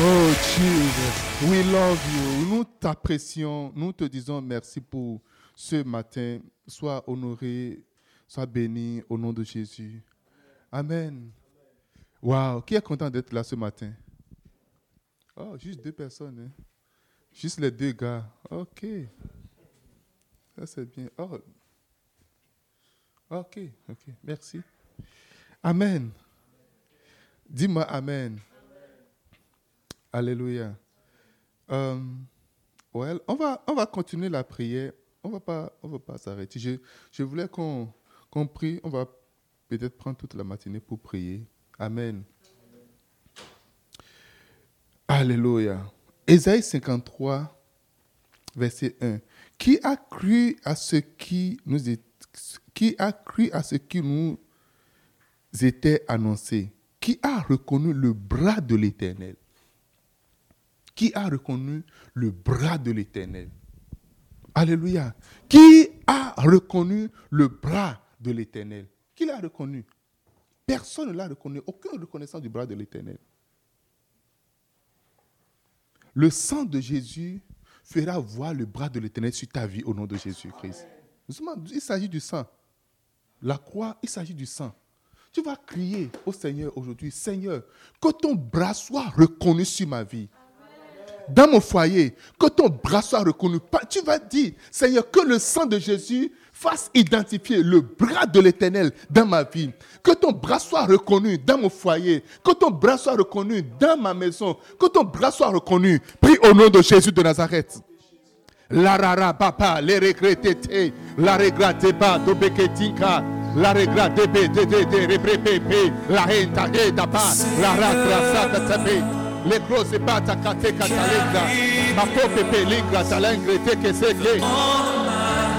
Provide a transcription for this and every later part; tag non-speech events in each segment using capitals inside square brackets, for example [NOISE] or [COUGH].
Oh Jesus, we love you. Nous t'apprécions, nous te disons merci pour ce matin. Sois honoré, sois béni au nom de Jésus. Amen. Wow, qui est content d'être là ce matin? Oh, juste deux personnes. Hein? Juste les deux gars. Ok. Ça c'est bien. Oh. Ok, ok. Merci. Amen. Dis-moi Amen. Alléluia. Euh, on, va, on va continuer la prière. On va pas, on va pas s'arrêter. Je, je, voulais qu'on prie. On va peut-être prendre toute la matinée pour prier. Amen. Alléluia. Ésaïe 53, verset 1. Qui a cru à ce qui nous qui a cru à ce qui nous était annoncé? Qui a reconnu le bras de l'Éternel? Qui a reconnu le bras de l'Éternel? Alléluia. Qui a reconnu le bras de l'Éternel? Qui l'a reconnu? Personne ne l'a reconnu. Aucune reconnaissance du bras de l'Éternel. Le sang de Jésus fera voir le bras de l'Éternel sur ta vie au nom de Jésus-Christ. Il s'agit du sang. La croix, il s'agit du sang. Tu vas crier au Seigneur aujourd'hui, Seigneur, que ton bras soit reconnu sur ma vie dans mon foyer, que ton bras soit reconnu. Tu vas dire, Seigneur, que le sang de Jésus fasse identifier le bras de l'Éternel dans ma vie. Que ton bras soit reconnu dans mon foyer. Que ton bras soit reconnu dans ma maison. Que ton bras soit reconnu. Prie au nom de Jésus de Nazareth. La rara papa, les regrettés, la regrette pas, dobeketinka, la regrette la henta et pas, la ratra Lekro zipata katika talenga makope pelinga talengre teke sege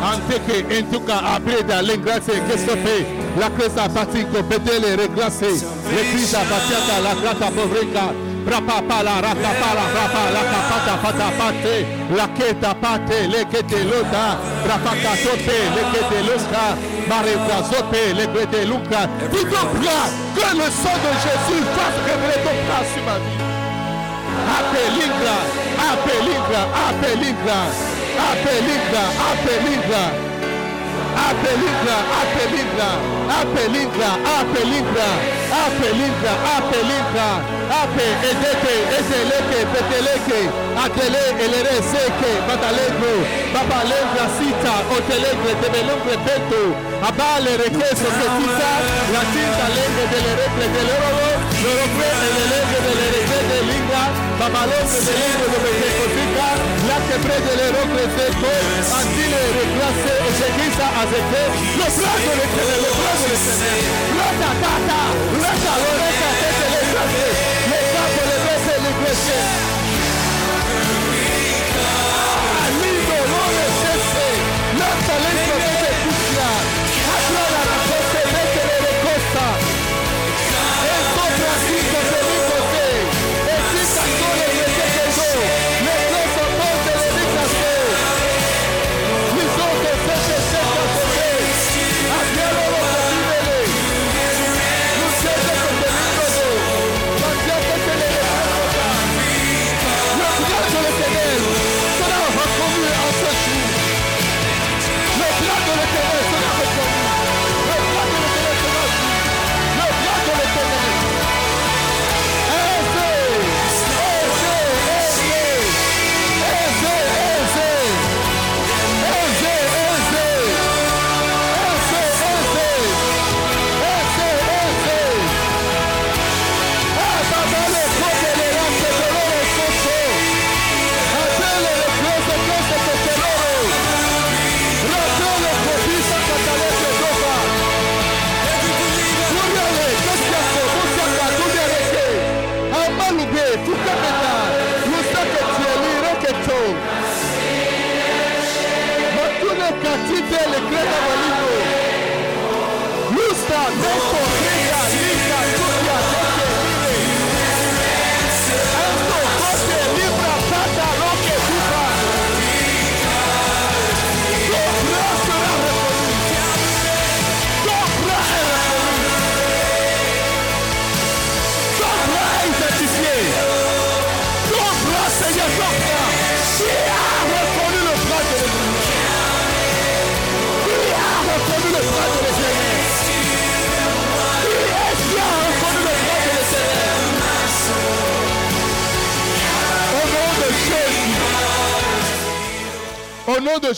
anteke entuka abreda lengrase kesope la cresa patinko petele reglase l'église patiata la grata povringa rapapala rakapala rapa la capata pata pate la queta pate le quete lota rapaka tope le quete lota marevra le quete luca tout ton plat que le sang de Jésus fasse révéler ton sur ma vie. apeligra, apeligra, apeligra, apeligra, apeligra, apeligra, apeligra, apeligra, apeligra, apeligra, apeligra, ape, edete, eteleke, peteleke, atele, elereseke, batalegro, babalegra, cita, otelegre, tebelegre, peto, abale, requeso, cita, la cinta, legre, teleregre, telorobo, lorogre, elelegre, teleregre, telinga, Babalote de Lero de Pentecostica, Lacte Predele Rocleteco, Antile de Clase, Ezequiza, Azete, los brazos de Tele, los brazos de Tele, Rata, Tata, Rata, Loreca, Tele, Clase, Le Capo, Le Bese, Le Clase,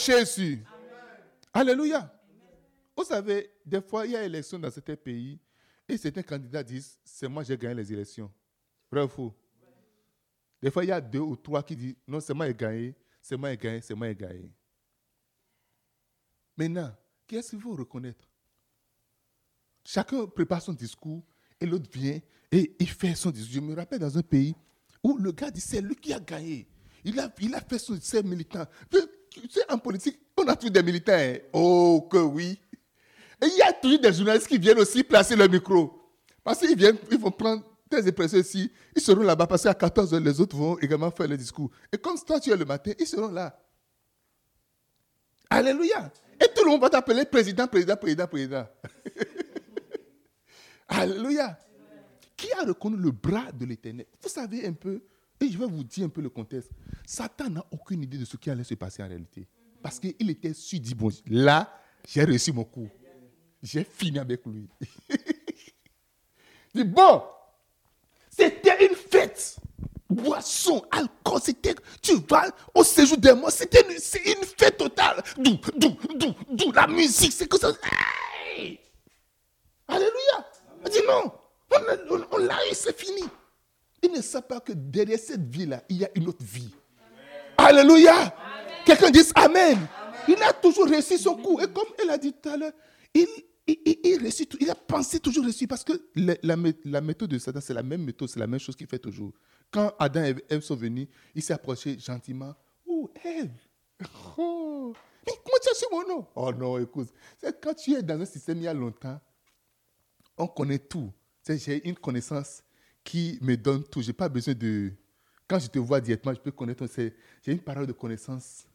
Jésus. Alléluia. Vous savez, des fois, il y a élection dans certains pays et certains candidats disent c'est moi j'ai gagné les élections. Vrai ou faux? Des fois, il y a deux ou trois qui disent non, c'est moi qui ai gagné, c'est moi qui ai gagné, c'est moi qui ai gagné. Maintenant, qu'est-ce qu'il faut reconnaître? Chacun prépare son discours et l'autre vient et il fait son discours. Je me rappelle dans un pays où le gars dit c'est lui qui a gagné. Il a, il a fait son, ses militants. Tu sais, en politique, on a tous des militants. Hein. Oh, que oui. Et il y a toujours des journalistes qui viennent aussi placer le micro. Parce qu'ils viennent, ils vont prendre tes impressions ici. Ils seront là-bas parce qu'à 14 h les autres vont également faire le discours. Et comme toi, tu es le matin, ils seront là. Alléluia. Et tout le monde va t'appeler président, président, président, président. [LAUGHS] Alléluia. Qui a reconnu le bras de l'éternel? Vous savez un peu, et je vais vous dire un peu le contexte. Satan n'a aucune idée de ce qui allait se passer en réalité. Parce qu'il était sûr, dit, bon, là, j'ai réussi mon coup. J'ai fini avec lui. [LAUGHS] dit, bon, c'était une fête. Boisson, alcool, c'était, tu vas au séjour des morts, c'était une, une, fête totale. D'où, d'où, d'où, d'où, la musique, c'est que ça. Alléluia. Il dit non, on, l'a eu, c'est fini. Il ne sait pas que derrière cette vie-là, il y a une autre vie. Alléluia. Quelqu'un dit Amen. Il a toujours réussi son coup. Et comme elle a dit tout à l'heure, il, il, il, il a pensé toujours réussir parce que la, la, méthode de Satan, c'est la même méthode, c'est la même chose qu'il fait toujours. Quand Adam et Ève sont venus, il s'est approché gentiment. Oh, Ève. Oh. Mais comment tu as su mon nom? Oh non, écoute. C'est quand tu es dans un système il y a longtemps, on connaît tout. J'ai une connaissance qui me donne tout. Je n'ai pas besoin de. Quand je te vois directement, je peux connaître. J'ai une parole de connaissance.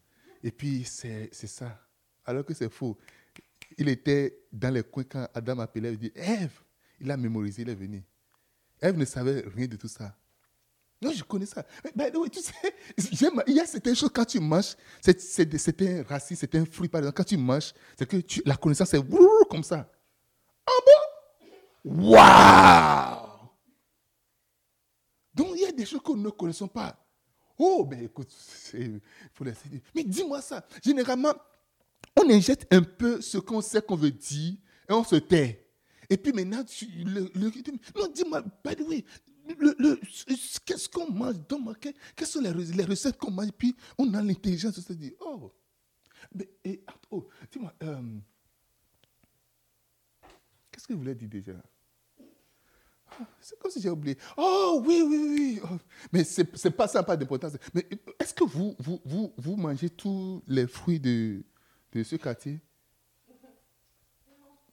Et puis, c'est ça. Alors que c'est faux. Il était dans les coins quand Adam appelait. Il dit Ève. Il a mémorisé, il est venu. Ève ne savait rien de tout ça. Non, je connais ça. Mais, tu sais, [LAUGHS] il y a certaines choses quand tu manges, c'est un racine, c'est un fruit, par exemple. Quand tu manges, c'est que la connaissance est comme ça. Ah bon? Waouh des choses que nous ne connaissons pas. Oh, ben écoute, [LAUGHS] il faut laisser. Mais dis-moi ça. Généralement, on injecte un peu ce qu'on sait qu'on veut dire et on se tait. Et puis maintenant, tu, le, non, dis-moi, by the way, le, qu'est-ce qu'on mange Quelles sont les, les recettes qu'on mange? Puis on a l'intelligence de se dire, oh, mais, et, oh dis-moi, euh, qu'est-ce que vous voulez dire déjà? C'est comme si j'ai oublié. Oh, oui, oui, oui. Oh, mais ce n'est pas ça, pas d'importance. Mais est-ce que vous, vous, vous, vous, mangez tous les fruits de, de ce quartier?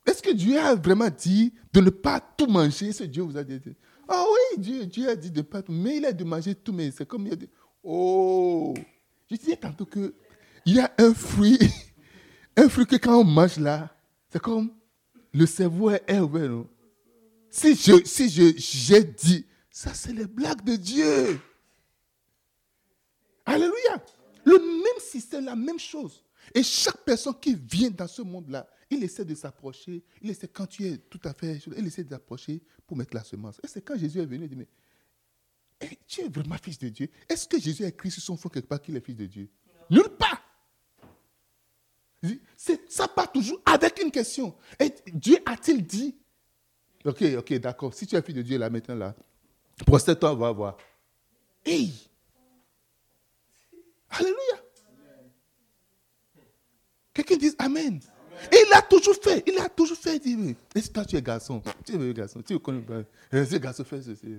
Est-ce que Dieu a vraiment dit de ne pas tout manger? Ce Dieu vous a dit. Ah oui, Dieu, Dieu a dit de ne pas tout. Mais il a dit de manger tout. Mais c'est comme il a dit. Oh Je disais tantôt qu'il y a un fruit. [LAUGHS] Un fruit que quand on mange là, c'est comme le cerveau est ouvert. Non? Si je, si je, j'ai dit, ça c'est les blagues de Dieu. Alléluia. Le même système, la même chose. Et chaque personne qui vient dans ce monde-là, il essaie de s'approcher. Il essaie, quand tu es tout à fait, il essaie de s'approcher pour mettre la semence. Et c'est quand Jésus est venu, il dit, mais eh, tu es vraiment fils de Dieu. Est-ce que Jésus a écrit sur son front quelque part qu'il est fils de Dieu? Nulle part. Ça part toujours avec une question. Et Dieu a-t-il dit Ok, ok, d'accord. Si tu es fils de Dieu là maintenant, là, prostère-toi, va voir. Hey! Alléluia. Quelqu'un dit Amen. Et il a toujours fait. Il a toujours fait. Il dit, que toi tu es garçon Tu es garçon. Tu connais pas. Ce garçon fait ceci.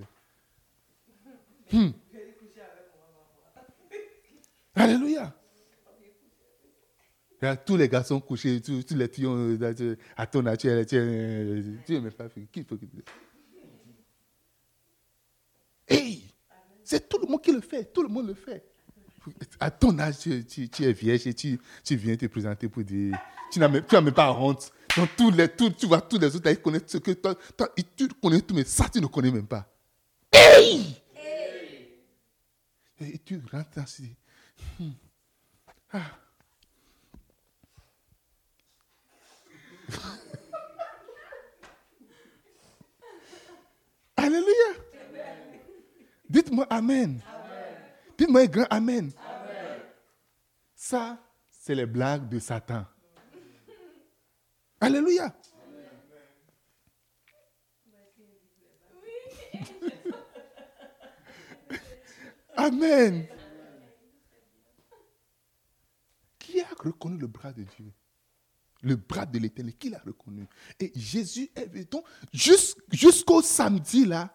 Alléluia tous les garçons couchés, tous, les filles euh, à ton nature, tu ne m'as pas fait. Qui faut que Hey! C'est tout le monde qui le fait. Tout le monde le fait. À ton âge, tu, es vierge et tu, viens te présenter pour dire. Tu n'as même, même, pas honte. Donc, tous les, tout, tu vois, tous les autres, ils connaissent ce que toi, toi, tu connais tout, mais ça, tu ne connais même pas. Hey! Et tu rentres ainsi. Hmm. Ah. [LAUGHS] Alléluia. Dites-moi Amen. Dites-moi un grand Amen. Ça, c'est les blagues de Satan. Alléluia. [LAUGHS] Amen. Qui a reconnu le bras de Dieu? Le bras de l'éternel, qui l'a reconnu Et Jésus est venu. Jusqu'au samedi, là,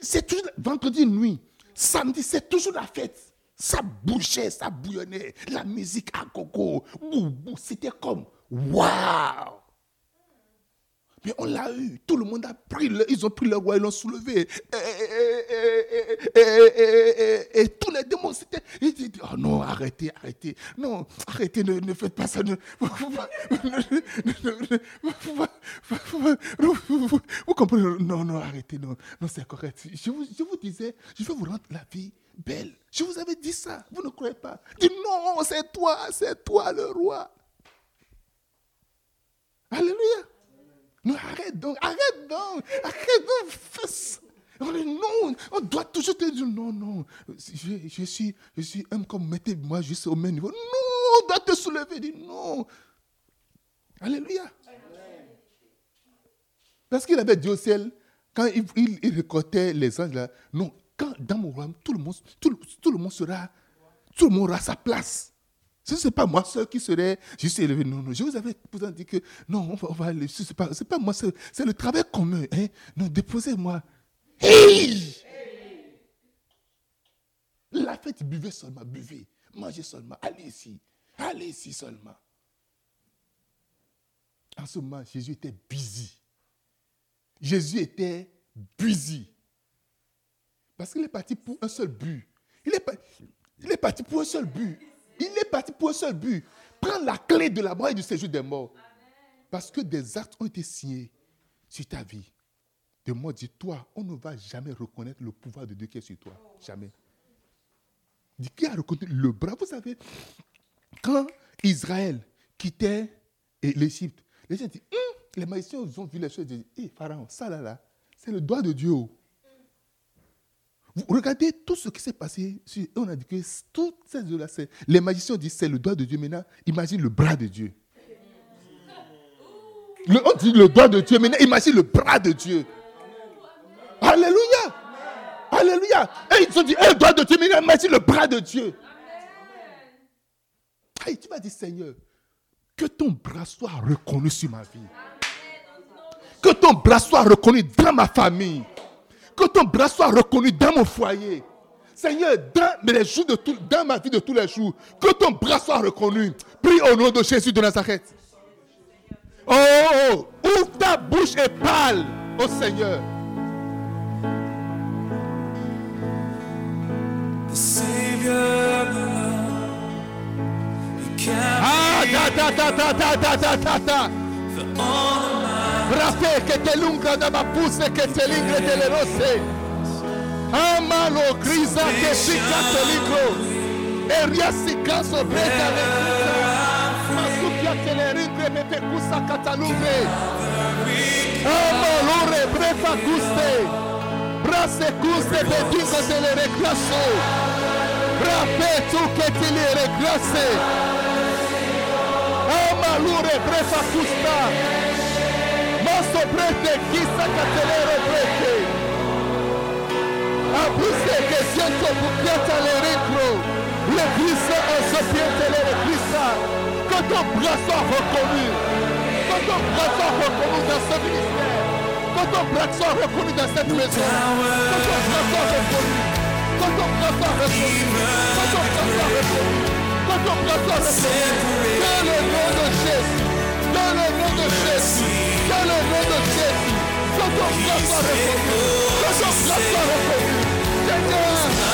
c'est toujours vendredi nuit. Samedi, c'est toujours la fête. Ça bougeait, ça bouillonnait. La musique à coco. C'était comme waouh! Mais on l'a eu. Tout le monde a pris. ils ont pris leur roi, ils l'ont soulevé. Et, tous les démons, c'était. Ils disaient Oh non, arrêtez, arrêtez. Non, arrêtez, ne, faites pas ça. vous comprenez? Non, non, arrêtez. Non, c'est correct. Je vous, disais, je vais vous rendre la vie belle. Je vous avais dit ça. Vous ne croyez pas. Dites non, c'est toi, c'est toi le roi. Alléluia. Non, arrête donc, arrête donc, arrête donc. On est non, on doit toujours te dire non, non. Je, je suis, je suis homme comme mettez-moi juste au même niveau. Non, on doit te soulever, dis non. Alléluia. Parce qu'il avait dit au ciel, quand il, il, récoltait les anges là, non, quand dans mon royaume, tout le monde, tout, tout le monde sera, tout le monde aura sa place. Ce n'est pas moi seul qui serait juste élevé. Non, non. Je vous avais dit que non, on va, on va aller. Ce n'est pas, pas, moi seul. C'est le travail commun. Hein? Non, déposez-moi. La fête, buvez seulement, buvez. Mangez seulement. Allez ici. Allez ici seulement. En ce moment, Jésus était busy. Jésus était busy. Parce qu'il est parti pour un seul but. Il est, il est parti pour un seul but. Il est parti pour un seul but. Prendre la clé de la mort du séjour des morts. Parce que des actes ont été signés sur ta vie. De moi, dis-toi, on ne va jamais reconnaître le pouvoir de Dieu qui est sur toi. Jamais. Qui a reconnu le bras? Vous savez, quand Israël quittait l'Égypte, les gens disent, hum, les magiciens ont vu les choses et disent, hé, Pharaon, ça là, là, c'est le doigt de Dieu. Vous regardez tout ce qui s'est passé. On a dit que toutes ces là les magiciens disent c'est le doigt de Dieu. Maintenant, imagine le bras de Dieu. on dit le doigt de Dieu. Maintenant, imagine le bras de Dieu. Alléluia. Alléluia. Et ils ont dit, le doigt de Dieu. Maintenant, imagine le bras de Dieu. Et tu vas dire, Seigneur, que ton bras soit reconnu sur ma vie. Que ton bras soit reconnu dans ma famille. Que ton bras soit reconnu dans mon foyer. Seigneur, dans, les jours de tout, dans ma vie de tous les jours, que ton bras soit reconnu. Prie au nom de Jésus de Nazareth. Oh, oh, oh, ouvre ta bouche et parle au Seigneur. Ah, ta ta ta ta ta ta ta ta. rape que te lunga da mapuse que te lingre te le rose amalo crisa que si católico eriasi caso breta de masupia te le ringre me pepe cusa catalumbre amalo rebrefa custe brase guste de dingo te le reclaso rape tu que te le reclase amalo rebrefa custa Maso prete, kisa katelero prete. Abuse que siento le recro. Le en piente le soit reconnu. Soit reconnu dans ce ministère. Soit reconnu dans cette maison. Soit reconnu. Soit reconnu. Soit reconnu. Soit reconnu. Dans le nom de Jésus. Dans le Deus, pelo nome de Deus, todo o pecado, todo o pecado, todo o pecado,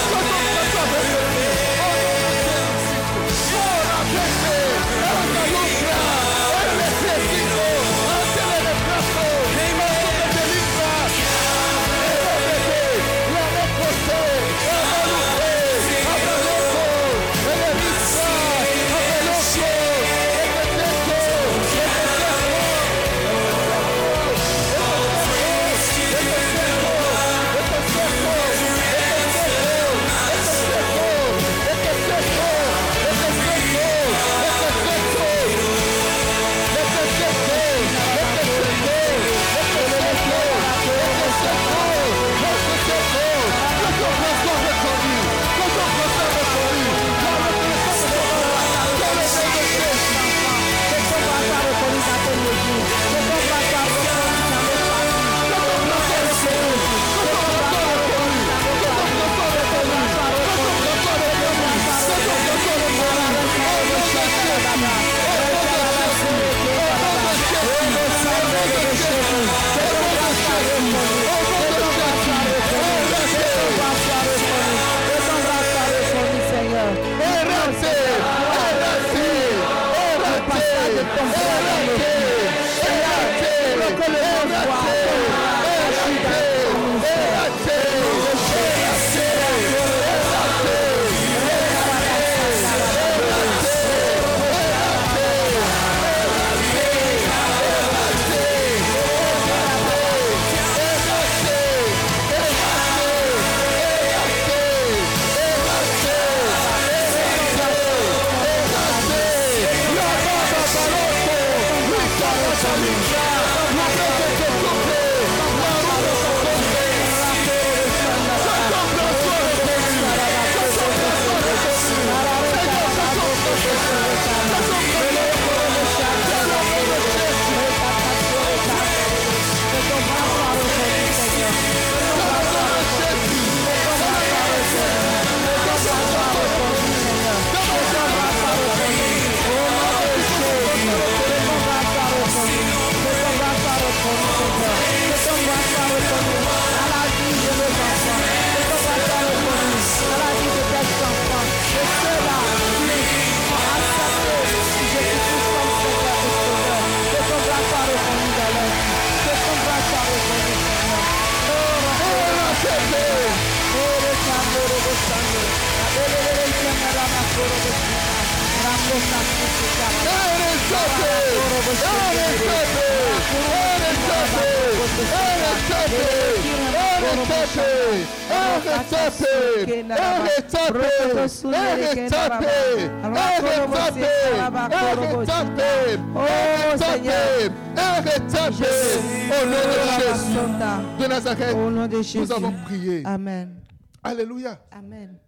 de Nazareth, Au nom de Jésus. nous avons prié. Amen. Alléluia. Amen.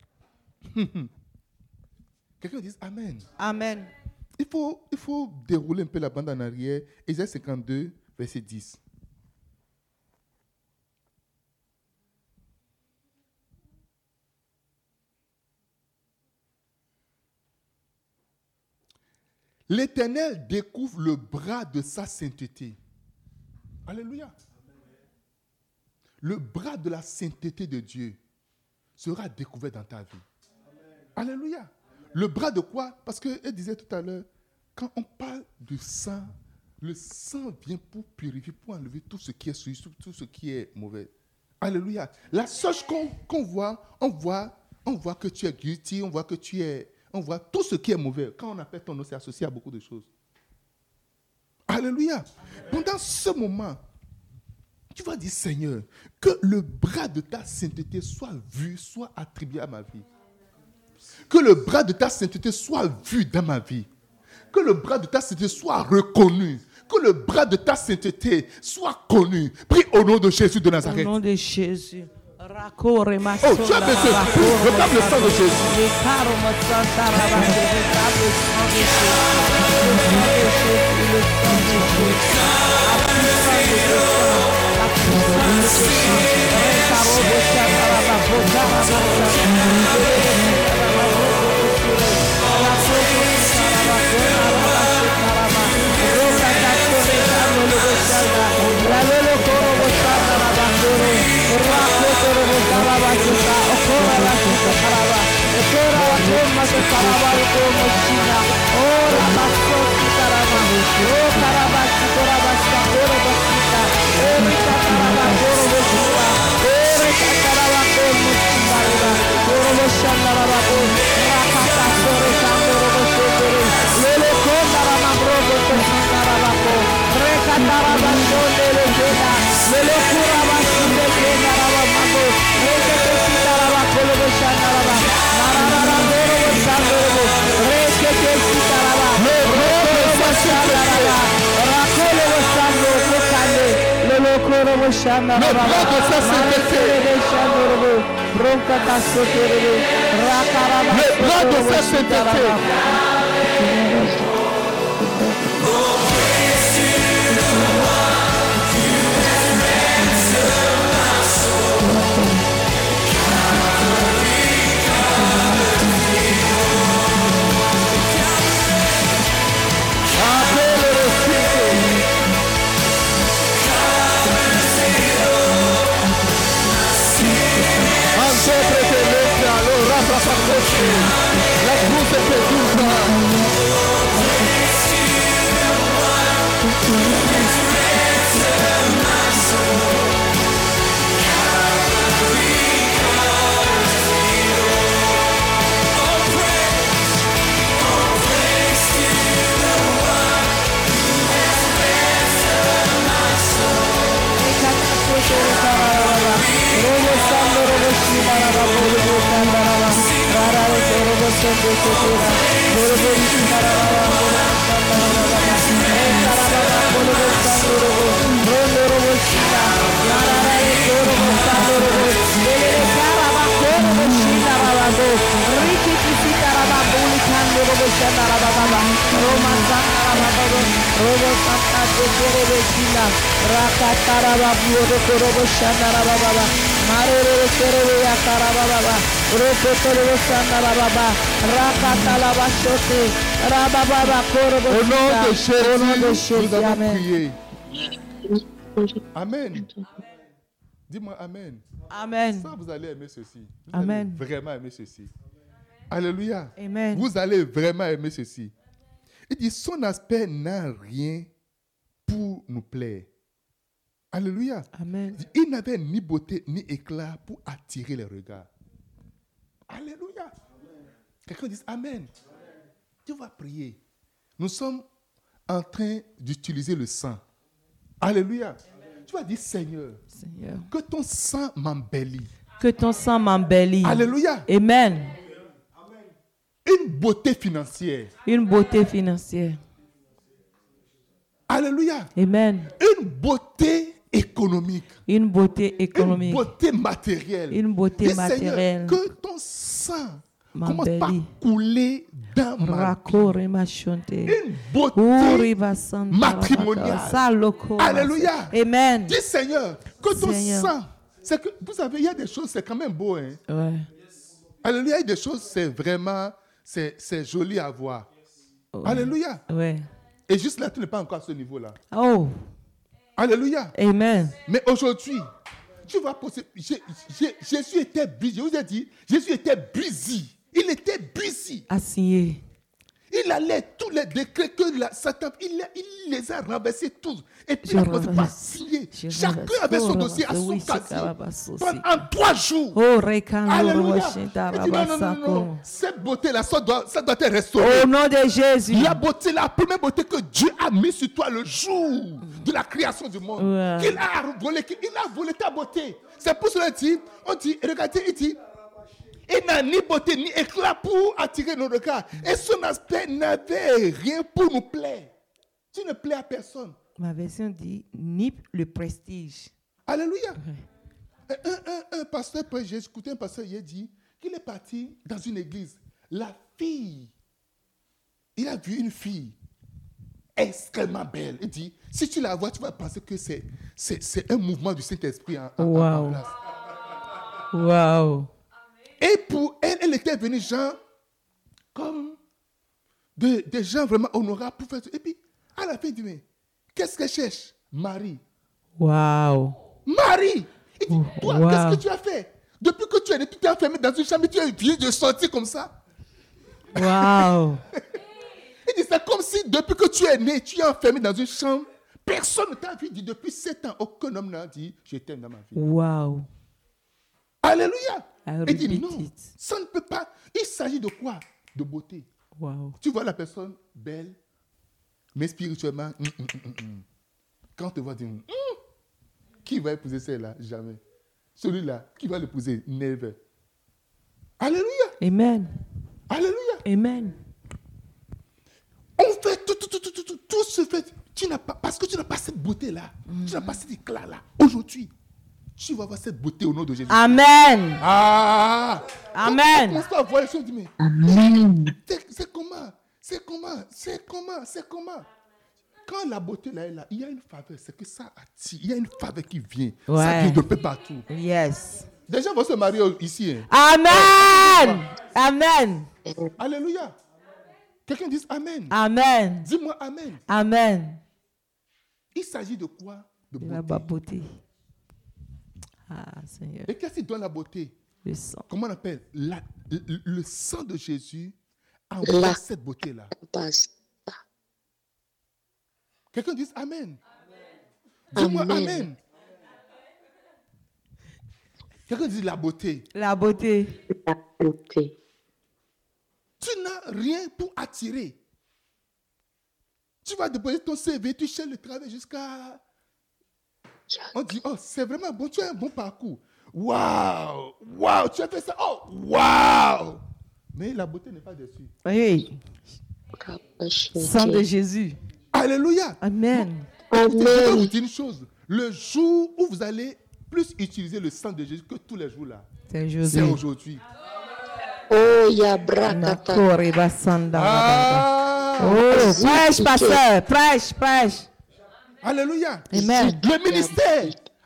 [LAUGHS] Quelqu'un dit Amen. Amen. Il faut, il faut dérouler un peu la bande en arrière. Isaïe 52, verset 10. L'Éternel découvre le bras de sa sainteté. Alléluia. Le bras de la sainteté de Dieu sera découvert dans ta vie. Alléluia. Le bras de quoi? Parce qu'elle disait tout à l'heure, quand on parle du sang, le sang vient pour purifier, pour enlever tout ce qui est souillé, tout ce qui est mauvais. Alléluia. La seule chose qu'on qu'on voit, on voit, on voit que tu es guilty, on voit que tu es, on voit tout ce qui est mauvais. Quand on appelle ton nom, c'est associé à beaucoup de choses. Alléluia. Pendant ce moment, tu vas dire, Seigneur, que le bras de ta sainteté soit vu, soit attribué à ma vie. Que le bras de ta sainteté soit vu dans ma vie. Que le bras de ta sainteté soit reconnu. Que le bras de ta sainteté soit connu. Prie au nom de Jésus de Au Nazareth. nom de Jésus. Racore Oh, tu as besoin de réclame le sang de Jésus. Le bras de sa sainteté. Le bras de sa sainteté. Rakatara babu, robo robo shana rababa. Au nom de Jésus, Au nom de nous avons Amen. prié. Amen. Dis-moi Amen. Amen. Ça, vous allez aimer ceci. Vous Amen. allez vraiment aimer ceci. Alléluia. Amen. Vous allez vraiment aimer ceci. Il dit, son aspect n'a rien pour nous plaire. Alléluia. Amen. Il n'avait ni beauté ni éclat pour attirer les regards. Alléluia. Quelqu'un dit Amen. tu vas prier. Nous sommes en train d'utiliser le sang. Alléluia. Tu vas dire, Seigneur, Seigneur. que ton sang m'embellit. Que ton sang m'embellit. Alléluia. Amen. Une beauté financière. Une beauté financière. Alléluia. Amen. Une beauté économique. Une beauté Une économique. beauté matérielle. Une beauté Dis, Seigneur, matérielle. que ton sang commence par couler dans ma vie. Une beauté. Matrimoniale. Alléluia. Amen. Dis Seigneur, que ton Seigneur. sang. C'est que, vous savez, il y a des choses, c'est quand même beau. Hein? Ouais. Alléluia, il y a des choses, c'est vraiment, c'est c'est joli à voir. Alléluia. Ouais. Et juste là, tu n'es pas encore à ce niveau-là. Oh. Alléluia. Amen. Mais aujourd'hui, tu vas j'ai- Jésus était busy. Je vous ai dit, Jésus était busy. Il était busy. Assigné. Il allait tous les décrets que la, Satan, il, il les a renversés tous. Et puis Je il a commencé par renverse. signer. Je Chacun avait son Oh, dossier à son casier. carabasse aussi. Pendant trois jours. Oh, Alléluia. Il dit, non, non, non, non. Cette beauté-là, ça doit, ça doit être restauré. Au nom de Jésus. La beauté, la première beauté que Dieu a mise sur toi le jour de la création du monde. Ouais. Qu'il a volé, qu'il a volé ta beauté. C'est pour cela qu'il dit, on dit, regardez, il dit, il n'a ni beauté ni éclat pour attirer nos regards. Et son aspect n'avait rien pour nous plaire. Tu ne plais à personne. Ma version dit ni le prestige. Alléluia. Un, un- un pasteur, j'ai écouté un pasteur hier dit qu'il est parti dans une église. La fille, il a vu une fille extrêmement belle. Il dit, si tu la vois, tu vas penser que c'est, c'est, un mouvement du Saint-Esprit en, en- en- en Wow. place. Wow. Et pour elle, elle était venue, genre, comme de- des gens vraiment honorables pour faire ça. Et puis, à la fin, dit, mais qu'est-ce qu'elle cherche? Marie. Wow. Marie Il dit, toi, wow. qu'est-ce que tu as fait? Depuis que tu es né, tu t'es enfermé dans une chambre, et tu es viens de sortir comme ça. Wow. [LAUGHS] Il dit, c'est comme si depuis que tu es né, tu es enfermé dans une chambre. Personne ne t'a vu. Dit, depuis sept ans, aucun homme n'a dit, je t'aime dans ma vie. Wow. Alléluia. Il dit, non, it. ça ne peut pas. Il s'agit de quoi? De beauté. Wow. Tu vois la personne belle, mais spirituellement, hum, hum, hum, quand tu vas dire, hum, qui va épouser celle-là? Jamais. Celui-là, qui va l'épouser? Never. Alléluia. Amen. Alléluia. Amen. On fait tout, tout, tout, tout, tout, tout, tout se fait. Tu n'as pas, parce que tu n'as pas cette beauté-là. Tu n'as pas cet éclat-là. Aujourd'hui, tu vas avoir cette beauté au nom de Jésus. Amen. Ah Amen. On commence pas à voir les choses, on dit, mais c'est- c'est comment C'est comment C'est comment C'est comment Quand la beauté là est là, il y a une faveur. C'est que ça attire. Il y a une faveur qui vient. Ça vient de peu partout. Yes. Des gens vont se marier ici. hein. Amen. Amen. Alléluia. Quelqu'un dit Amen. Amen. Dis-moi Amen. Amen. Il s'agit de quoi? De De la beauté. Ah, Seigneur. Et qu'est-ce qui donne la beauté? Le sang. Comment on appelle? La- le, le sang de Jésus envoie La- cette beauté-là. Quelqu'un dit Amen. Dis-moi Amen. Amen. Quelqu'un dit la beauté. La beauté. La beauté. Tu n'as rien pour attirer. Tu vas déposer ton CV, tu cherches le travail jusqu'à. On dit, oh, c'est vraiment bon, tu as un bon parcours. Waouh! Waouh! Tu as fait ça. Oh! Waouh! Mais la beauté n'est pas dessus. Oui. Sang de Jésus. Alléluia! Amen. Je vais vous Amen. dire une chose. Le jour où vous allez plus utiliser le sang de Jésus que tous les jours là, C'est c'est Jésus. aujourd'hui. Oh, ya brakata. Nakore basanda rababa. Ah! Oh, prêche, pasteur. Prêche, prêche. Alléluia! Amen. Le ministère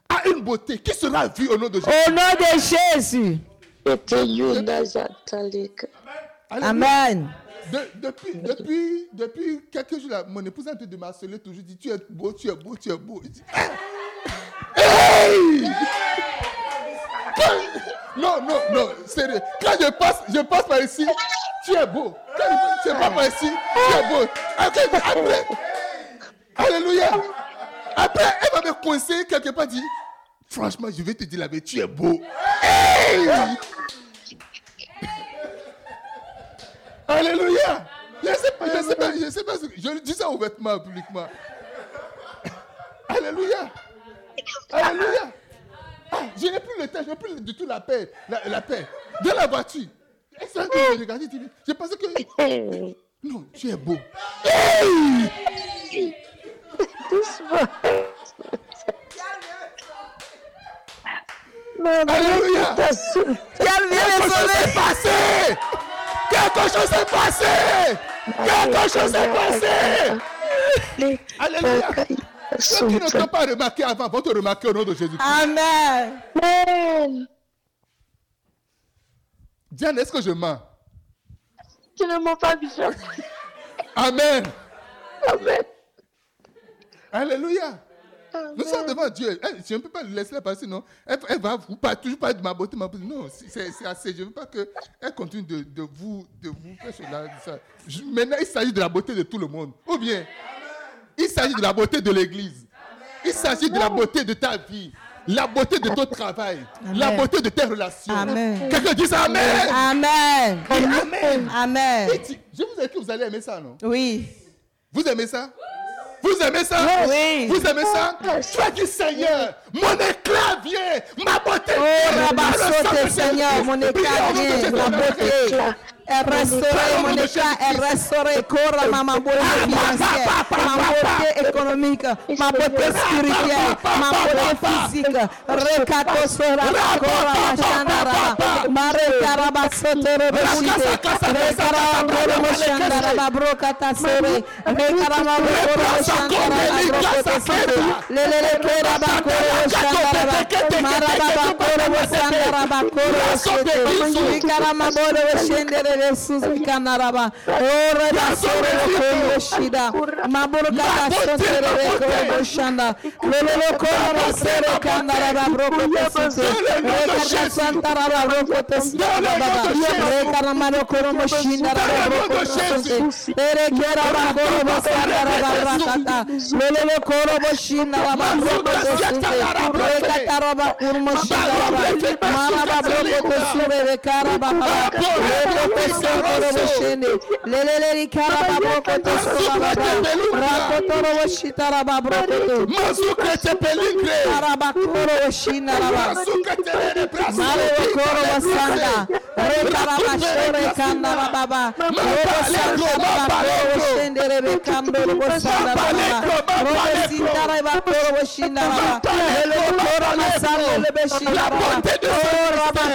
a une beauté qui sera vue au nom de Jésus. Au nom de Jésus. Amen. De- depuis, depuis, depuis quelques jours, là, mon épouse est en train de m'harceler toujours. dit Tu es beau, tu es beau, tu es beau. Je dis, Hey! Quand- non, non, non, sérieux. Quand je passe, je passe par ici, tu es beau. Quand je, je passe par ici, tu es beau. Après, après, Alléluia. Après, elle va me coincer quelque part, dit Franchement, je vais te dire la vérité, tu es beau. Hey! Alléluia. Je ne sais pas, je ne sais pas, je ne sais pas. ce que- Je le dis ça ouvertement, publiquement. Alléluia. Alléluia. Ah, je n'ai plus le temps, je n'ai plus du tout la paix. La, la paix. Dans la voiture. Et que je regardais, je pensais que. [LAUGHS] Non, tu es beau. Doucement. Non, Alléluia. Quelque chose s'est passé. Quelque chose s'est passé. Quelque chose s'est passé. Alléluia. Ceux qui ne t'ont pas remarqué avant vont te remarquer au nom de Jésus. Amen. Amen. Diane, est-ce que je mens? Tu ne m'as pas Bishop. Amen. Amen. Alléluia. Nous sommes devant Dieu. Elle, je ne peux pas le laisser passer, non. Elle, elle va vous parler, toujours parler de ma beauté, ma beauté. Non, c'est assez. Je ne veux pas qu'elle continue de, de vous, de vous faire cela. ça. Je- maintenant, il s'agit de la beauté de tout le monde. Ou bien, il s'agit de la beauté de l'Église. Il s'agit de la beauté de ta vie. La beauté de ton travail. La beauté de tes relations. Quelqu'un dit ça, Amen. Amen. Amen. Amen. Et tu- Je vous ai dit que vous allez aimer ça, non? Oui. Vous aimez ça? Vous aimez ça? Oui. Vous aimez ça? Tu as dit Seigneur, mon éclat vient, ma beauté Oh, vient. Le de Seigneur, mon éclat vient, la beauté. est restaurée, mon état est restauré. Corps, ma ma beauté financière, ma beauté économique, ma beauté spirituelle, ma beauté physique. Rekato sora, kora mashandara, mare karaba sotere beshite, rekara koro mashandara, babrokata sore, rekara koro mashandara, babrokata sore, lelele kera bakoro mashandara, maraba bakoro mashandara, Lolo koro boşin araba Thank you. Maraba raba koro koro rebe baba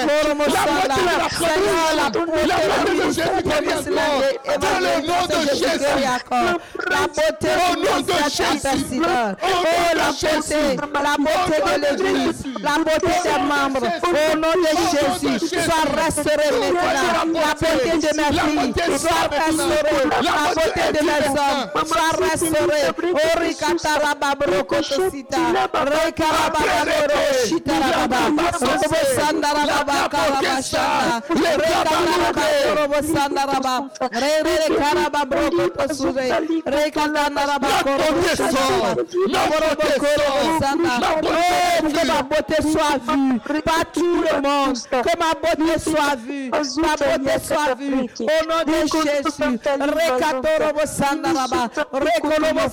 koro mo sanda. Seigneur la beauté de ministère professionnel et évangélisation de Jésus encore. La beauté du ministère intercédeur. Oh la beauté, la beauté de l'église, la beauté des membres. Au nom de Jésus, sois restaurée maintenant. La beauté de mes filles, sois restaurée. La beauté de mes hommes, sois restaurée. Oh rikatara babroko tosita. Rekaraba baboro shitara baba. Que ma beauté soit vue par tout le monde. Que ma beauté soit vue. Ma beauté soit vue. Au nom de Jésus. Rekatoro sandaraba. Rekolobo.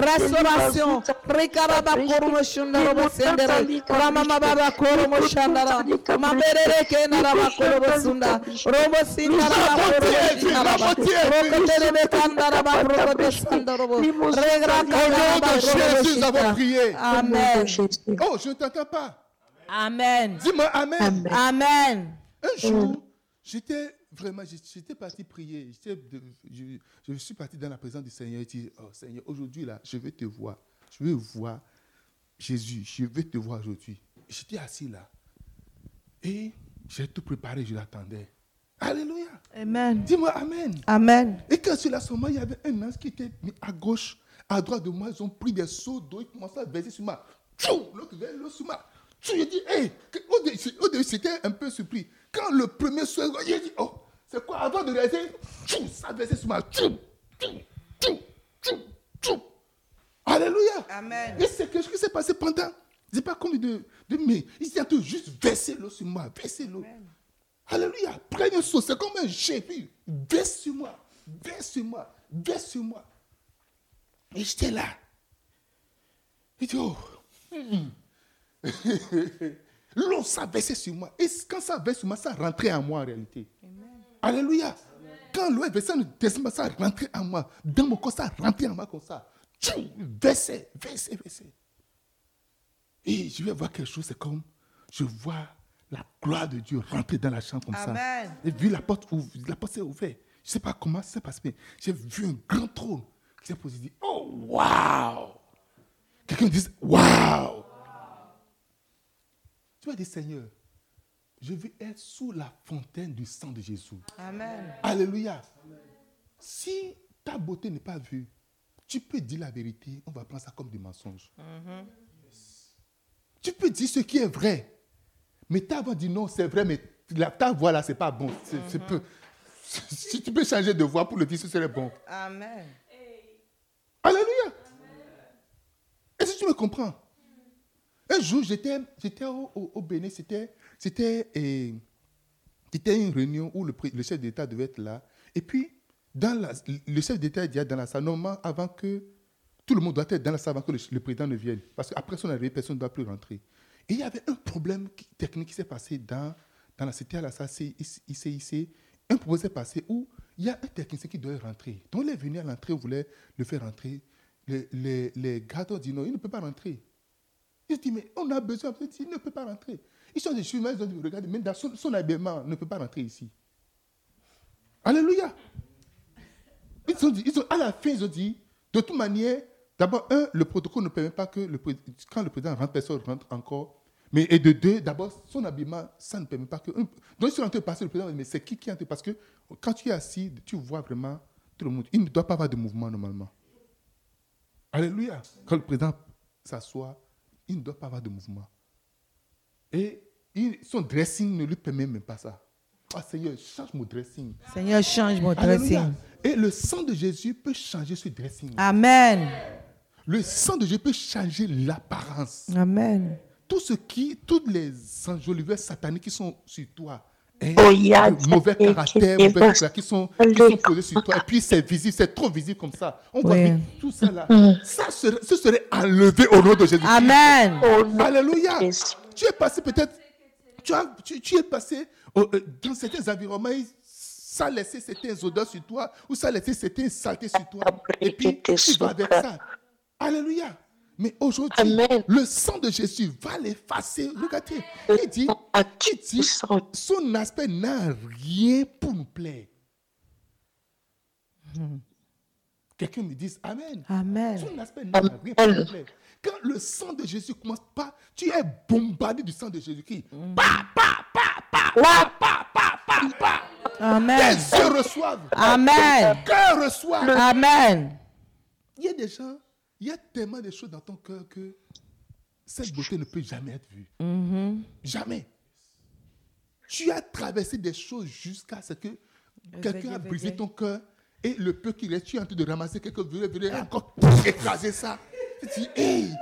Restauration. Rekaraba koromo shundaro sendere. Ramama baba koromo shandara. Maberere kenaraba korobo sunda. Robo sindaraba korobo shindaraba. Rokoterebe kandaraba rokote sandorobo. Regra kandaraba korobo Jésus, nous Oh, je ne t'entends pas. Amen. Dis-moi Amen. Amen. Un jour, j'étais vraiment, j'étais parti prier. De- je, je suis parti dans la présence du Seigneur et dit, oh Seigneur, aujourd'hui là, je vais te voir. Je veux voir Jésus. Je vais te voir aujourd'hui. J'étais assis là. Et j'ai tout préparé, je l'attendais. Alléluia. Amen. Dis-moi Amen. Amen. Et quand sur là, seulement, il y avait un ange qui était mis à gauche, à droite de moi. Ils ont pris des seaux d'eau, ils commençaient à verser sur moi. Tchou L'autre sur moi. Tchou J'ai dit, hé Au début, j'étais un peu surpris. Quand le premier seau, j'ai dit, oh, c'est quoi Avant de réaliser, tchou, ça versait sur moi. Tchou Tchou Tchou Alléluia. Amen. Et c'est quelque chose qui s'est passé pendant, je sais pas combien de, de mai. Il s'est tout juste verser l'eau sur moi, verser l'eau. Alléluia. Premier saut, c'est comme un puis verse sur moi. verse sur moi, verse sur moi. Et j'étais là. Il dit, oh. L'eau, ça versait sur moi. Et quand ça versait sur moi, ça rentrait en moi en réalité. Alléluia. Quand l'eau est versée, ça rentrait en moi. Dans mon corps, ça rentrait en moi comme ça. Tchou, Versait, versait, versait. Et je vais voir quelque chose, c'est comme, je vois la gloire de Dieu rentrer dans la chambre comme Amen. ça. Et vu la porte, la porte s'est ouverte. Je ne sais pas comment ça s'est passé, mais j'ai vu un grand trône qui s'est posé. oh, waouh! Quelqu'un dit, waouh! Tu vas dire, Seigneur, je veux être sous la fontaine du sang de Jésus. Amen. Alléluia. Si ta beauté n'est pas vue, tu peux dire la vérité, on va prendre ça comme du mensonge. Tu peux dire ce qui est vrai. Mais ta voix dit non, c'est vrai, mais la- ta voix là, c'est pas bon. Peu- Si tu peux changer de voix pour le dire, ce serait bon. Amen. Alléluia. Me comprends Un jour, j'étais j'étais au, au- au Bénin, c'était c'était, c'était une réunion où le, chef d'État devait être là. Et puis, dans la, le chef d'État est dans la salle, normalement, avant que tout le monde doit être dans la salle avant que le, président ne vienne. Parce qu'après son arrivée, personne ne doit plus rentrer. Et il y avait un problème technique qui s'est passé dans, dans la cité à la salle ICIC. Un problème s'est passé où il y a un technicien qui doit rentrer. Donc, il est venu à l'entrée, on voulait le faire rentrer. Les, les, les gardes non, il ne peut pas rentrer. Il dit, mais on a besoin, il ne peut pas rentrer. Ils sont des chemins, ils ont dit, regardez, même dans son, habillement, il ne peut pas rentrer ici. Alléluia. Ils ont dit, ils à la fin, ils ont dit, de toute manière, d'abord, un, le protocole ne permet pas que le, quand le président rentre, personne rentre encore. Mais, et de deux, d'abord, son habillement, ça ne permet pas que. donc, ils sont en train de passer le président, mais c'est qui qui est en Parce que quand tu es assis, tu vois vraiment tout le monde. Il ne doit pas avoir de mouvement normalement. Alléluia. Quand le président s'assoit, il ne doit pas avoir de mouvement. Et son dressing ne lui permet même pas ça. Ah Seigneur, change mon dressing. Seigneur, change mon Alléluia. dressing. Et le sang de Jésus peut changer ce dressing. Amen. Le sang de Jésus peut changer l'apparence. Amen. Tout ce qui, toutes les enjoliveurs sataniques qui sont sur toi, de mauvais c'est- caractère, c'est mauvais bon. caractère qui sont, qui sont posés sur toi, et puis c'est visible, c'est trop visible comme ça. On voit Oui. tout ça là. Ça serait, ce serait enlevé au nom de Jésus. Amen. Oh. Alléluia. Tu es passé peut-être, tu, as- tu, tu es passé euh, dans certains environnements, ça a laissé certaines odeurs sur toi, ou ça a laissé certaines saletés sur toi. Et puis, tu vas avec ça. Alléluia. Mais aujourd'hui, le sang de Jésus va l'effacer. Regardez, il dit, il son aspect n'a rien pour nous plaire. Quelqu'un me dise Amen. Amen. Son aspect n'a rien pour nous plaire. Quand le sang de Jésus commence pas, tu es bombardé du sang de Jésus-Christ. Pa, pa, pa, pa, pa, pa, pa, pa, pa. Amen. Tes yeux reçoivent. Amen. Ton cœur reçoit. Amen. Il y a des gens, il y a tellement de choses dans ton cœur que cette beauté ne peut jamais être vue. Jamais. Tu as traversé des choses jusqu'à ce que quelqu'un a brisé ton cœur et le peu qu'il reste, tu es en train de ramasser quelqu'un veut venir encore écraser ça. Tu dis, hey!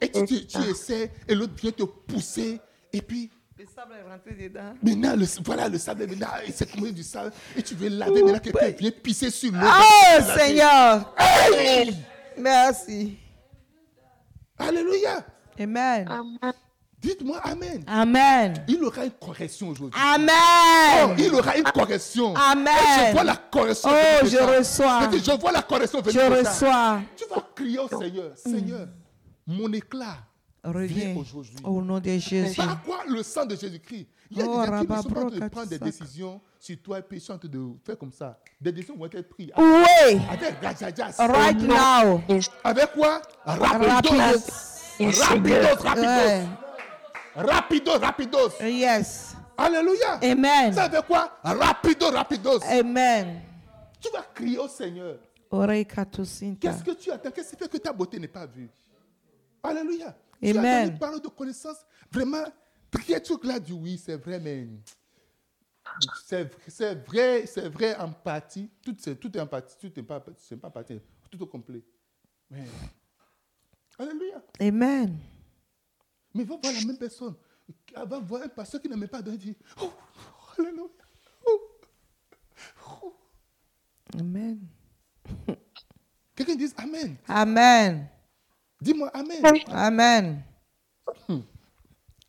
Et tu, tu- tu essaies et l'autre vient te pousser et puis Le sable est rentré dedans. maintenant, le, voilà le sable, maintenant, il s'est tombé du sable et tu veux laver, maintenant quelqu'un vient pisser sur l'eau. Oh. Seigneur. Hey! Merci. Alléluia! Amen. Amen. Dites-moi Amen. Amen. Il aura une correction aujourd'hui. Oh, Amen. il aura une correction. Amen. Et je vois la correction. Oh, je ça. reçois. Je dis, je vois la correction venir Je ça. reçois. Tu vas crier au Seigneur. Seigneur, mon éclat Reviens au nom de Jésus. Par quoi le sang de Jésus-Christ? Il y a Oh, des gens qui ne sont pas en train de prendre des décisions sur toi et puis ils sont en train de faire comme ça. Des décisions vont être prises. Oui. Avec Rajajas. Right now. Avec quoi? Rapidos. Rapidos, rapidos. Ouais. Rapidos, rapidos. Yes. Alléluia. Amen. Ça veut quoi? Rapido, rapidos. Amen. Tu vas crier au Seigneur. Qu'est-ce que tu attends? Qu'est-ce qui fait que ta beauté n'est pas vue? Alléluia. Tu Amen. as une parole de connaissance? Vraiment, très truc là du oui, c'est vrai, mais c'est c'est vrai, c'est vrai en partie. Tout, c'est- tout est en partie, tout n'est pas, c'est pas partie, tout au complet. Mais, alléluia. Amen. Mais va voir la même personne. Va voir un pasteur qui n'aimait pas donner, dit, oh, alléluia. Oh, oh. Amen. Quelqu'un dise Amen. Amen. Dis-moi Amen. Amen.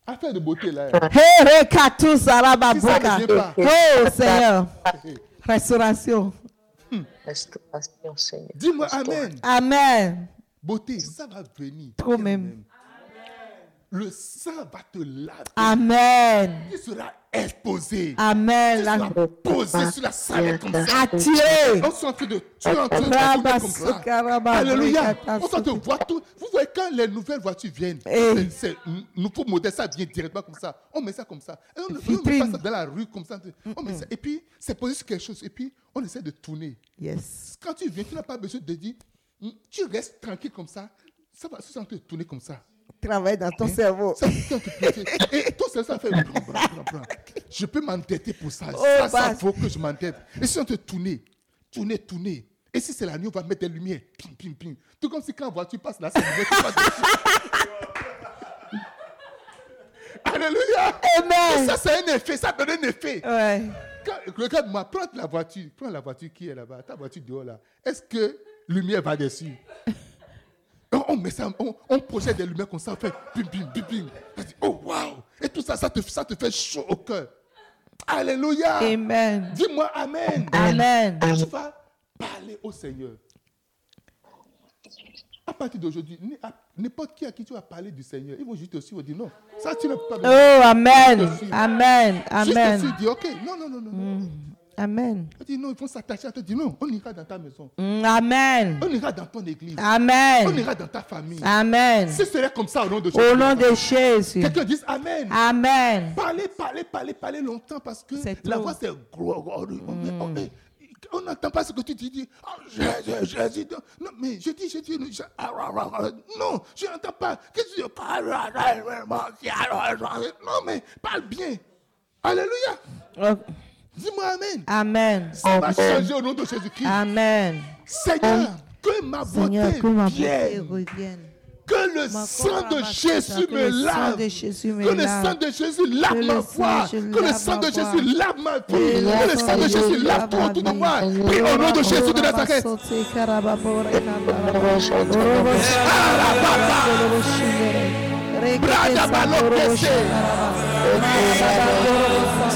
Affaire de beauté là. hein. Hey, rekatu saraba Si ça boka. Oh Seigneur. Restauration. Restauration, Seigneur. Dis-moi Amen. Amen. Beauté, ça va venir. Trop même. Le sang va te laver. Amen. Tu seras exposé. Amen. Tu seras posé sur la salle comme ça. Attiré. On s'en train de tuer en train de comme ça. Alléluia. On s'en de voir tout. Vous voyez, quand les nouvelles voitures viennent, Eh. c'est- nouveau modèle, ça vient directement comme ça. On met ça comme ça. Et on on ne met pas ça dans la rue comme ça. On met ça. Et puis, c'est posé sur quelque chose. Et puis, on essaie de tourner. Yes. Quand tu viens, tu n'as pas besoin de dire, Hmm, tu restes tranquille comme ça. Ça va se sentir tourner comme ça. Travaille dans ton cerveau. Ça. Et ton cerveau, ça fait bram, bram. Je peux m'entêter pour ça. Oh, ça, ça vaut que je m'entête. Et si on te tourner, tourner, tourner. Et si c'est la nuit, on va mettre des lumières. Pim, pim, pim. Tout comme si quand la voiture passe là, c'est. [LAUGHS] Alléluia. Et Amen. ça, c'est un effet. Ça donne un effet. Ouais. Regarde-moi, prends la voiture. Prends la voiture qui est là-bas. Ta voiture dehors là. Est-ce que lumière va dessus? On, on met ça, on, on projette des lumières comme ça, on fait bim, bim, bim, bim. Oh, waouh! Et tout ça, ça te, ça te fait chaud au cœur. Alléluia! Amen. Dis-moi Amen. Amen. Tu vas parler au Seigneur. À partir d'aujourd'hui, n'importe qui à qui tu vas parler du Seigneur, ils vont juste te suivre et dire non. Ça, tu n'as pas besoin. Oh, Amen. Amen. Juste te Amen. suivre, dire ok, non, non, non, non. non. Amen. On dit non, ils vont s'attacher à toi, dire non, on ira dans ta maison. Mm, Amen. On ira dans ton église. On Amen. ira dans ta famille. Amen. Ce serait comme ça au nom de Jésus. Au nom de Jésus. Quelqu'un dise Amen. Amen. Parlez, parlez, parlez, parlez longtemps parce que la voix c'est gros. gros, on- on- On n'entend pas ce que tu dis. dis, Oh, Jésus, Jésus. Non, mais je dis, je dis, je- ah, ah, ah, ah, non, je n'entends pas. Qu'est-ce que tu dis? Ah, ah, ah, ah, ah, ah, Non, mais parle bien. Alléluia. Oh, Dis-moi Amen. Amen. Ça va changer au nom de Jésus-Christ. Amen. Seigneur, que ma Seigneur, beauté que ma beauté vienne. revienne. Que le sang de Jésus que me le sang lave. de Jésus me Que le sang de Jésus lave Que ma le foi. sang de Que le sang de. Jésus lave ma vie. Que le sang de Jésus lave tout autour de moi. Prie au nom de Jésus de Nazareth. Brada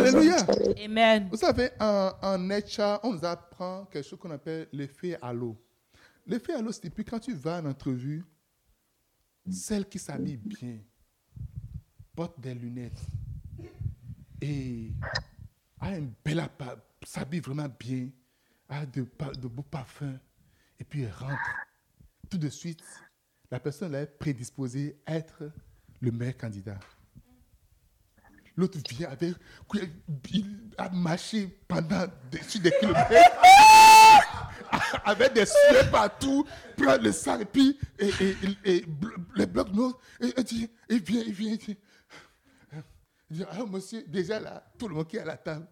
Aleluia. Savez, en, en on nous apprend quelque chose qu'on appelle l'effet halo. L'effet halo, c'est depuis quand tu vas en entrevue, celle qui s'habille bien, porte des lunettes et a un bel appa- s'habille vraiment bien, a de, de beaux parfums, et puis elle rentre. Tout de suite, la personne là est prédisposée à être le meilleur candidat. L'autre vient avec. Il a marché pendant des, des kilomètres. [LAUGHS] avec des sueurs partout, prend le sang et puis et, et, et- et blo- les blocs noirs. Et, et dit, il vient, il vient, il dit, il dit, ah monsieur, déjà là, tout le monde qui est à la table.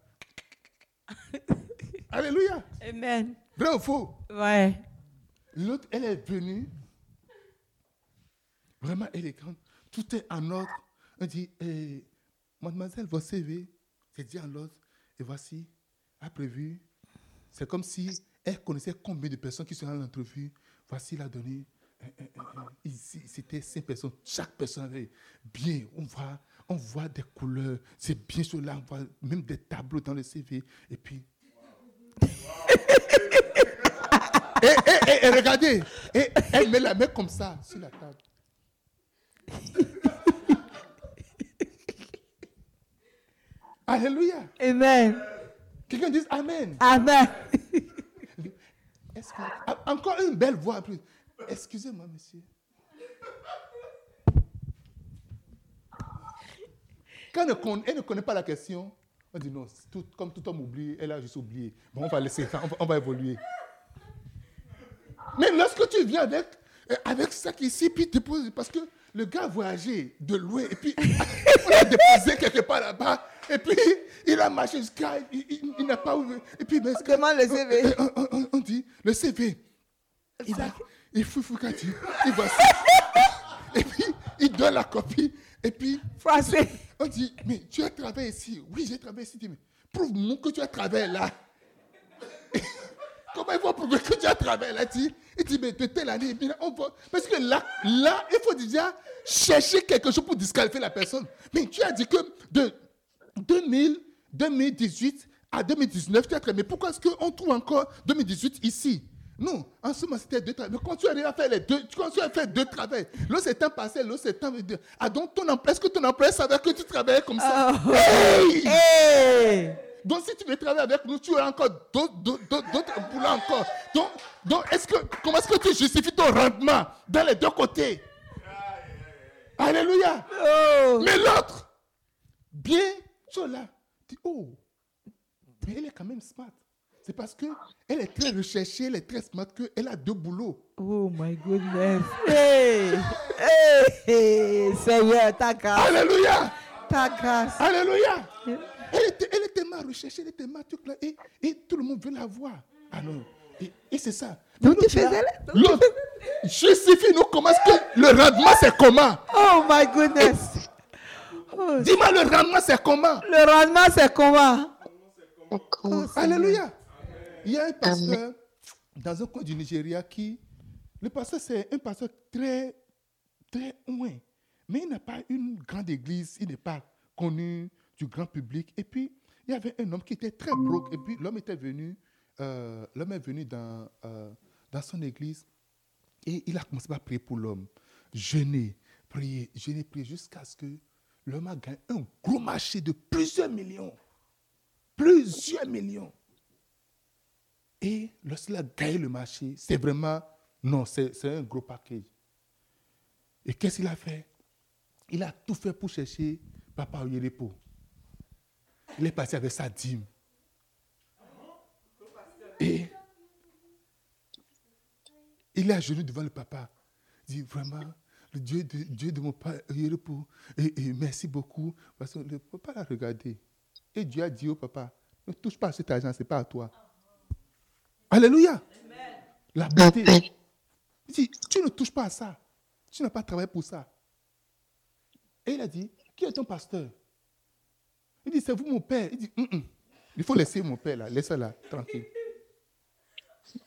[LAUGHS] Alléluia. Amen. Vrai ou faux? Ouais. L'autre, elle est venue, vraiment élégante. Tout est en ordre. On dit, eh, mademoiselle, votre CV, c'est dit en ordre. Et voici, a prévu. C'est comme si elle connaissait combien de personnes qui sont dans l'entrevue. Voici, il a donné. eh, eh, eh, eh, Ici, c'était cinq personnes. Chaque personne avait bien. On voit, on voit des couleurs. C'est bien là. On voit même des tableaux dans le CV. Et puis, et, et- et- et regardez, et elle met la main comme ça sur la table. Alléluia. Amen. Quelqu'un dit Amen. Amen. Encore une belle voix plus. Excusez-moi, monsieur. Quand elle ne, con- elle ne connaît pas la question, on dit non, tout- comme tout homme oublie, elle a juste oublié. Bon, on va laisser ça, on va, on va évoluer. Mais lorsque tu viens avec, euh, avec ça qui ici, puis tu poses, parce que le gars a voyagé de loin, et puis [LAUGHS] on l'a déposé quelque part là-bas, et puis il a marché jusqu'à, il, il- il n'a pas ouvert, et puis mais, Demande le CV. on, on- on- on dit, le CV, il a, il faut, faut qu'il dit, il voit ça. Et puis, il donne la copie, et puis, Français. on dit, mais tu as travaillé ici. Oui, j'ai travaillé ici. Il dit, mais prouve-moi que tu as travaillé là. Comment il faut prouver que tu as travaillé là? Il dit, il dit, mais de telle année, on va... Parce que là, là, il faut déjà chercher quelque chose pour disqualifier la personne. Mais tu as dit que de 2000, 2018 à 2019, tu as. Mais pourquoi est-ce qu'on trouve encore 2018 ici? Non, en ce moment, c'était deux travaux. Mais quand tu arrives à faire les deux, quand tu as fait deux travaux, l'autre c'est temps passé, l'autre c'est temps. Ah, donc ton emploi, est-ce que ton employeur savait que tu travaillais comme ça? Oh. Hey! Hey. Donc, si tu veux travailler avec nous, tu as encore d'autres- boulots encore. Donc, donc est-ce que, comment est-ce que tu justifies ton rendement dans les deux côtés? Alléluia. Oh. Mais l'autre, bien, es là. Tu dis, oh, mais elle est quand même smart. C'est parce qu'elle est très recherchée, elle est très smart, qu'elle a deux boulots. Oh my goodness. Hey. Hey. Seigneur, ta grâce. Alléluia. Ta grâce. Alléluia. Elle était, elle était tellement recherchée, elle était tellement truc là, et, et tout le monde veut la voir. Alors, et, et c'est ça. Donc tu faisais L'autre, justifie-nous comment est-ce que le rendement c'est comment? Oh my goodness. Oh. Dis-moi le rendement c'est comment? Le rendement, c'est comment? Comment? Alléluia. Il y a un pasteur dans un coin du Nigeria qui, le pasteur c'est un pasteur très, très loin, mais il n'a pas une grande église, il n'est pas connu du grand public. Et puis, il y avait un homme qui était très broke, et puis l'homme était venu, euh, l'homme est venu dans, euh, dans son église, et il a commencé à prier pour l'homme. Jeûner, prier, jeûner, prier, jusqu'à ce que l'homme a gagné un gros marché de plusieurs millions. Plusieurs millions. Et lorsqu'il a gagné le marché, c'est vraiment, non, c'est un gros paquet. Et qu'est-ce qu'il a fait? Il a tout fait pour chercher Papa Oyerepo. Il est passé avec sa dîme. Et il est à genoux devant le papa. Il dit vraiment, le Dieu de, Dieu de mon père et, et merci beaucoup. Parce que le papa l'a regardé. Et Dieu a dit au papa, ne touche pas à cet argent, ce n'est pas à toi. Alléluia. La beauté. Il dit, tu ne touches pas à ça. Tu n'as pas travaillé pour ça. Et il a dit, qui est ton pasteur? Il dit, c'est vous mon père. Il dit, Hum, hum. il faut laisser mon père là, laissez là, tranquille. [LAUGHS]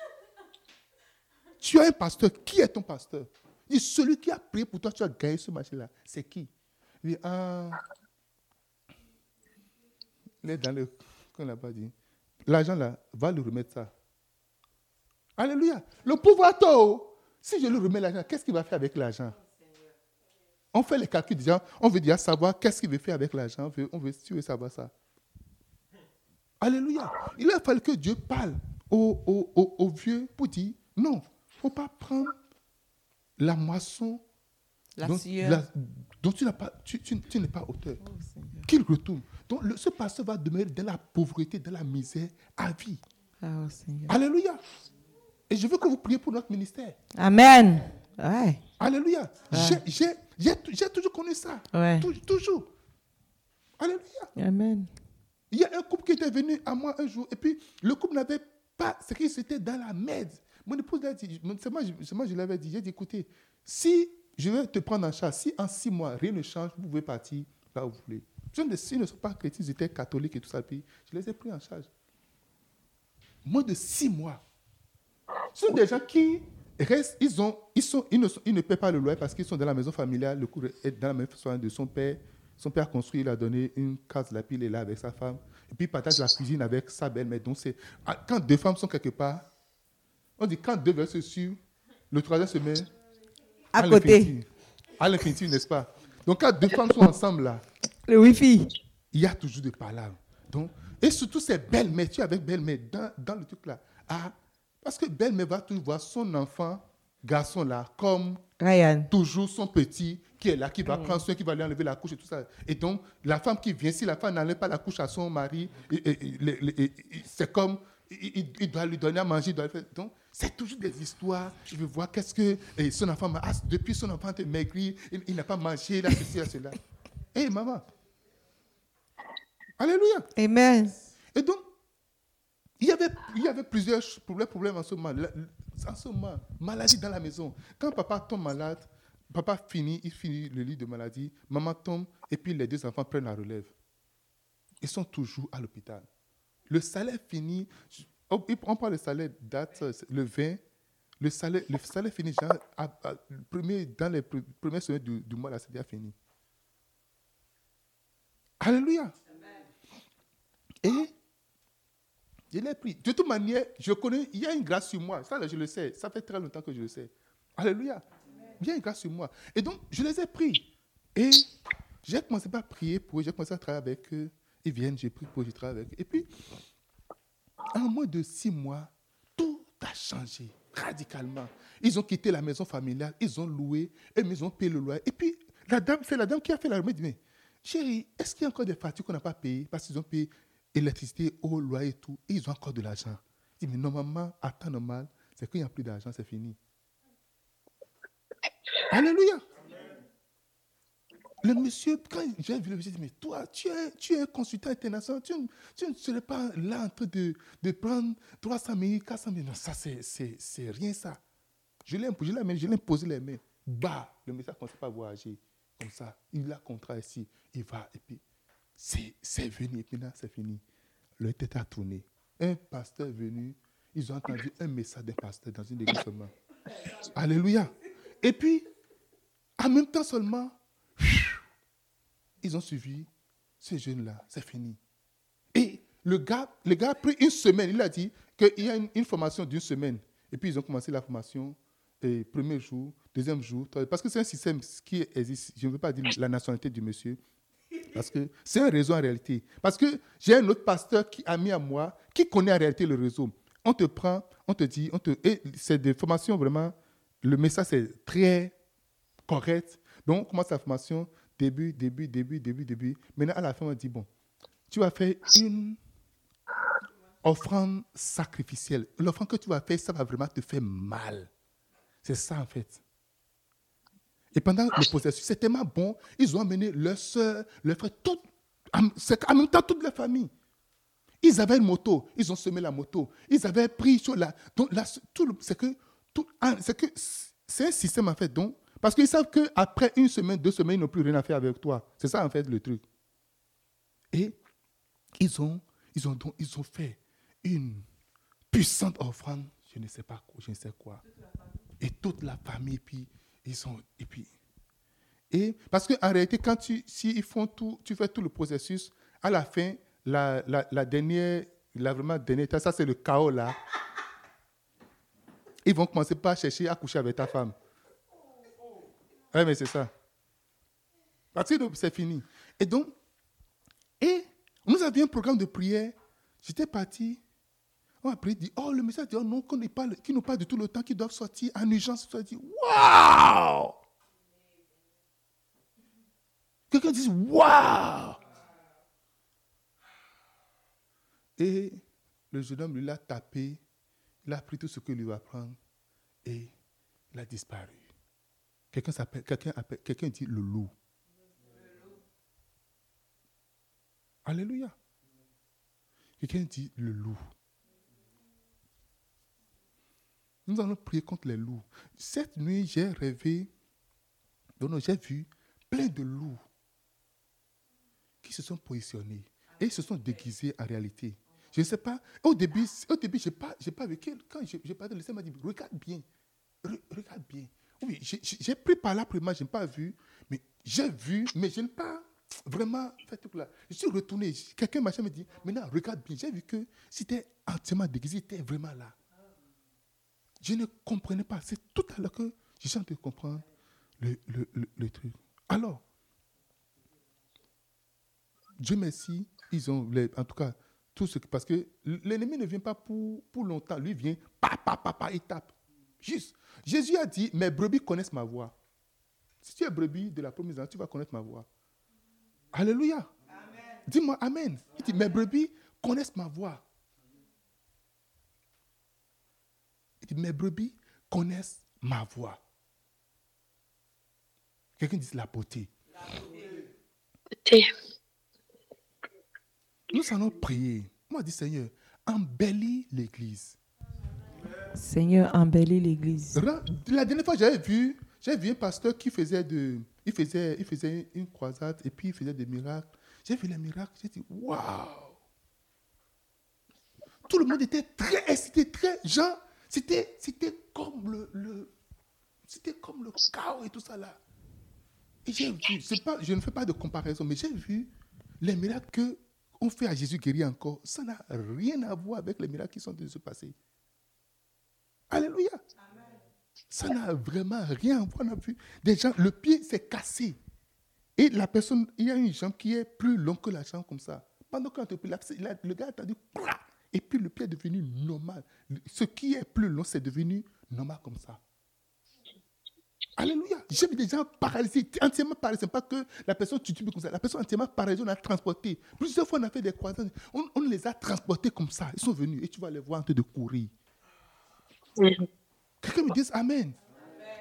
Tu as un pasteur, qui est ton pasteur? Dit, celui qui a prié pour toi, tu as gagné ce marché-là. C'est qui? Il dit, ah, il est dans le. Qu'on n'a pas dit. L'argent là, va lui remettre ça. Alléluia. Le pouvoir tôt. Si je lui remets l'argent, qu'est-ce qu'il va faire avec l'argent? On fait les calculs déjà. On veut déjà savoir qu'est-ce qu'il veut faire avec l'argent. On veut, on veut, tu veux savoir ça. Alléluia. Il a fallu que Dieu parle au, au- au- au vieux pour dire non, il ne faut pas prendre la moisson La dont, la- dont tu n'as pas, tu, tu- tu n'es pas auteur. Oh. Qu'il retourne. Donc le- ce pasteur va demeurer dans la pauvreté, dans la misère à vie. Oh, Seigneur. Alléluia. Et je veux que vous priez pour notre ministère. Amen. Ouais. Alléluia. Ouais. J'ai- toujours connu ça. Ouais. Tou- toujours. Alléluia. Amen. Il y a un couple qui était venu à moi un jour, et puis le couple n'avait pas, c'est qu'ils étaient dans la merde. Mon épouse l'a dit, c'est moi, je- l'avais dit, j'ai dit, écoutez, si je vais te prendre en charge, si en six mois rien ne change, vous pouvez partir là où vous voulez. Je ne, s'ils ne sont pas chrétiens, ils étaient catholiques et tout ça, puis je les ai pris en charge. Moins de six mois. Ce sont des gens qui restent, ils, ont, ils, sont, ils, ne, ils ne paient pas le loyer parce qu'ils sont dans la maison familiale, le couple est dans la même façon de son père. Son père a construit, il a donné une case, la pile est là avec sa femme. Et puis il partage la cuisine avec sa belle-mère. Donc ah, quand deux femmes sont quelque part, on dit quand deux veulent se suivre, le troisième se met À l'infinitif. côté, À l'infinitif, n'est-ce pas? Donc quand deux femmes sont ensemble là, le Wi-Fi. il y a toujours des palabres. Donc, et surtout, c'est belle-mère. Tu es avec belle-mère dans, dans le truc là. Ah, parce que belle-mère va toujours voir son enfant, garçon là, comme Ryan. toujours son petit qui est là, qui va prendre soin, qui va lui enlever la couche et tout ça. Et donc, la femme qui vient, si la femme n'enlève pas la couche à son mari, et- et- et- c'est comme, il, doit lui donner à manger, il doit le faire. Donc, c'est toujours des histoires. Je veux voir qu'est-ce que et son enfant, m'a- ah, depuis son enfant est maigri, il, il n'a pas mangé, là, ceci, là, cela. Hé, maman. Alléluia. Amen. Et donc, il y avait, il y avait plusieurs problèmes, en ce moment. En ce moment, maladie dans la maison. Quand papa tombe malade, papa finit, il finit le lit de maladie, maman tombe, et puis les deux enfants prennent la relève. Ils sont toujours à l'hôpital. Le salaire finit, on on parle de salaire date euh, le 20, le salaire, le salaire finit genre à- à- premier, dans les pre- premières semaines du, mois, là, c'est déjà fini. Alléluia. Et je l'ai pris. De toute manière, je connais, il y a une grâce sur moi. Ça, je le sais. Ça fait très longtemps que je le sais. Alléluia. Il y a une grâce sur moi. Et donc, je les ai pris. Et j'ai commencé par prier pour eux. J'ai commencé à travailler avec eux. Ils viennent, j'ai pris pour eux, je travaille avec eux. Et puis, en moins de six mois, tout a changé radicalement. Ils ont quitté la maison familiale, ils ont loué, et ils ont payé le loyer. Et puis, la dame, c'est la dame qui a fait la remise. dit, mais chérie, est-ce qu'il y a encore des factures qu'on n'a pas payées parce qu'ils ont payé électricité, eau, loyer et tout, et ils ont encore de l'argent. Je dis, mais normalement, à temps normal, c'est qu'il n'y a plus d'argent, c'est fini. Alléluia. Le monsieur, quand j'ai vu le monsieur, j'ai dit, mais toi, tu es, tu es consultant international, tu, ne- tu ne serais pas là en train de, de prendre 300 000, 400 000. Non, ça, c'est- rien ça. Je l'ai je l'ai- je l'ai posé les mains. Bah, le monsieur a commencé à voyager. Comme ça, il a contrat ici, il va, et puis c'est venu, et puis là, c'est fini. Le tête a tourné. Un pasteur est venu, ils ont entendu un message d'un pasteur dans une église seulement. Alléluia. Et puis, en même temps seulement, ils ont suivi ces jeunes-là. C'est fini. Et le gars, le gars a pris une semaine. Il a dit qu'il y a une, formation d'une semaine. Et puis, ils ont commencé la formation. Premier jour, deuxième jour, parce que c'est un système qui existe. Je ne veux pas dire la nationalité du monsieur. Parce que c'est un réseau en réalité. Parce que j'ai un autre pasteur qui a mis à moi, qui connaît en réalité le réseau. On te prend, on te dit, on te, et c'est des formations vraiment, le message est très correct. Donc, on commence la formation, début, début, début, début, début. Maintenant, à la fin, on dit, bon, tu vas faire une offrande sacrificielle. L'offrande que tu vas faire, ça va vraiment te faire mal. C'est ça, en fait. Et pendant le processus, c'est tellement bon, ils ont amené leur soeur, leur frère, tout, en, même temps toute la famille. Ils avaient une moto, ils ont semé la moto, ils avaient pris sur la. Donc là, c'est tout- ah, c'est que c'est un système en fait. Donc, parce qu'ils savent qu'après une semaine, deux semaines, ils n'ont plus rien à faire avec toi. C'est ça en fait le truc. Et ils ont, ils ont, donc, ils ont fait une puissante offrande, je ne sais pas quoi, je ne sais quoi. Et toute la famille, puis ils sont, et puis, et parce qu'en réalité, quand tu, si ils font tout, tu fais tout le processus, à la fin, la, la, la dernière, la vraiment dernière ça c'est le chaos là. Ils vont commencer par chercher à coucher avec ta femme. Oui, mais c'est ça. Parce que c'est fini. Et donc, et nous avions un programme de prière. J'étais parti. On a prié, dit, oh, le message dit, oh non, qu'on parle, qui parle de tout le temps, qui doivent sortir en urgence. Je dit, waouh! Quelqu'un dit, waouh! Et le jeune homme lui l'a tapé, il a pris tout ce qu'il lui va prendre et il a disparu. Quelqu'un s'appelle, quelqu'un quelqu'un dit le loup. Alléluia. Quelqu'un dit le loup. Nous allons prier contre les loups. Cette nuit, j'ai rêvé, j'ai vu plein de loups qui se sont positionnés et se sont déguisés en réalité. Je ne sais pas. Au début, au début je n'ai pas, pas vu. Quand j'ai parlé, le Seigneur m'a dit Regarde bien. regarde bien. Oui, j'ai pris par là, moi, je n'ai pas vu. Mais j'ai vu, mais je n'ai pas vraiment fait tout là. Je suis retourné. Quelqu'un m'a dit Maintenant, regarde bien. J'ai vu que c'était entièrement déguisé, était vraiment là. Je ne comprenais pas. C'est tout à l'heure que je suis en train de comprendre le, le, le, truc. Alors, Dieu merci, ils ont, en tout cas, tout ce parce que l'ennemi ne vient pas pour, pour longtemps. Lui vient, pa, pa, pa, pa, il tape. Juste. Jésus a dit, mes brebis connaissent ma voix. Si tu es brebis de la promesse, tu vas connaître ma voix. Alléluia. Dis-moi Amen. Il dit, mes brebis connaissent ma voix. Il dit, mes brebis connaissent ma voix. Quelqu'un dit la beauté. La beauté. Nous allons prier. Moi, dit Seigneur, embellis l'église. Seigneur, embellis l'église. La dernière fois, j'avais vu, vu un pasteur qui faisait de, il faisait, il faisait une croisade et puis il faisait des miracles. J'ai vu les miracles, j'ai dit, waouh! Tout le monde était très excité, très, genre, c'était, c'était comme le, c'était comme le chaos et tout ça là. Et j'ai vu, pas, je ne fais pas de comparaison, mais j'ai vu les miracles que on fait à Jésus guérir encore, ça n'a rien à voir avec les miracles qui sont de se passer. Alléluia. Ça n'a vraiment rien à voir. On des gens, le pied s'est cassé. Et la personne, il y a une jambe qui est plus longue que la jambe comme ça. Pendant qu'on te le gars a dit, et puis le pied est devenu normal. Ce qui est plus long, c'est devenu normal comme ça. Alléluia. J'ai vu des gens paralysés, entièrement paralysés. Pas que la personne titube comme ça. La personne entièrement paralysée, on a transporté. Plusieurs fois, on a fait des croisades. On, les a transportés comme ça. Ils sont venus et tu vas les voir en train de courir. Quelqu'un me dit Amen.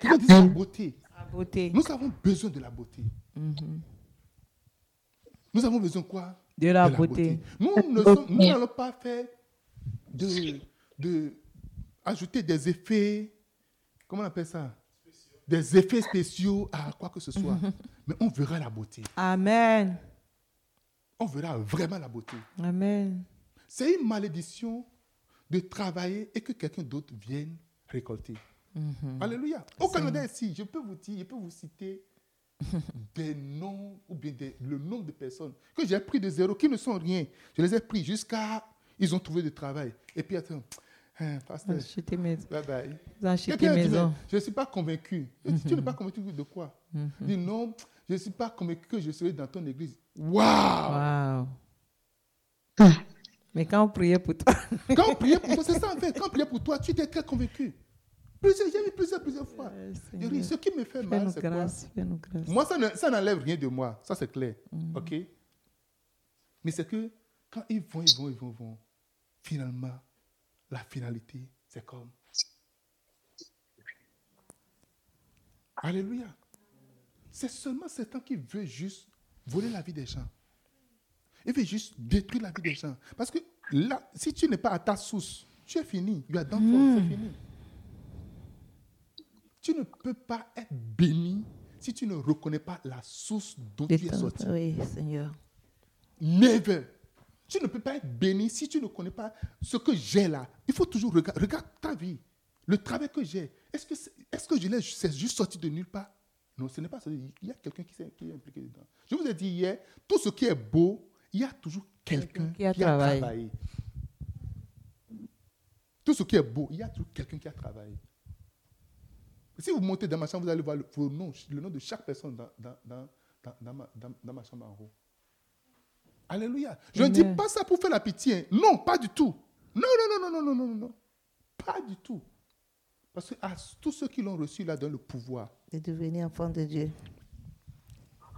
Quelqu'un dit la beauté. la beauté. Nous avons besoin de la beauté. Mhm. Nous avons besoin quoi? De la, beauté. Nous n'allons pas faire de, de ajouter des effets. Comment on appelle ça? Des effets spéciaux à quoi que ce soit. Mais on verra la beauté. Amen. On verra vraiment la beauté. Amen. C'est une malédiction de travailler et que quelqu'un d'autre vienne récolter. Mhm. Alléluia. Au Canada ici, je peux vous dire, je peux vous citer [LAUGHS] des noms ou bien le nombre de personnes que j'ai pris de zéro, qui ne sont rien. Je les ai pris jusqu'à ils ont trouvé du travail. Et puis attends, Hein, pasteur. Maison. Bye bye. maison. Je ne suis pas convaincu. Tu n'es pas convaincu de quoi? Mm Dis non, je ne suis pas convaincu que je serai dans ton église. Waouh wow. Mais quand on priait pour toi. [LAUGHS] quand on priait pour toi, c'est ça en fait. Quand on priait pour toi, tu étais très convaincu. J'ai vu plusieurs, plusieurs fois. ce qui me fait mal, c'est quoi? Moi, ça n'enlève rien de moi. Ça, c'est clair. Mm. OK? Mais c'est que quand ils vont, ils vont, ils vont, ils vont, finalement, la finalité, c'est comme. Alléluia. C'est seulement Satan qui veut juste voler la vie des gens. Il veut juste détruire la vie des gens. Parce que là, si tu n'es pas à ta source, tu es fini. Tu es dans mmh. c'est fini. Tu ne peux pas être béni si tu ne reconnais pas la source dont tu es sorti. Oui, Seigneur. Never. Tu ne peux pas être béni si tu ne connais pas ce que j'ai là. Il faut toujours regarder regarde ta vie, le travail que j'ai. Est-ce que, est, que je l'ai juste sorti de nulle part? Non, ce n'est pas ça. Il y a quelqu'un qui, qui, est impliqué dedans. Je vous ai dit hier, tout ce qui est beau, il y a toujours quelqu'un qui a, travaillé. Tout ce qui est beau, il y a toujours quelqu'un qui a travaillé. Si vous montez dans ma chambre, vous allez voir le, nom, le nom de chaque personne dans, dans, dans, dans ma, chambre en haut. Alléluia. Je ne dis pas ça pour faire la pitié. Hein. Non, pas du tout. Non, non, non, non, non, non, non, non. Pas du tout. Parce que à tous ceux qui l'ont reçu, là, donne le pouvoir. De devenir enfant de Dieu.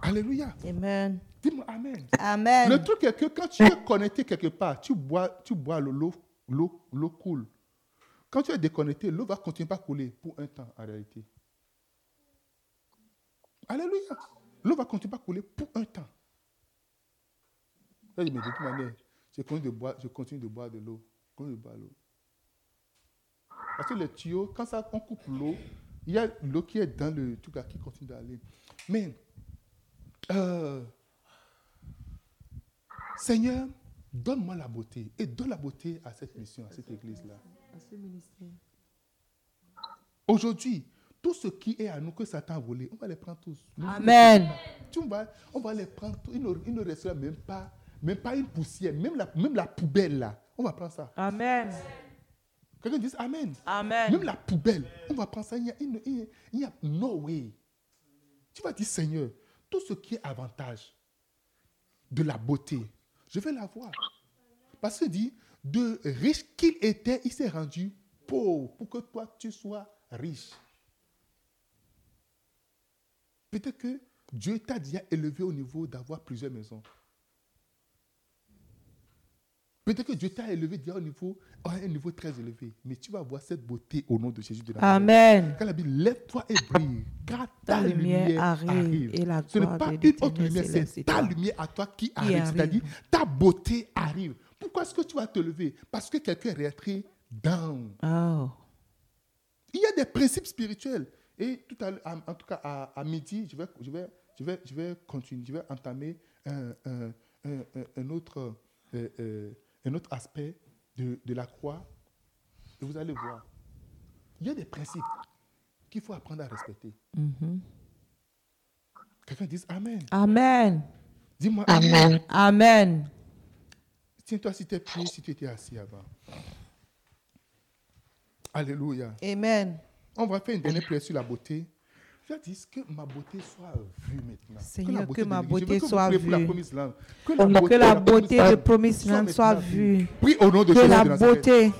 Alléluia. Amen. Dis-moi Amen. Amen. Le truc est que quand tu es connecté quelque part, tu bois, tu bois l'eau, l'eau, l'eau, coule. Quand tu es déconnecté, l'eau va continuer à couler pour un temps en réalité. Alléluia. L'eau va continuer à couler pour un temps. Là, je me dis, de toute manière, je continue de boire, je continue de boire de l'eau. Je continue de boire l'eau. Parce que les tuyaux, quand ça, on coupe l'eau, il y a l'eau qui est dans le truc là qui continue d'aller. Mais, euh, Seigneur, donne-moi la beauté et donne la beauté à cette mission, à cette église-là. Aujourd'hui, tout ce qui est à nous que Satan a volé, on va les prendre tous. Nous, Amen. tu on va les prendre tous. Il ne, il ne restera même pas, même pas une poussière, même la, même la poubelle là. On va prendre ça. Amen. Quelqu'un dit Amen. Amen. Même la poubelle, on va prendre ça. Il n'y a, il il n'y a no way. Tu vas dire, Seigneur, tout ce qui est avantage de la beauté, je vais l'avoir. Parce que dit, de riche qu'il était, il s'est rendu pauvre pour que toi, tu sois riche. Peut-être que Dieu t'a déjà élevé au niveau d'avoir plusieurs maisons. Peut-être que Dieu t'a élevé déjà au niveau, à un niveau très élevé. Mais tu vas voir cette beauté au nom de Jésus de la Amen. quand la Bible lève-toi et brille, car ta, Ta lumière, lumière arrive. arrive, et la Ce n'est pas une autre lumière, c'est ta lumière à toi qui arrive. arrive. C'est-à-dire, ta beauté arrive. Pourquoi est-ce que tu vas te lever? Parce que quelqu'un est rentré down. Oh. Il y a des principes spirituels. Et tout à l'heure, en tout cas à, à midi, je vais, je, vais, je, vais, je vais continuer, je vais entamer un- un- un autre, euh, euh, un autre aspect de, de la croix. Et vous allez voir. Il y a des principes qu'il faut apprendre à respecter. Mhm. Quelqu'un dise Amen. Amen. Dis-moi Amen. Amen. Tiens-toi si tu es pieds, si tu étais assis avant. Alléluia. Amen. On va faire une dernière prière sur la beauté. Je dis que ma beauté soit vue maintenant. Seigneur, que, ma beauté soit vue. Que la beauté, la que la beauté, la beauté de Promised Land soit vue. Prie au nom de Que la beauté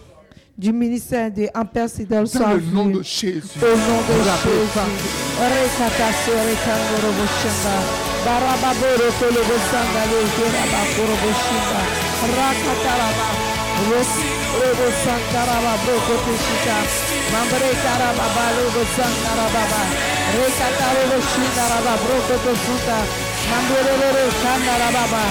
du ministère des Ampères Sidel soit vue. Au nom de Jésus. Au nom de Jésus. Barababoro Kolobosanga Lejera Bakoroboshinga Rakataraba Rosi Prabu Sang Karaba Boko Tishika. Mambere Karaba Balu Sang Karaba Reka Karaba Shinaraba Boko Tishika. Mambere Karaba Karaba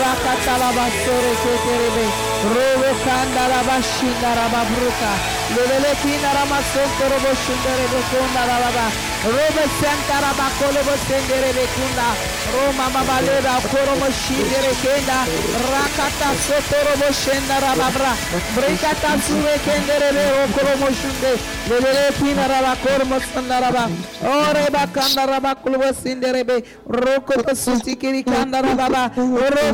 Rakatalabasoro soterebe. Robo kandalaba shindaraba bruka. Lelele pinarama sontorobo shindarebe kondaraba. Robo sentaraba kolobo senderebe kunda. Roma babaleba koromo shindere kenda. Rakata sotorobo shindaraba bra. Brekata sure kenderebe okoromo shinde. Lelele pinaraba koromo sandaraba. Oreba kandaraba kolobo senderebe. Rokobo sutikiri kandaraba. Robo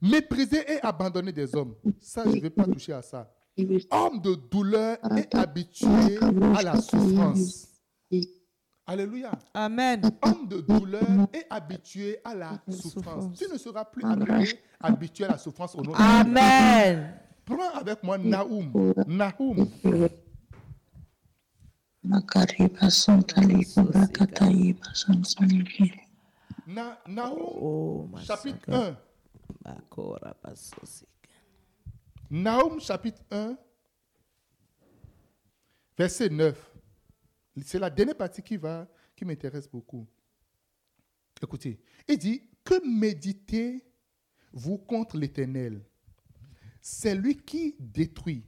Mépriser et abandonner des hommes. Ça, je ne vais pas toucher à ça. Homme de douleur et habitué à la souffrance. Alléluia. Amen. Homme de douleur et habitué à la souffrance. Tu ne seras plus appelé habitué à la souffrance au nom de Jésus. Amen. Prends avec moi Naoum. Naoum. Na- Naoum, Oh, chapitre masaka. 1. Naoum chapitre 1, verset 9. C'est la dernière partie qui, va, qui m'intéresse beaucoup. Écoutez, il dit, que méditez-vous contre l'Éternel? C'est lui qui détruit.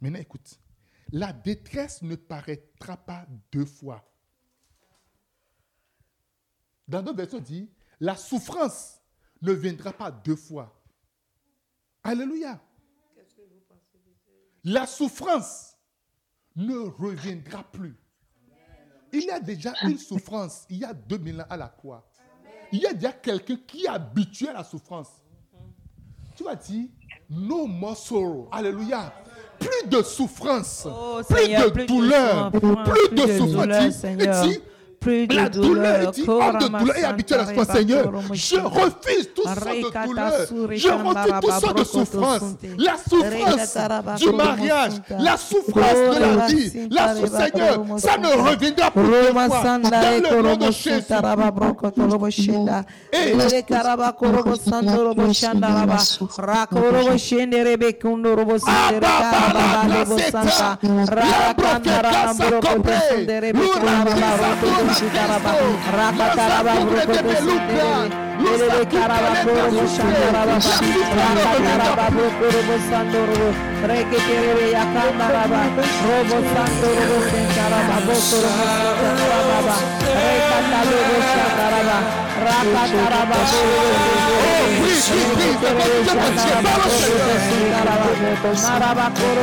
Maintenant, écoute. La détresse ne paraîtra pas deux fois. Dans d'autres versions, dit, la souffrance ne viendra pas deux fois. Alléluia. La souffrance ne reviendra plus. Il y a déjà une souffrance, il y a 2000 ans à la croix. Il y a déjà quelqu'un qui est habitué à la souffrance. Tu vas dire, no more sorrow. Alléluia. Plus de souffrance, Oh, plus, Seigneur, de plus douleur, plus, plus de de souffrance. douleur, Plus de la douleur, dit, homme de douleur est habitué à la souffrance, Seigneur. Je refuse tout sorte de douleur. Je refuse tout sorte de souffrance. La souffrance du mariage, la souffrance de la vie, la souffrance, Seigneur, ça ne reviendra plus fois. Dans le nom de Jésus. raba broko torobo shinda. Eh. Belele karabakoro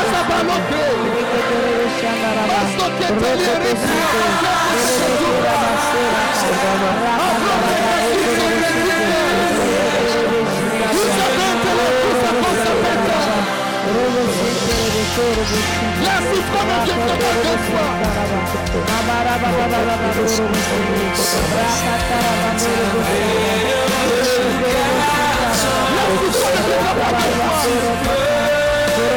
Essa balotei! Basta che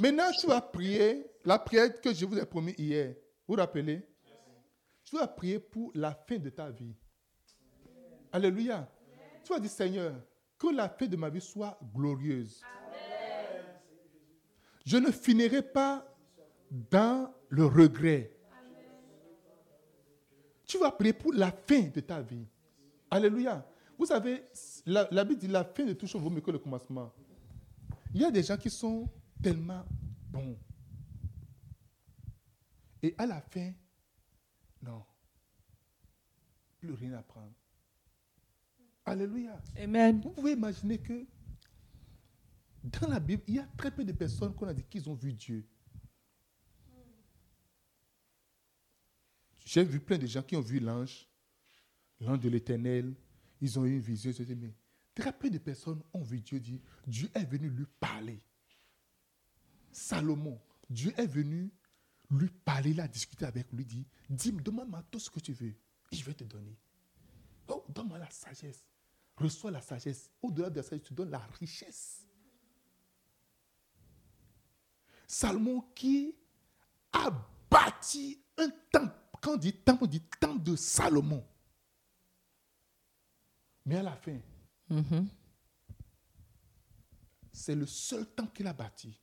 Maintenant, tu vas prier la prière que je vous ai promis hier. Vous vous rappelez? Tu vas prier pour la fin de ta vie. Alléluia. Tu vas dire, Seigneur, que la fin de ma vie soit glorieuse. Je ne finirai pas dans le regret. Tu vas prier pour la fin de ta vie. Alléluia. Vous savez, la, la Bible dit la fin de tout chose vaut mieux que le commencement. Il y a des gens qui sont tellement bons. Et à la fin, non. Plus rien à prendre. Alléluia. Amen. Vous pouvez imaginer que dans la Bible, il y a très peu de personnes qu'on a dit qu'ils ont vu Dieu. J'ai vu plein de gens qui ont vu l'ange, l'ange de l'éternel. Ils ont eu une vision. ils se disent, mais très peu de personnes ont vu Dieu dire, Dieu est venu lui parler. Salomon, Dieu est venu lui parler, il a discuté avec lui, dit, dis-moi, demande-moi tout ce que tu veux, je vais te donner. Oh, donne-moi la sagesse. Reçois la sagesse. Au-delà de la sagesse, tu donnes la richesse. Salomon qui a bâti un temple. Quand on dit temple, on dit temple de Salomon. Mais à la fin, Mhm. c'est le seul temple qu'il a bâti.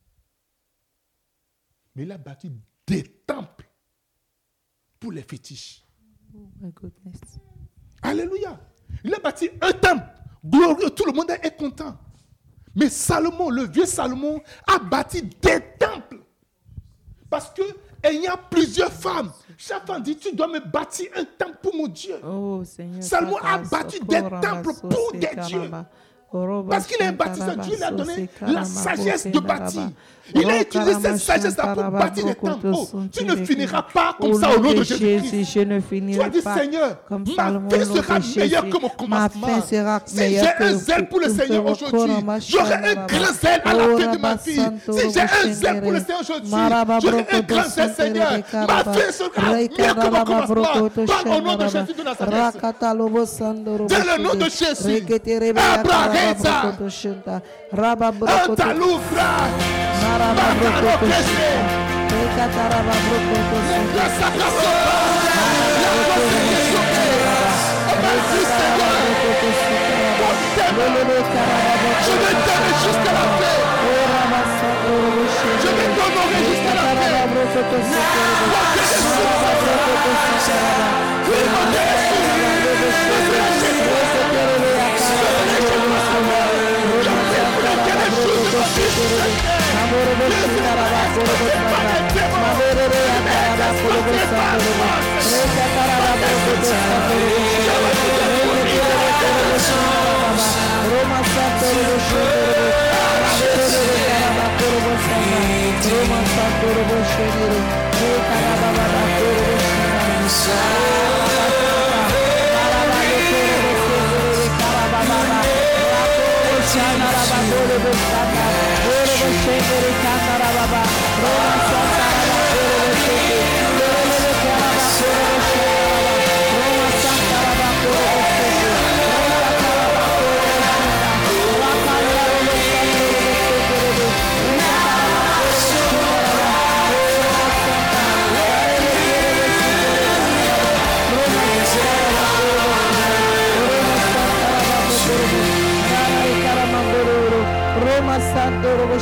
Mais il a bâti des temples pour les fétiches. Oh my goodness. Alléluia. Il a bâti un temple glorieux. Tout le monde est content. Mais Salomon, le vieux Salomon, a bâti des temples. Parce que il y a plusieurs femmes. Chaque femme dit, tu dois me bâtir un temple pour mon Dieu. Oh Seigneur. Salomon a bâti des temples pour des dieux. Parce qu'il est un bâtisseur, Dieu lui a donné la sagesse de bâtir. Il a utilisé cette sagesse-là pour bâtir temples. Oh, tu ne finiras pas comme ça au nom de Jésus, Jésus-Christ. Tu as dit, Seigneur, ma fin sera meilleure que mon commencement. Si j'ai un zèle pour le Seigneur aujourd'hui, j'aurai un grand zèle à la fin de ma vie. Si j'ai un zèle pour le. Seigneur aujourd'hui, j'aurai un grand zèle, Seigneur. Ma fin sera meilleure que mon commencement. Parle au nom de. Jésus de Nazareth. Dans le nom de. Jésus. Abraham, Kese. Rekataraba Brokoto Shenta. La sakasoba. La consécration. Merci Seigneur. Je vais t'aimer jusqu'à la fin. Je vais t'honorer jusqu'à la Dieu Jésus.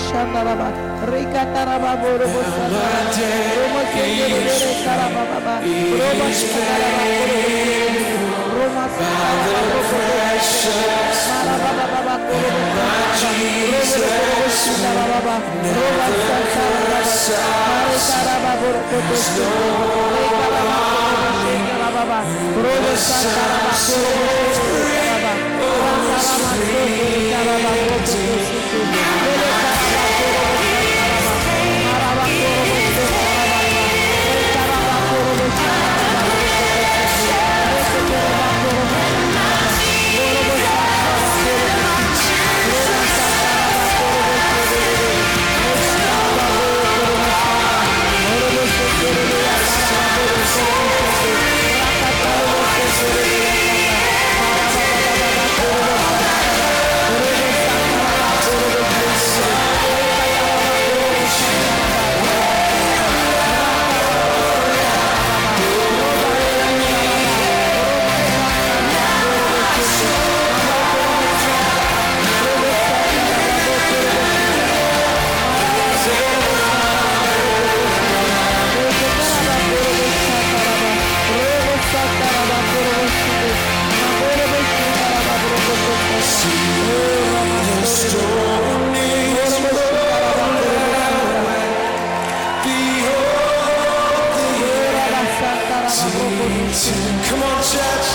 shandaraba rikataraba borobo romo sendere karaba baba shandaraba roma shandaraba shandaraba shandaraba shandaraba Thank Come on, church.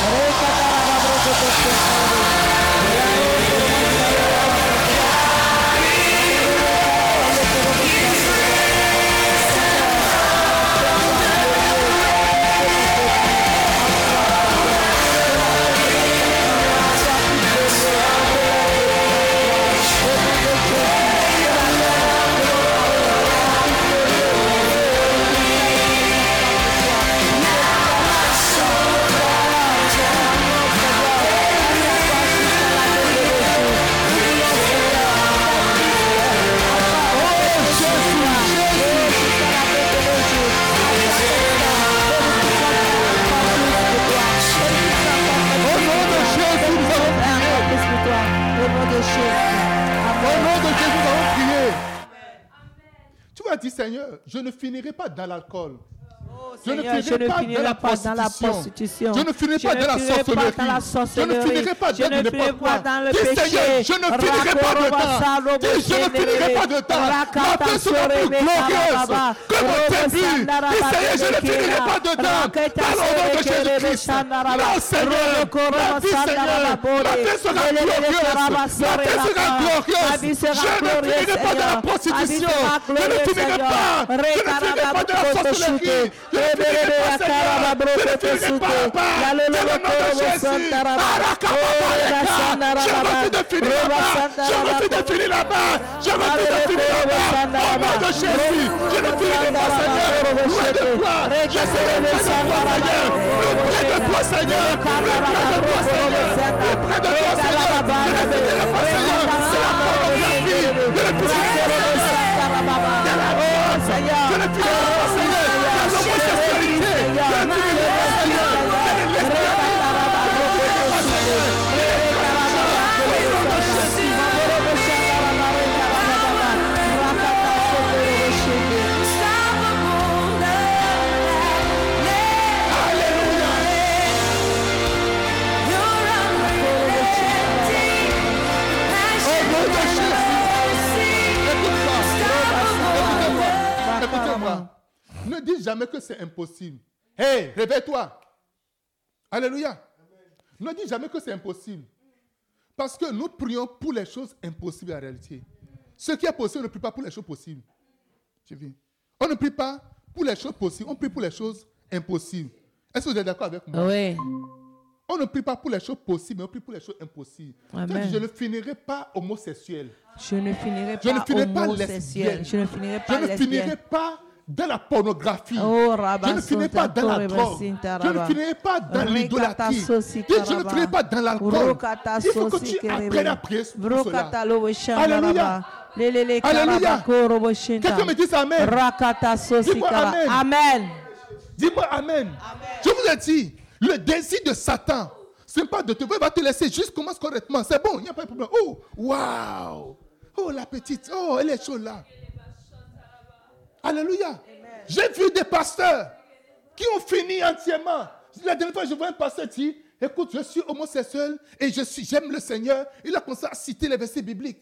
Dire, Seigneur, je ne finirai pas dans l'alcool. Je ne finirai pas dans la pas dans la prostitution. Je ne finirai pas dans la ne finirai pas dans la sorcellerie. Je ne finirai pas dans n'importe quoi. Dis. Seigneur, je ne finirai pas de temps. Dis, je ne finirai pas de temps. Ma paix sera plus glorieuse que mon début. Dis, Seigneur, je ne finirai pas de temps. Par le nom de Jésus-Christ. Non, Seigneur. Ma vie, Seigneur. Ma paix sera glorieuse. Ma paix sera glorieuse. Je ne finirai pas dans la prostitution. Je ne finirai pas. Je ne finirai pas dans la sorcellerie. Je. Je là-bas. Je finir là-bas. Je. Je là-bas. Au nom de Jésus. Je ne finirai pas, Seigneur. Loin de toi. Je serai près de toi, Seigneur. Plus près de toi, Seigneur. Plus près de toi, Seigneur. Plus près de toi, Seigneur. Je ne finirai pas, Seigneur. C'est la pornographie. Je ne finirai pas, Seigneur. C'est la. Je ne finirai pas, Seigneur. Dis jamais que c'est impossible. Hé, réveille-toi. Alléluia. Ne dis jamais que c'est impossible. Parce que nous prions pour les choses impossibles en réalité. Ce qui est possible, on ne prie pas pour les choses possibles. Tu vis. On ne prie pas pour les choses possibles, on prie pour les choses impossibles. Est-ce que vous êtes d'accord avec moi? Oui. On ne prie pas pour les choses possibles, mais on prie pour les choses impossibles. Amen. Je ne finirai pas homosexuel. Je ne finirai Je ne pas finirai pas homosexuel. Je ne finirai Je pas ne finirai pas dans la pornographie. Oh, Je ne finirai pas dans la drogue. Je ne finirai pas dans l'idolâtrie. Je ne finirai pas dans l'alcool. Rokata Il faut que sosi tu apprennes kerebe. à prier pour cela. Brokata lobo shanda Alléluia. Alléluia. Quelqu'un me dit Amen. Dis-moi. Amen. Amen. Dis-moi Amen. Je vous ai dit, le désir de Satan, ce n'est pas de te il va te laisser juste commence correctement. C'est bon, il n'y a pas de problème. Oh, waouh. Oh, la petite. Oh, elle est chaude là. Alléluia. J'ai vu des pasteurs qui ont fini entièrement. La dernière fois, je vois un pasteur dire Écoute, je suis homosexuel et je suis, j'aime le Seigneur. Il a commencé à citer les versets bibliques.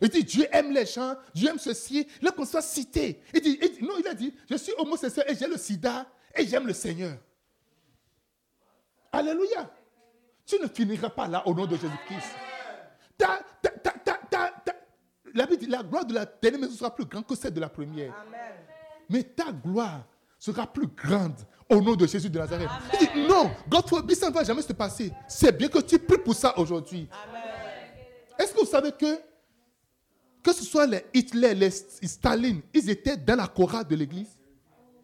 Il dit Dieu aime les gens, Dieu aime ceci. Il a commencé à citer. Il dit, il dit- non, il a dit Je suis homosexuel et j'ai le sida et j'aime le Seigneur. Alléluia. Tu ne finiras pas là au nom de Jésus-Christ. Ta- ta- La Bible dit la gloire de la dernière maison sera plus grande que celle de la première. Mais ta gloire sera plus grande au nom de Jésus de Nazareth. Il dit non, God forbid, ça ne va jamais se passer. C'est bien que tu pries pour ça aujourd'hui. Est-ce que vous savez que que ce soit les Hitler, les Staline, ils étaient dans la chorale de l'église?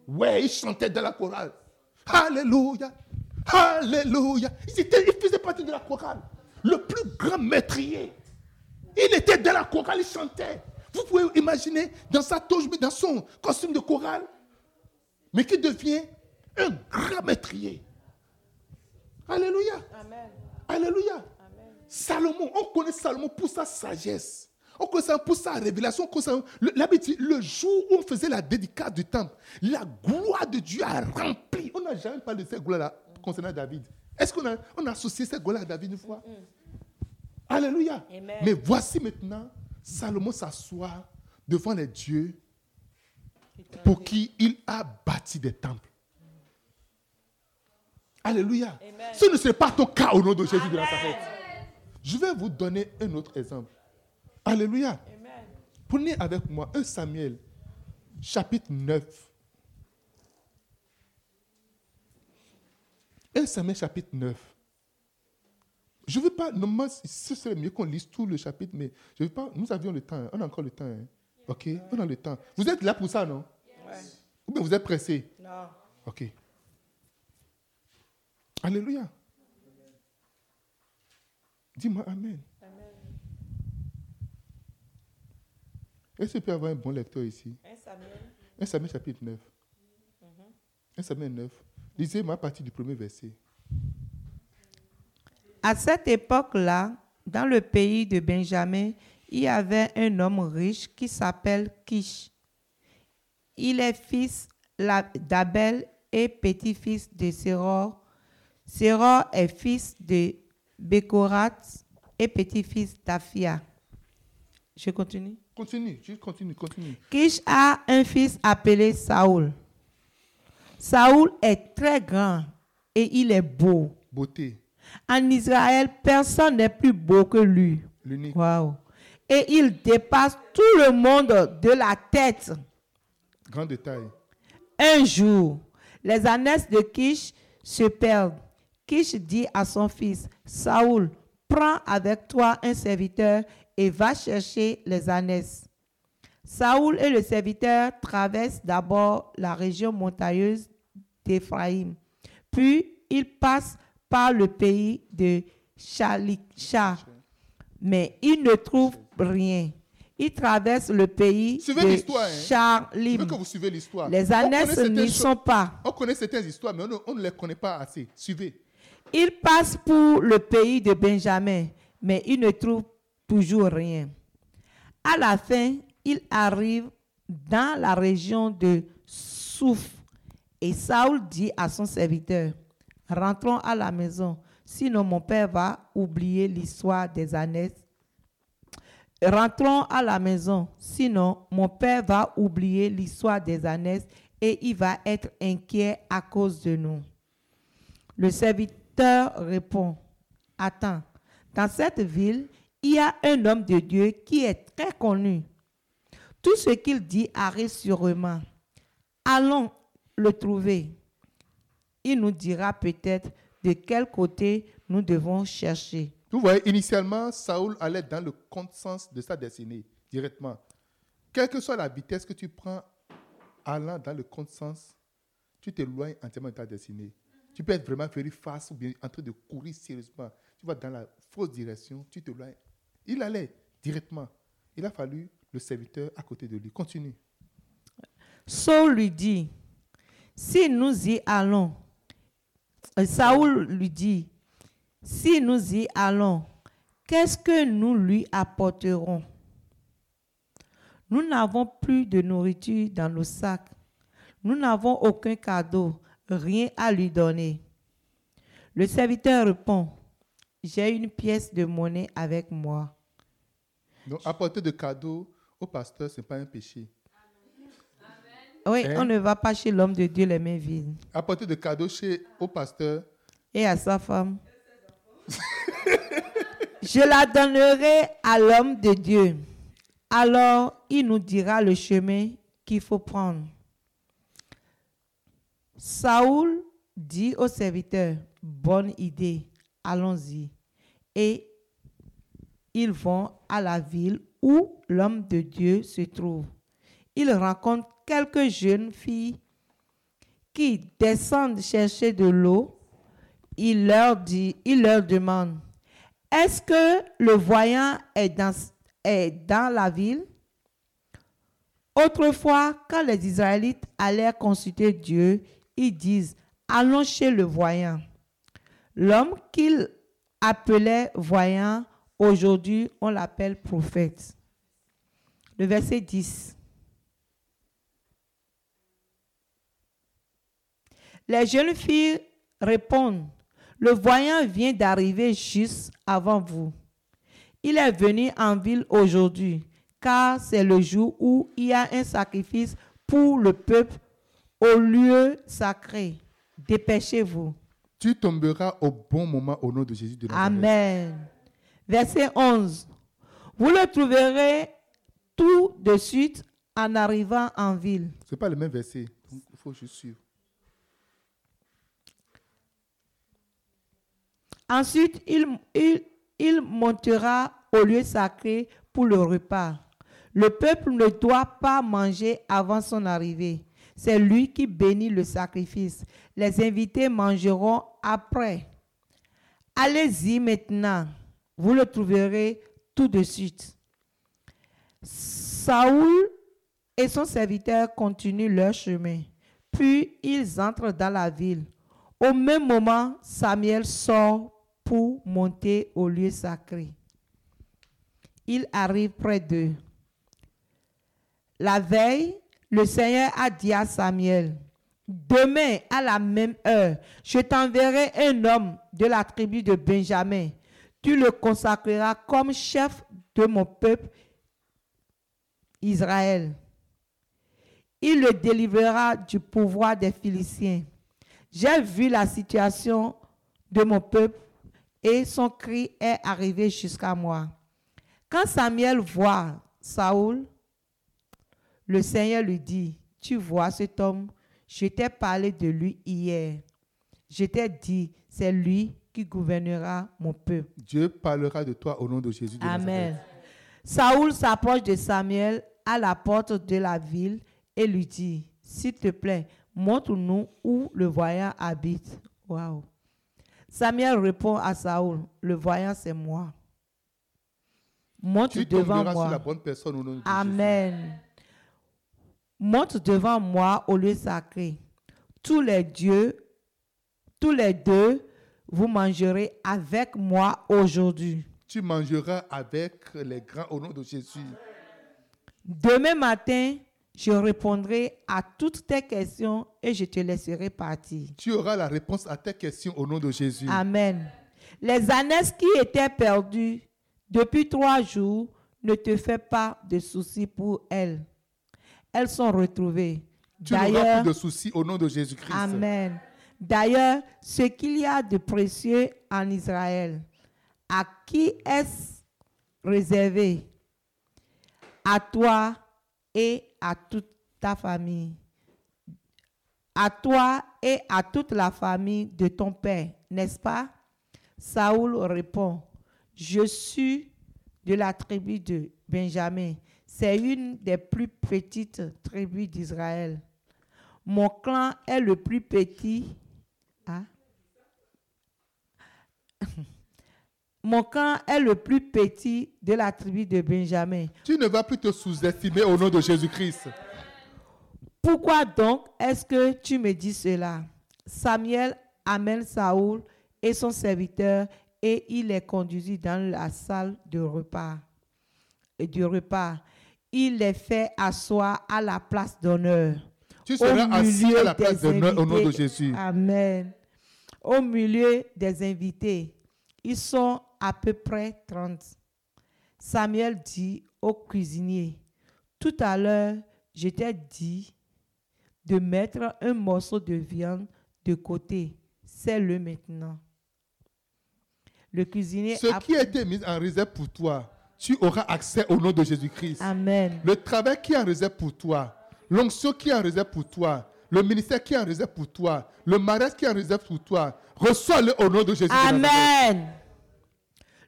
Ouais, ils chantaient dans la chorale. Alléluia. Alléluia. Ils, étaient, ils faisaient partie de la chorale. Le plus grand maîtrier. Il était dans la chorale, il chantait. Vous pouvez imaginer dans sa toge, dans son costume de chorale, mais qui devient un grand maîtrier. Alléluia. Alléluia. Salomon, on connaît Salomon pour sa sagesse. On connaît ça pour sa révélation. On connaît ça- le, jour où on faisait la dédicace du temple, la gloire de Dieu a rempli. On n'a jamais parlé de cette gloire-là concernant David. Est-ce qu'on a, on a associé cette gloire à David une fois? Alléluia. Mais voici maintenant, Salomon s'assoit devant les dieux pour qui il a bâti des temples. Alléluia. Ce ne serait pas ton cas au nom de Jésus de Nazareth. Je vais vous donner un autre exemple. Alléluia. Prenez avec moi 1 Samuel, chapitre 9. 1 Samuel, chapitre 9. Je ne veux pas, normalement, ce serait mieux qu'on lise tout le chapitre, mais je veux pas, nous avions le temps, hein. on a encore le temps. hein. Ok, on a le temps. Vous êtes là pour ça, non? Ou bien vous êtes pressé? Non. Ok. Alléluia. Dis-moi Amen. Est-ce que tu peux avoir un bon lecteur ici? 1 Samuel. 1 Samuel chapitre 9. 1 Samuel 9. Lisez-moi à partir du premier verset. À cette époque-là, dans le pays de Benjamin, il y avait un homme riche qui s'appelle Kish. Il est fils d'Abel et petit-fils de Séror. Séror est fils de Bécorat et petit-fils d'Aphia. Je continue. Continue, juste continue, continue. Kish a un fils appelé Saoul. Saoul est très grand et il est beau. Beauté, En Israël, personne n'est plus beau que lui. l'unique. Et il dépasse tout le monde de la tête. Un jour, les ânesses de Kish se perdent. Kish dit à son fils, Saoul, prends avec toi un serviteur et va chercher les ânesses. Saoul et le serviteur traversent d'abord la région montagneuse d'Éphraïm. Puis ils passent par le pays de Chalicha. Mais ils ne trouvent rien. Ils traversent le pays Suivez de hein. Je Charlim. veux que vous suivez l'histoire. Les certaines n'y sont pas. On connaît certaines histoires, mais on ne, on ne les connaît pas assez. Suivez. Ils passent pour le pays de Benjamin, mais ils ne trouvent toujours rien. À la fin, ils arrivent dans la région de Souf. Et Saoul dit à son serviteur, rentrons à la maison, sinon mon père va oublier l'histoire des ânesses. Rentrons à la maison, sinon mon père va oublier l'histoire des et il va être inquiet à cause de nous. Le serviteur répond, Attends, dans cette ville, il y a un homme de Dieu qui est très connu. Tout ce qu'il dit arrive sûrement. Allons le trouver. Il nous dira peut-être de quel côté nous devons chercher. Vous voyez, initialement, Saoul allait dans le sens de sa destinée, directement. Quelle que soit la vitesse que tu prends, allant dans le sens, tu t'éloignes entièrement de ta destinée. Tu peux être vraiment very fast ou bien en train de courir sérieusement. Tu vas dans la fausse direction, tu t'éloignes. Il allait directement. Il a fallu le serviteur à côté de lui. Continue. Saul lui dit, si nous y allons, Saoul lui dit, si nous y allons, qu'est-ce que nous lui apporterons? Nous n'avons plus de nourriture dans nos sacs. Nous n'avons aucun cadeau, rien à lui donner. Le serviteur répond, j'ai une pièce de monnaie avec moi. Donc, apporter de cadeaux au pasteur, ce n'est pas un péché. Oui, Hein? on ne va pas chez l'homme de Dieu les mains vides. Apporter de cadeaux chez, au pasteur, et à sa femme. [LAUGHS] Je la donnerai à l'homme de Dieu. Alors il nous dira le chemin qu'il faut prendre. Saoul dit au serviteur, bonne idée, allons-y. Et ils vont à la ville où l'homme de Dieu se trouve. Ils rencontrent quelques jeunes filles qui descendent chercher de l'eau il leur dit, il leur demande, est-ce que le voyant est dans, est dans la ville? Autrefois, quand les Israélites allaient consulter Dieu, ils disent, allons chez le voyant. L'homme qu'ils appelaient voyant, aujourd'hui, on l'appelle prophète. Le verset 10. Les jeunes filles répondent, le voyant vient d'arriver juste avant vous. Il est venu en ville aujourd'hui, car c'est le jour où il y a un sacrifice pour le peuple au lieu sacré. Dépêchez-vous. Tu tomberas au bon moment au nom de Jésus de Nazareth. Amen. Verset 11. Vous le trouverez tout de suite en arrivant en ville. Ce n'est pas le même verset. Il faut juste suivre. Ensuite, il, montera au lieu sacré pour le repas. Le peuple ne doit pas manger avant son arrivée. C'est lui qui bénit le sacrifice. Les invités mangeront après. Allez-y maintenant. Vous le trouverez tout de suite. Saoul et son serviteur continuent leur chemin. Puis ils entrent dans la ville. Au même moment, Samuel sort monter au lieu sacré. Il arrive près d'eux. La veille, le Seigneur a dit à Samuel, Demain, à la même heure, je t'enverrai un homme de la tribu de Benjamin. Tu le consacreras comme chef de mon peuple Israël. Il le délivrera du pouvoir des Philistins. J'ai vu la situation de mon peuple et son cri est arrivé jusqu'à moi. Quand Samuel voit Saoul, le Seigneur lui dit, tu vois cet homme, je t'ai parlé de lui hier. Je t'ai dit, c'est lui qui gouvernera mon peuple. Dieu parlera de toi au nom de Jésus de Amen. Nazareth. Saoul s'approche de Samuel à la porte de la ville et lui dit, s'il te plaît, montre-nous où le voyant habite. Waouh. Samuel répond à Saoul, le voyant c'est moi. Monte Tu devant tomberas sur la moi. bonne personne au nom de Jésus. Amen. Monte devant moi au lieu sacré. Tous les dieux, tous les deux, vous mangerez avec moi aujourd'hui. Tu mangeras avec les grands au nom de Jésus. Demain matin, je répondrai à toutes tes questions et je te laisserai partir. Tu auras la réponse à tes questions au nom de Jésus. Amen. Les ânesses qui étaient perdues depuis trois jours, ne te fais pas de soucis pour elles. Elles sont retrouvées. Tu n'auras D'ailleurs, plus de soucis au nom de Jésus-Christ. Amen. D'ailleurs, ce qu'il y a de précieux en Israël, à qui est-ce réservé? À toi et à toute ta famille. À toi et à toute la famille de ton père, n'est-ce pas? Saoul répond, je suis de la tribu de Benjamin. C'est une des plus petites tribus d'Israël. Mon clan est le plus petit. Hein? Mon clan est le plus petit de la tribu de Benjamin. Tu ne vas plus te sous-estimer au nom de Jésus-Christ. Pourquoi donc est-ce que tu me dis cela? Samuel amène Saoul et son serviteur et il les conduisit dans la salle de repas. Et du repas, il les fait asseoir à la place d'honneur. Tu seras assis à la place d'honneur au nom de. Jésus. Amen. Au milieu des invités, ils sont à peu près 30. Samuel dit au cuisinier, tout à l'heure, je t'ai dit de mettre un morceau de viande de côté. C'est le maintenant. Le cuisinier Ce a- qui a été mis en réserve pour toi, tu auras accès au nom de Jésus-Christ. Amen. Le travail qui est en réserve pour toi, l'onction qui est en réserve pour toi, le ministère qui est en réserve pour toi, le mariage qui est en réserve pour toi, reçois-le au nom de Jésus. de Nazareth. Amen.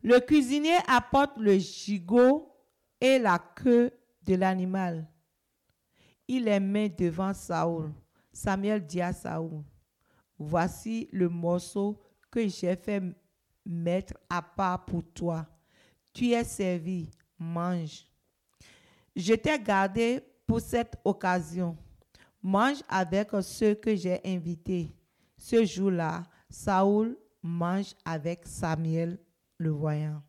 Le cuisinier apporte le gigot et la queue de l'animal. Il les met devant Saoul. Samuel dit à Saoul, voici le morceau que j'ai fait mettre à part pour toi. Tu es servi, mange. Je t'ai gardé pour cette occasion. Mange avec ceux que j'ai invités. Ce jour-là, Saoul mange avec Samuel le voyant.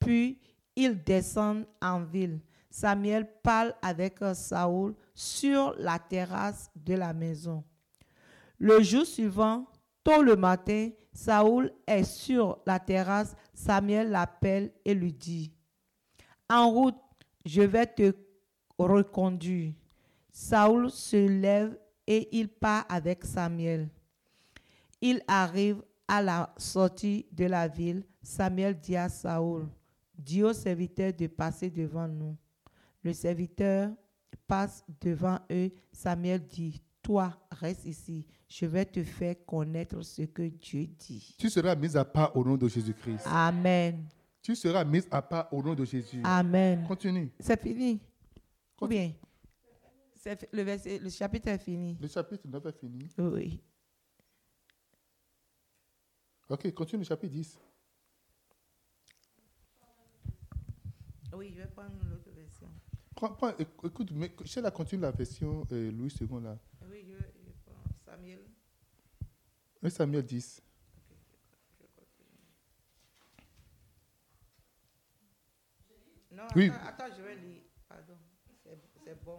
Puis ils descendent en ville. Samuel parle avec Saoul sur la terrasse de la maison. Le jour suivant, tôt le matin, Saoul est sur la terrasse. Samuel l'appelle et lui dit, En route, je vais te reconduire. Saoul se lève et il part avec Samuel. Il arrive à la sortie de la ville. Samuel dit à Saoul, dis au serviteur de passer devant nous. Le serviteur passe devant eux. Samuel dit, toi, reste ici. Je vais te faire connaître ce que Dieu dit. Tu seras mis à part au nom de Jésus-Christ. Amen. Tu seras mis à part au nom de Jésus. Amen. Continue. C'est fini. Continue. bien, le, verset- le chapitre est fini. Le chapitre 9 est fini. Oui. Ok, continue le chapitre 10. Oui, je vais prendre l'autre version. Prends- prends- éc- écoute, mais Sheila continue la version euh, Louis II là. Oui, je, je prends Samuel. 1 Samuel 10. Non, Oui. attends, attends, je vais lire. Pardon. C'est c'est bon.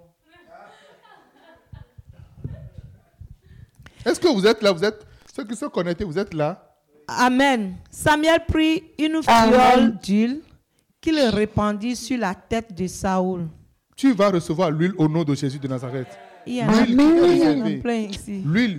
Est-ce que vous êtes là? Vous êtes ceux qui sont connectés, vous êtes là? Amen. Samuel prit une fiole d'huile qu'il répandit sur la tête de Saoul. Tu vas recevoir l'huile au nom de Jésus de Nazareth. L'huile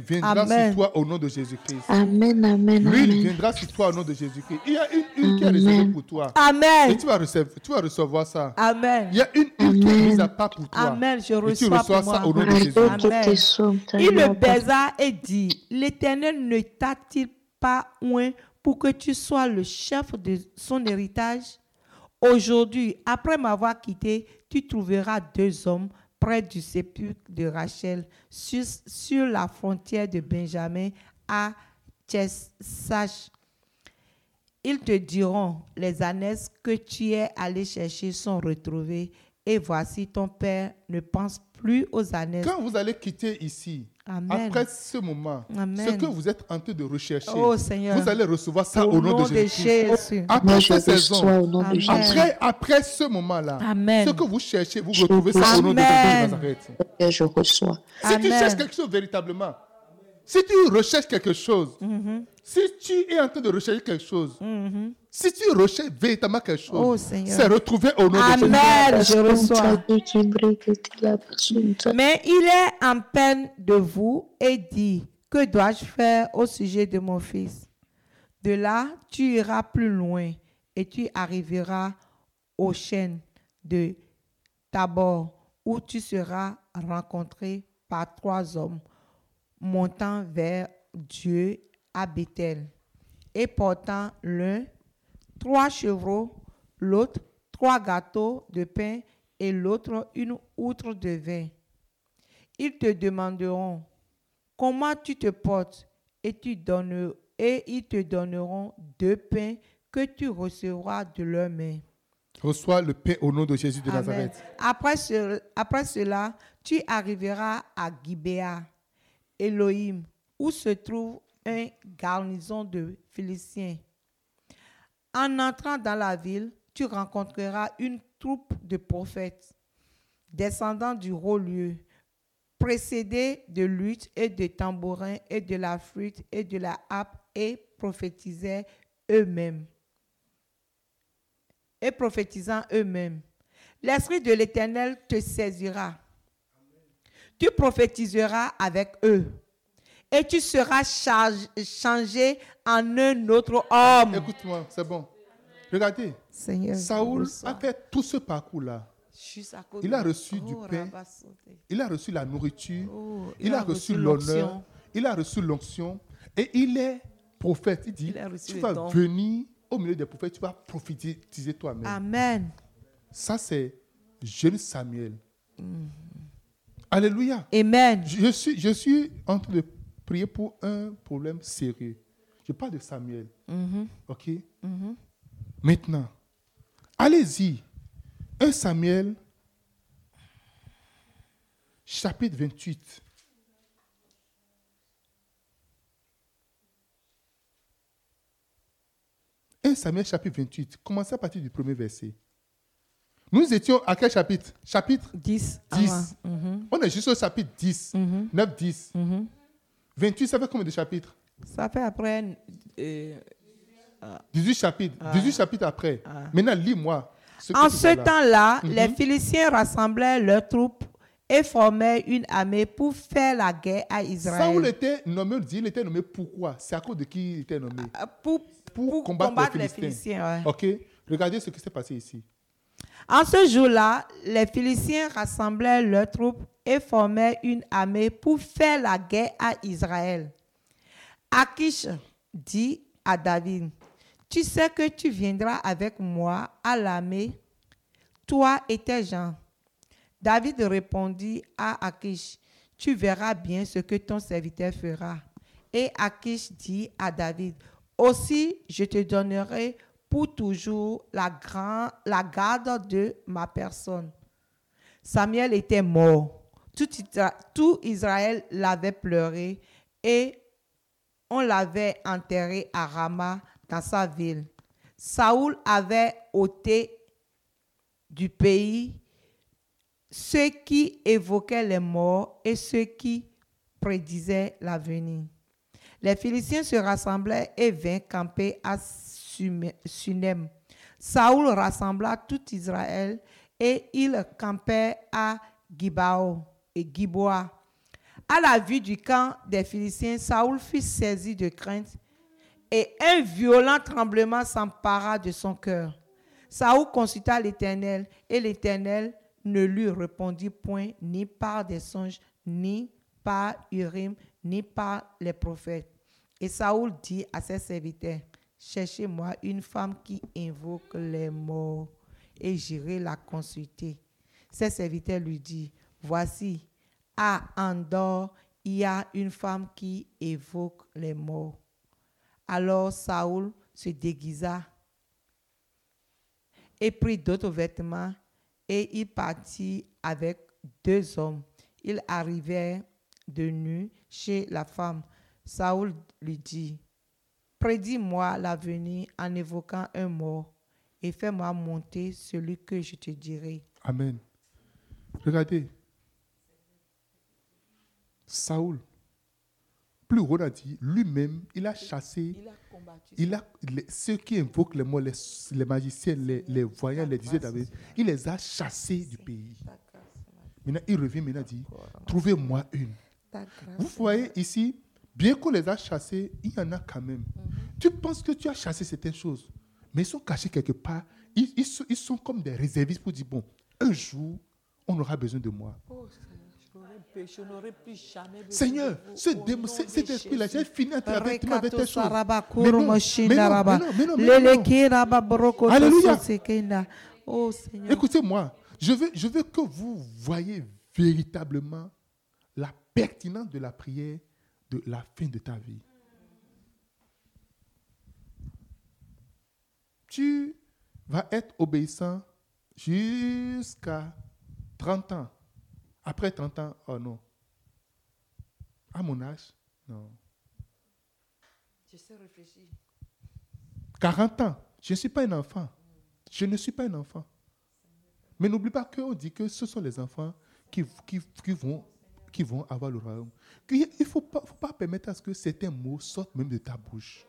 viendra Amen. sur toi au nom de Jésus-Christ. Amen, amen, L'huile viendra sur toi au nom de Jésus-Christ. Il y a une huile qui est réservée pour toi. Et Amen. tu vas, recevoir, tu vas recevoir ça. Amen. Il y a une huile qui est mise à part pour toi. Amen. Je Et tu reçois reçois pour ça moi. au nom de Jésus. Amen. Il le baisa et dit, l'Éternel ne t'a-t-il pas oint pour que tu sois le chef de son héritage? Aujourd'hui, après m'avoir quitté, tu trouveras deux hommes près du sépulcre de Rachel, sur, sur la frontière de Benjamin à Tchessach. Ils te diront, les ânesses que tu es allé chercher sont retrouvées, et voici ton père ne pense plus aux ânesses. Quand vous allez quitter ici, Amen. après ce moment, Amen. ce que vous êtes en train de rechercher, Oh, Seigneur. vous allez recevoir ça Au au, nom, nom de Jésus. Jésus. Après cette saison, après, après ce moment-là, ce que vous cherchez, vous retrouvez ça au nom de. Jésus de Nazareth. Je reçois. Si tu cherches quelque chose véritablement, si tu recherches quelque chose, Mm-hmm. si tu es en train de rechercher quelque chose, si tu recherches véritablement quelque chose, Oh, Seigneur. c'est retrouvé au nom de Jésus. Amen. Je reçois. reçois. Mais il est en peine de vous et dit, que dois-je faire au sujet de mon fils? De là, tu iras plus loin et tu arriveras aux chaînes de Tabor, où tu seras rencontré par trois hommes montant vers Dieu à Bethel et portant l'un trois chevreaux, l'autre trois gâteaux de pain et l'autre une outre de vin. Ils te demanderont comment tu te portes et, tu donnes, et ils te donneront deux pains que tu recevras de leurs mains. Reçois le pain au nom de Jésus de Amen. Nazareth. Après, ce- après cela, tu arriveras à Gibéa, Elohim, où se trouve un garnison de Philistins. En entrant dans la ville, tu rencontreras une troupe de prophètes descendant du haut lieu, précédés de luttes et de tambourins et de la flûte et de la harpe et prophétisaient eux-mêmes et prophétisant eux-mêmes. L'Esprit de l'Éternel te saisira. Tu prophétiseras avec eux. Et tu seras charge- changé en un autre homme. Écoute-moi, c'est bon. Regardez, Seigneur, Saoul a fait tout ce parcours-là. Il a reçu du Oh, pain. Il a reçu la nourriture, Oh, il, a, reçu l'honneur, il a reçu l'onction et il est prophète. Il dit, Il tu vas venir au milieu des prophètes, tu vas prophétiser toi-même. Amen. Ça, c'est jeune Samuel. Mm. Alléluia. Amen. Je suis, je suis en train de prier pour un problème sérieux. Je parle de Samuel. Mm-hmm. OK? Maintenant, allez-y. 1 Samuel, chapitre 28. « 1 Samuel chapitre 28. Commencez à partir du premier verset. Nous étions à quel chapitre? Chapitre 10. 10. avant. Mhm. On est juste au chapitre 10. 9, 10. 28, ça fait combien de chapitres? Ça fait après. euh, 18 chapitres. 18 chapitres après. Maintenant, lis-moi. ce En ce temps-là, Mhm. les Philistins rassemblaient leurs troupes et formaient une armée pour faire la guerre à Saoul Israël. était nommé, on dit, il était nommé pourquoi? C'est à cause de qui il était nommé? Euh, Pour, Pour, pour combattre, les les Philistins. Philistins. ouais. Ok, regardez ce qui s'est passé ici. En ce jour-là, les Philistins rassemblaient leurs troupes et formaient une armée pour faire la guerre à Israël. Akish dit à David, Tu sais que tu viendras avec moi à l'armée, toi et tes gens. David répondit à Akish, Tu verras bien ce que ton serviteur fera. Et Akish dit à David, Aussi je te donnerai pour toujours la, grand- la garde de ma personne. Samuel était mort. Tout, Isra- tout Israël l'avait pleuré et on l'avait enterré à Rama dans sa ville. Saoul avait ôté du pays ceux qui évoquaient les morts et ceux qui prédisaient l'avenir. Les Philistins se rassemblaient et vinrent camper à Sunem. Saoul rassembla tout Israël et ils campaient à Gibao et Giboa. À la vue du camp des Philistins, Saoul fut saisi de crainte et un violent tremblement s'empara de son cœur. Saoul consulta l'Éternel et l'Éternel ne lui répondit point ni par des songes, ni par Urim, ni par les prophètes. Et Saoul dit à ses serviteurs, cherchez-moi une femme qui invoque les morts et j'irai la consulter. Ses serviteurs lui disent, voici, à Andorre, il y a une femme qui évoque les morts. Alors Saoul se déguisa et prit d'autres vêtements et il partit avec deux hommes. Ils arrivèrent de nu chez la femme. Saoul lui dit, prédis-moi l'avenir en évoquant un mort et fais-moi monter celui que je te dirai. Amen. Regardez. Saoul, plus haut a dit, lui-même, il a chassé, combattu. il a, les- ceux qui invoquent les morts, les, les magiciens, les, les voyants, les David, il les a chassés du pays. Maintenant, il revient maintenant dit, trouvez-moi une. Vous voyez ici, bien qu'on les a chassés, il y en a quand même. Tu penses que tu as chassé certaines choses, mais ils sont cachés quelque part. Ils, ils sont, ils sont comme des réservistes pour dire, bon, un jour, on aura besoin de moi. Je Seigneur, ce démon, cet esprit-là, j'ai fini avec avec tes choses. Mais non, mais non, mais non, mais Alléluia. Oh Seigneur. Écoutez-moi, je veux, je veux que vous voyez véritablement la pertinence de la prière de la fin de ta vie. Tu vas être obéissant jusqu'à 30 ans. Après 30 ans, oh non. À mon âge, non. Je sais réfléchir. 40 ans, je ne suis pas un enfant. Je ne suis pas un enfant. Mais n'oublie pas qu'on dit que ce sont les enfants qui, qui, qui vont, qui vont avoir le royaume. Il ne faut pas, faut pas permettre à ce que certains mots sortent même de ta bouche.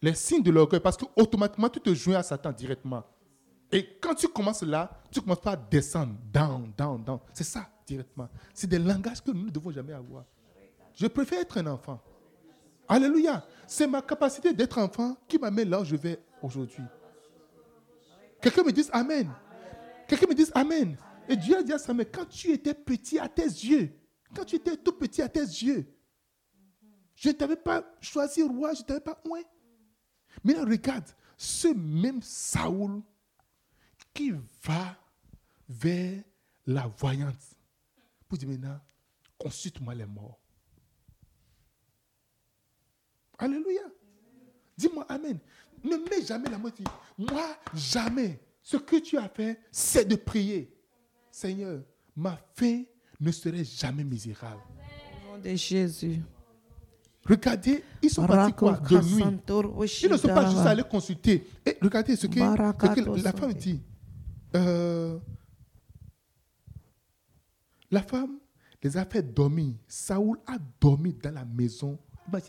Les signes de l'orgueil, parce que automatiquement tu te joins à Satan directement. Et quand tu commences là, tu commences pas à descendre, down, down, down. C'est ça, directement. C'est des langages que nous ne devons jamais avoir. Je préfère être un enfant. Alléluia. C'est ma capacité d'être enfant qui m'amène là où je vais aujourd'hui. Quelqu'un me dise Amen. Quelqu'un me dise Amen. Et Dieu a dit à Samuel, quand tu étais petit à tes yeux, quand tu étais tout petit à tes yeux, je ne t'avais pas choisi roi, je ne t'avais pas oint. Mais là, regarde, ce même Saoul qui va vers la voyante pour dire maintenant, consulte-moi les morts. Alléluia. Dis-moi Amen. Ne mets jamais la moitié. Moi, jamais. Ce que tu as fait, c'est de prier. Seigneur, ma fin ne serait jamais misérable. Au nom de Jésus. Regardez, ils sont partis quoi? De nuit. Ils ne sont pas juste allés consulter. Et regardez ce que, ce que la femme dit. Euh, la femme les a fait dormir. Saoul a dormi dans la maison.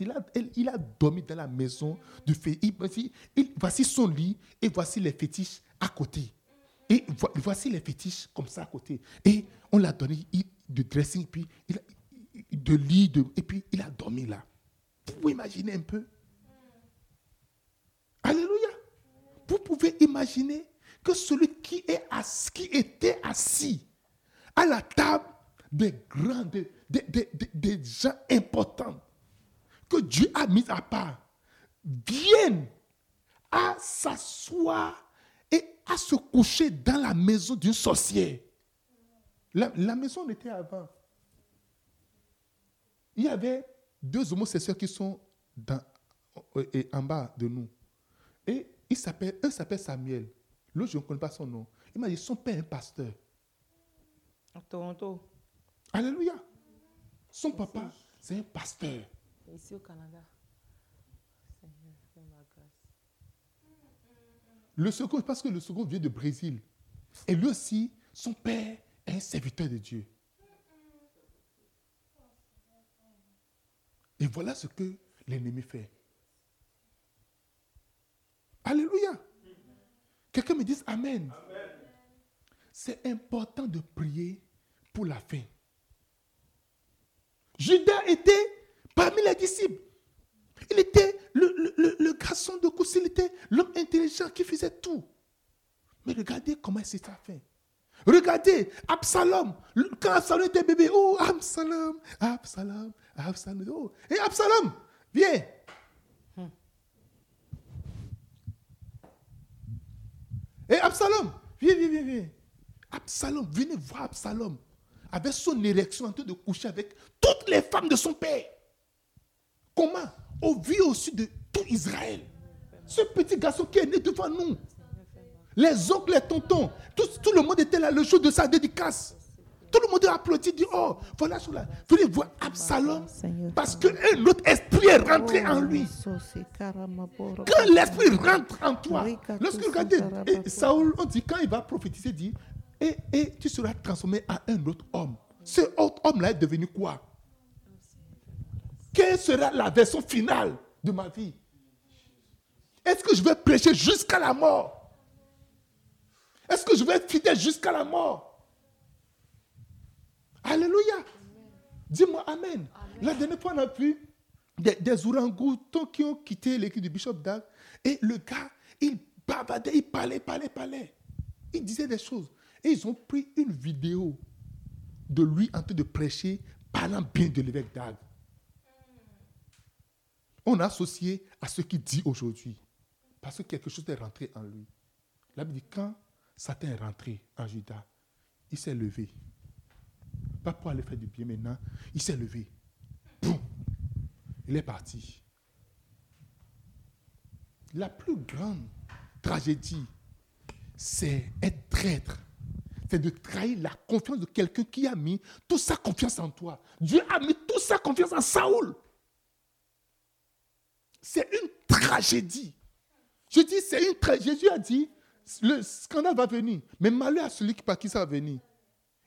Il a, dormi dans la maison du fait. Il, voici, son lit et voici les fétiches à côté. Et vo- voici les fétiches comme ça à côté. Et on l'a donné de dressing, puis de lit, et puis il a dormi là. Vous pouvez imaginer un peu? Alléluia. Vous pouvez imaginer que celui qui, est qui était assis à la table des grands, des, des- des- gens importants, que Dieu a mis à part, vienne à s'asseoir et à se coucher dans la maison d'une sorcière. La, la maison on était avant. Il y avait deux homosexuels qui sont euh, en bas de nous. Et il s'appelle, un s'appelle Samuel. L'autre, je ne connais pas son nom. Il m'a dit, son père est un pasteur. À Toronto, Alléluia. Son papa, c'est un pasteur. ici au Canada. Seigneur, fais ma grâce. Le second, parce que le second vient de Brésil. Et lui aussi, son père est un serviteur de Dieu. Et voilà ce que l'ennemi fait. Alléluia. Quelqu'un me dise Amen. C'est important de prier pour la fin. Judas était parmi les disciples. Il était le, le- garçon de course, il était l'homme intelligent qui faisait tout. Mais regardez comment c'est sa fin. Regardez, Absalom, quand Absalom était bébé, oh, Absalom, Absalom, Absalom, oh. Et Absalom, viens. Et Absalom, viens, viens, viens, viens. Absalom, venez voir Absalom, avec son érection en train de coucher avec toutes les femmes de son père. Comment? Au vu au-dessus de tout Israël. Ce petit garçon qui est né devant nous. Les oncles, les tontons, tout, tout le monde était là le jour de sa dédicace. Tout le monde a applaudi, dit Oh, voilà cela. Venez voir Absalom. Parce qu'un autre esprit est rentré en lui. Quand l'esprit rentre en toi, lorsque regardez, et Saoul, on dit, quand il va prophétiser, il dit et, et tu seras transformé en un autre homme. Ce autre homme-là est devenu quoi? Quelle sera la version finale de ma vie? Est-ce que je vais prêcher jusqu'à la mort? Est-ce que je vais être fidèle jusqu'à la mort? Alléluia. Dis-moi Amen. La dernière fois, on a vu des, des orangoutans qui ont quitté l'équipe du Bishop Dag. Et le gars, il bavardait, il parlait, parlait, parlait. Il disait des choses. Et ils ont pris une vidéo de lui en train de prêcher, parlant bien de l'évêque Dag. On a associé à ce qu'il dit aujourd'hui. Parce que quelque chose est rentré en lui. La Bible dit quand Satan est rentré en Judas, il s'est levé. Pour aller faire du bien maintenant, il s'est levé. Boum. Il est parti. La plus grande tragédie, c'est être traître. C'est de trahir la confiance de quelqu'un qui a mis toute sa confiance en toi. Dieu a mis toute sa confiance en Saoul. C'est une tragédie. Je dis, c'est une tragédie. Jésus a dit, le scandale va venir. Mais malheur à celui par qui ça va venir.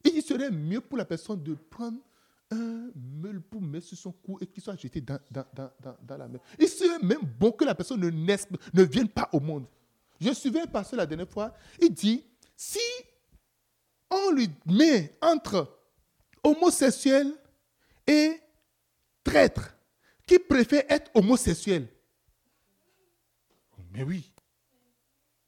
Il serait mieux pour la personne de prendre un meule pour mettre sur son cou et qu'il soit jeté dans, dans, dans, dans, la mer. Il serait même bon que la personne ne, ne vienne pas au monde. Je suivais un pasteur la dernière fois. Il dit, si on lui met entre homosexuel et traître, qui préfère être homosexuel? Mais oui.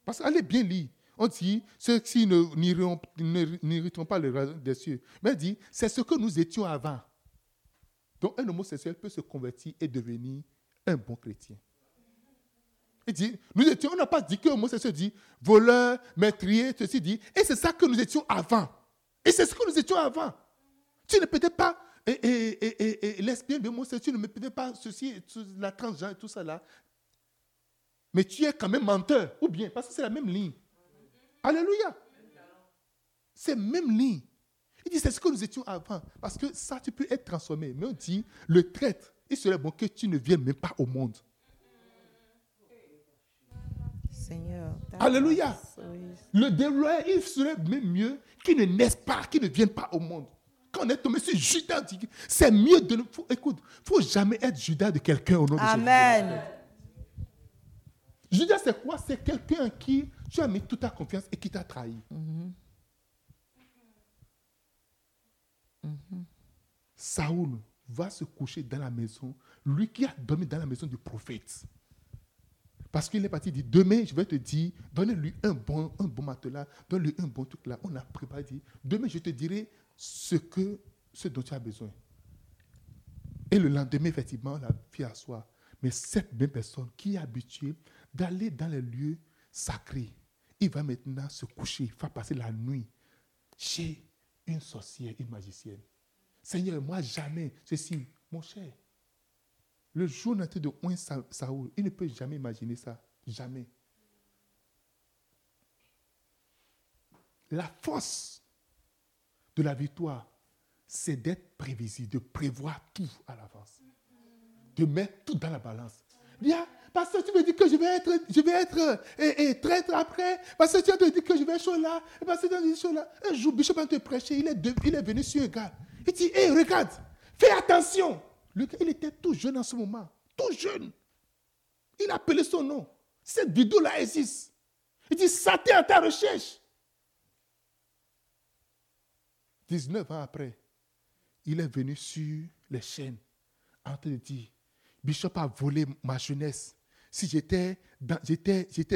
Parce qu'allez bien lire. On dit, ceux-ci n'hériteront pas le royaume des cieux. Mais il dit, c'est ce que nous étions avant. Donc un homosexuel peut se convertir et devenir un bon chrétien. Il dit, nous étions, on n'a pas dit que homosexuel dit voleur, meurtrier, ceci dit. Et c'est ça que nous étions avant. Et c'est ce que nous étions avant. Tu ne peux pas, et, et, et, et, tu ne me pas ceci, la transgenre et tout ça là. Mais tu es quand même menteur. Ou bien, parce que c'est la même ligne. Alléluia. C'est même ligne. Il dit, c'est ce que nous étions avant. Parce que ça, tu peux être transformé. Mais on dit, le traître, il serait bon que tu ne viennes même pas au monde. Seigneur. Alléluia. Le déloyal, il serait même mieux qu'il ne naisse pas, qu'il ne vienne pas au monde. Quand on est tombé sur Judas, c'est mieux de ne. faut- écoute, il ne faut jamais être Judas de quelqu'un au nom de Jésus. Amen. Judas, c'est quoi? C'est quelqu'un qui tu as mis toute ta confiance et qui t'a trahi. Saoul va se coucher dans la maison, lui qui a dormi dans la maison du prophète. Parce qu'il est parti dire, demain, je vais te dire, donne-lui un bon, un bon matelas, donne-lui un bon truc là. On a préparé, dit, demain, je te dirai ce, que, ce dont tu as besoin. Et le lendemain, effectivement, la fille assoit. Mais cette même personne qui est habituée d'aller dans les lieux sacrés, il va maintenant se coucher, il va passer la nuit chez une sorcière, une magicienne. Seigneur, moi jamais, ceci, mon cher. Le jour natal de Ouen Sa- Saoul, il ne peut jamais imaginer ça. Jamais. La force de la victoire, c'est d'être prévisible, de prévoir tout à l'avance. De mettre tout dans la balance. Bien, parce que tu me dis que je vais être, je vais être et, et traître après, parce que tu as dit que je vais être là, parce que tu as dit chaud là. Un jour, Bishop a te prêcher, il est, de- il est venu sur un gars. Il dit, hé, regarde, fais attention. Le gars, il était tout jeune en ce moment, tout jeune. Il a appelé son nom. Cette vidéo-là existe. Il dit, Satan à ta recherche. 19 ans après, il est venu sur les chaînes en train de dire, Bishop a volé ma jeunesse. Si j'étais dans,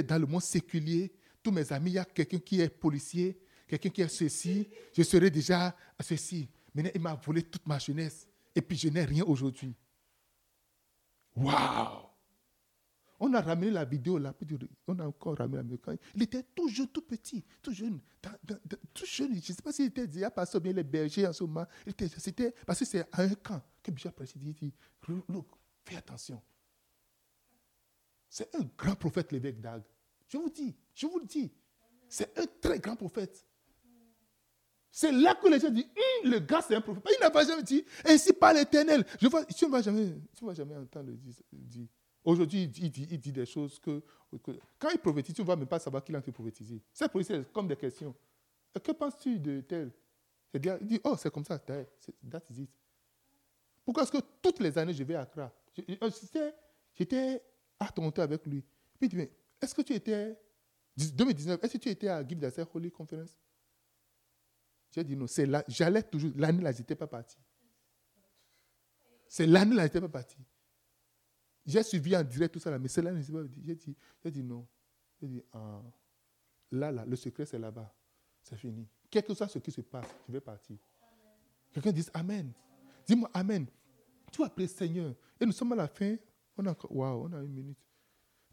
dans le monde séculier, tous mes amis, il y a quelqu'un qui est policier, quelqu'un qui est ceci, je serais déjà ceci. Maintenant, il m'a volé toute ma jeunesse. Et puis, je n'ai rien aujourd'hui. Waouh! On a ramené la vidéo là, on a encore ramené la vidéo. Il était tout jeune, tout petit, tout jeune, tout jeune. Je ne sais pas s'il était déjà passé bien les bergers en ce moment. C'était parce que c'est à un camp que Bishop dit, dit, look, fais attention. C'est un grand prophète, l'évêque d'Ag. Je vous dis, je vous le dis. C'est un très grand prophète. C'est là que les gens disent, Hum, le gars c'est un prophète. Il n'a pas jamais dit, ainsi par l'éternel. Tu ne vas jamais, tu vas jamais entendre le dire. Aujourd'hui, il dit, des choses que, Quand il prophétise, tu ne vas même pas savoir qu'il est en de prophétiser. C'est comme des questions. Que penses-tu de tel? Il dit, oh, c'est comme ça. that- it. Pourquoi est-ce que toutes les années, je vais à Accra? J'étais à Toronto avec lui. Puis il dit, mais est-ce que tu étais, 2019, est-ce que tu étais à Give Yourself Holy Conference? J'ai dit non, c'est là, j'allais toujours, l'année là, je n'étais pas parti. C'est l'année là, je n'étais pas parti. J'ai suivi en direct tout ça là, mais c'est l'année, je pas. J'ai dit, j'ai dit non. J'ai dit, ah, là, là, le secret c'est là-bas. C'est fini. Quel que soit ce qui se passe, je vais partir. Quelqu'un dit Amen. Dis-moi Amen. Tu vas prier Seigneur. Et nous sommes à la fin. On a on a une minute.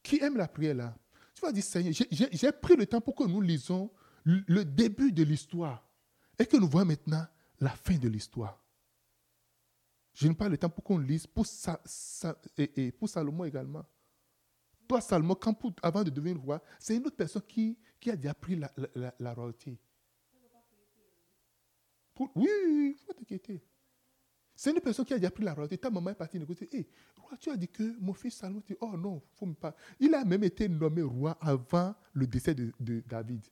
Qui aime la prière là? Tu vas dire Seigneur, j'ai- pris le temps pour que nous lisons le début de l'histoire et que nous voyons maintenant la fin de l'histoire. Je n'ai pas le temps pour qu'on lise pour, et, pour Salomon également. Toi, Salomon, quand avant de devenir roi, c'est une autre personne qui, qui a déjà pris la, la, la- royauté. Oui, il faut t'inquiéter. C'est une personne qui a déjà pris la royauté. Ta maman est partie négocier. Hé, roi, tu as dit que mon fils Salomon, oh non, faut pas. Il a même été nommé roi avant le décès de, David.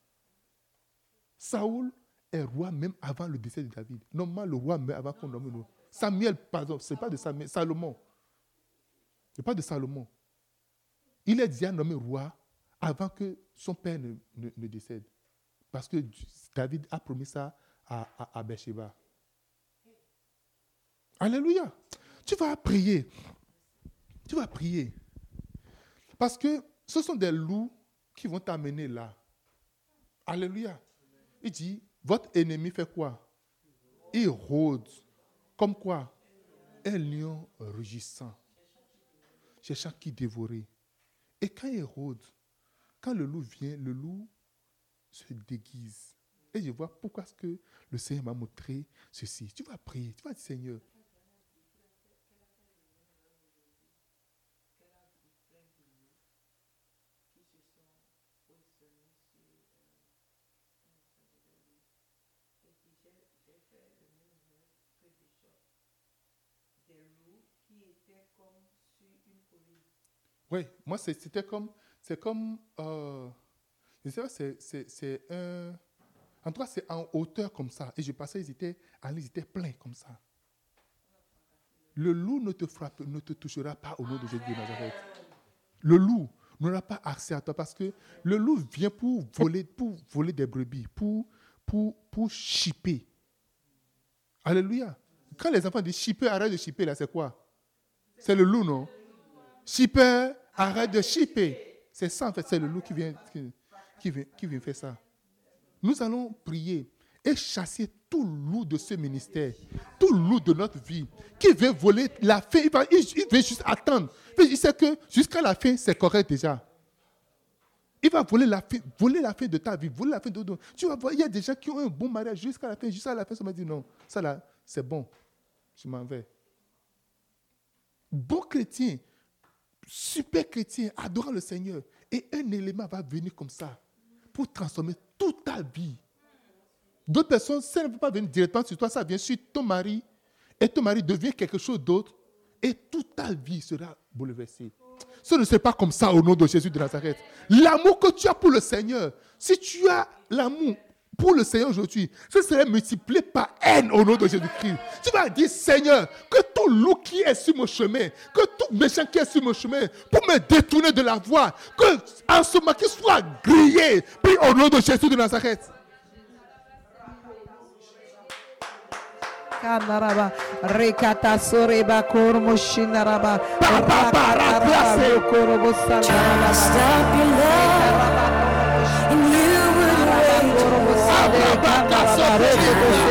Saoul est roi même avant le décès de David. Normalement, le roi meurt avant qu'on nomme le roi. Samuel, pardon, ce n'est pas de Samuel, Salomon. Ce n'est pas de Salomon. Il est déjà nommé roi avant que son père ne, ne- décède. Parce que David a promis ça à, à, à. Alléluia. Tu vas prier. Tu vas prier. Parce que ce sont des loups qui vont t'amener là. Alléluia. Il dit, votre ennemi fait quoi? Il rôde. Comme quoi? Un lion rugissant. Cherchant qui dévorer. Et quand il rôde, quand le loup vient, le loup se déguise. Et je vois pourquoi est-ce que le Seigneur m'a montré ceci. Tu vas prier, tu vas dire Seigneur. Oui, moi c'était comme, c'est comme, euh, je sais pas, c'est, un, en tout cas c'est en hauteur comme ça. Et je passais, ils étaient, ils étaient pleins comme ça. Le loup ne te frappe, ne te touchera pas au nom de Jésus de Nazareth. Le loup n'aura pas accès à toi parce que le loup vient pour voler, pour voler des brebis, pour, pour, pour chipper. Alléluia. Quand les enfants disent chipper, arrête de chipper, là, c'est quoi? C'est le loup, non? Chipper, arrête de chipper. C'est ça, en fait, c'est le loup qui vient, qui, vient, qui vient faire ça. Nous allons prier et chasser tout loup de ce ministère, tout loup de notre vie, qui veut voler la fin. Il veut juste attendre. Il sait que jusqu'à la fin, c'est correct déjà. Il va voler la fin, voler la fin de ta vie, voler la fin de ton. Tu vas voir, il y a des gens qui ont un bon mariage jusqu'à la fin, jusqu'à la fin, ça m'a dit non, ça là, c'est bon, je m'en vais. Bon chrétien, super chrétien, adorant le Seigneur, et un élément va venir comme ça pour transformer toute ta vie. D'autres personnes, ça ne peut pas venir directement sur toi, ça vient sur ton mari, et ton mari devient quelque chose d'autre, et toute ta vie sera bouleversée. Ce ne serait pas comme ça au nom de Jésus de Nazareth. L'amour que tu as pour le Seigneur, si tu as l'amour pour le Seigneur aujourd'hui, ce serait multiplié par haine au nom de Jésus-Christ. Tu vas dire, Seigneur, que tout loup qui est sur mon chemin, que tout méchant qui est sur mon chemin, pour me détourner de la voie, que en ce moment qu'il soit grillé, puis au nom de Jésus de Nazareth. Kandaraba, rekata soreba kormo shinaraba, rakataraba kandaraba,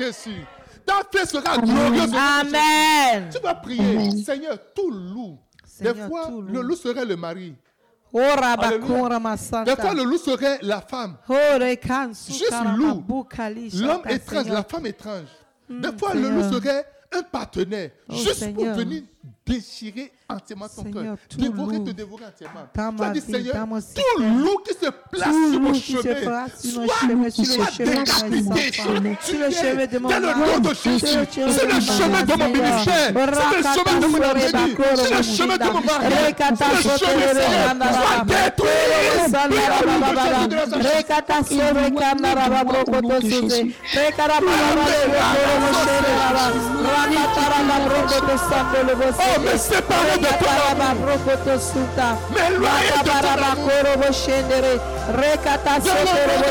Jésus. Ta fin sera glorieuse. Amen. Tu vas prier, Amen. Seigneur, tout loup. Des fois, tout loup. le loup serait le mari. Bakura Des fois, le loup serait la femme. Kansu Juste loup. L'homme étrange, la femme étrange. Des fois, le loup serait un partenaire. Oh, juste pour venir déchirer entièrement ton cœur. Dévorer, te dévorer entièrement. Tu as dit, Seigneur, tout loup qui se place sur mon chemin, soit, soit décapité, sur le chemin de mon dans le nom de Jésus. C'est le chemin de mon ministère. C'est le chemin de mon avenir. C'est le chemin de mon mari. C'est le chemin, détruit. De sando lobo Oh. Mais de Rakata ton baba amour. koro boshendere. Rekata Dans le sote nom de rebo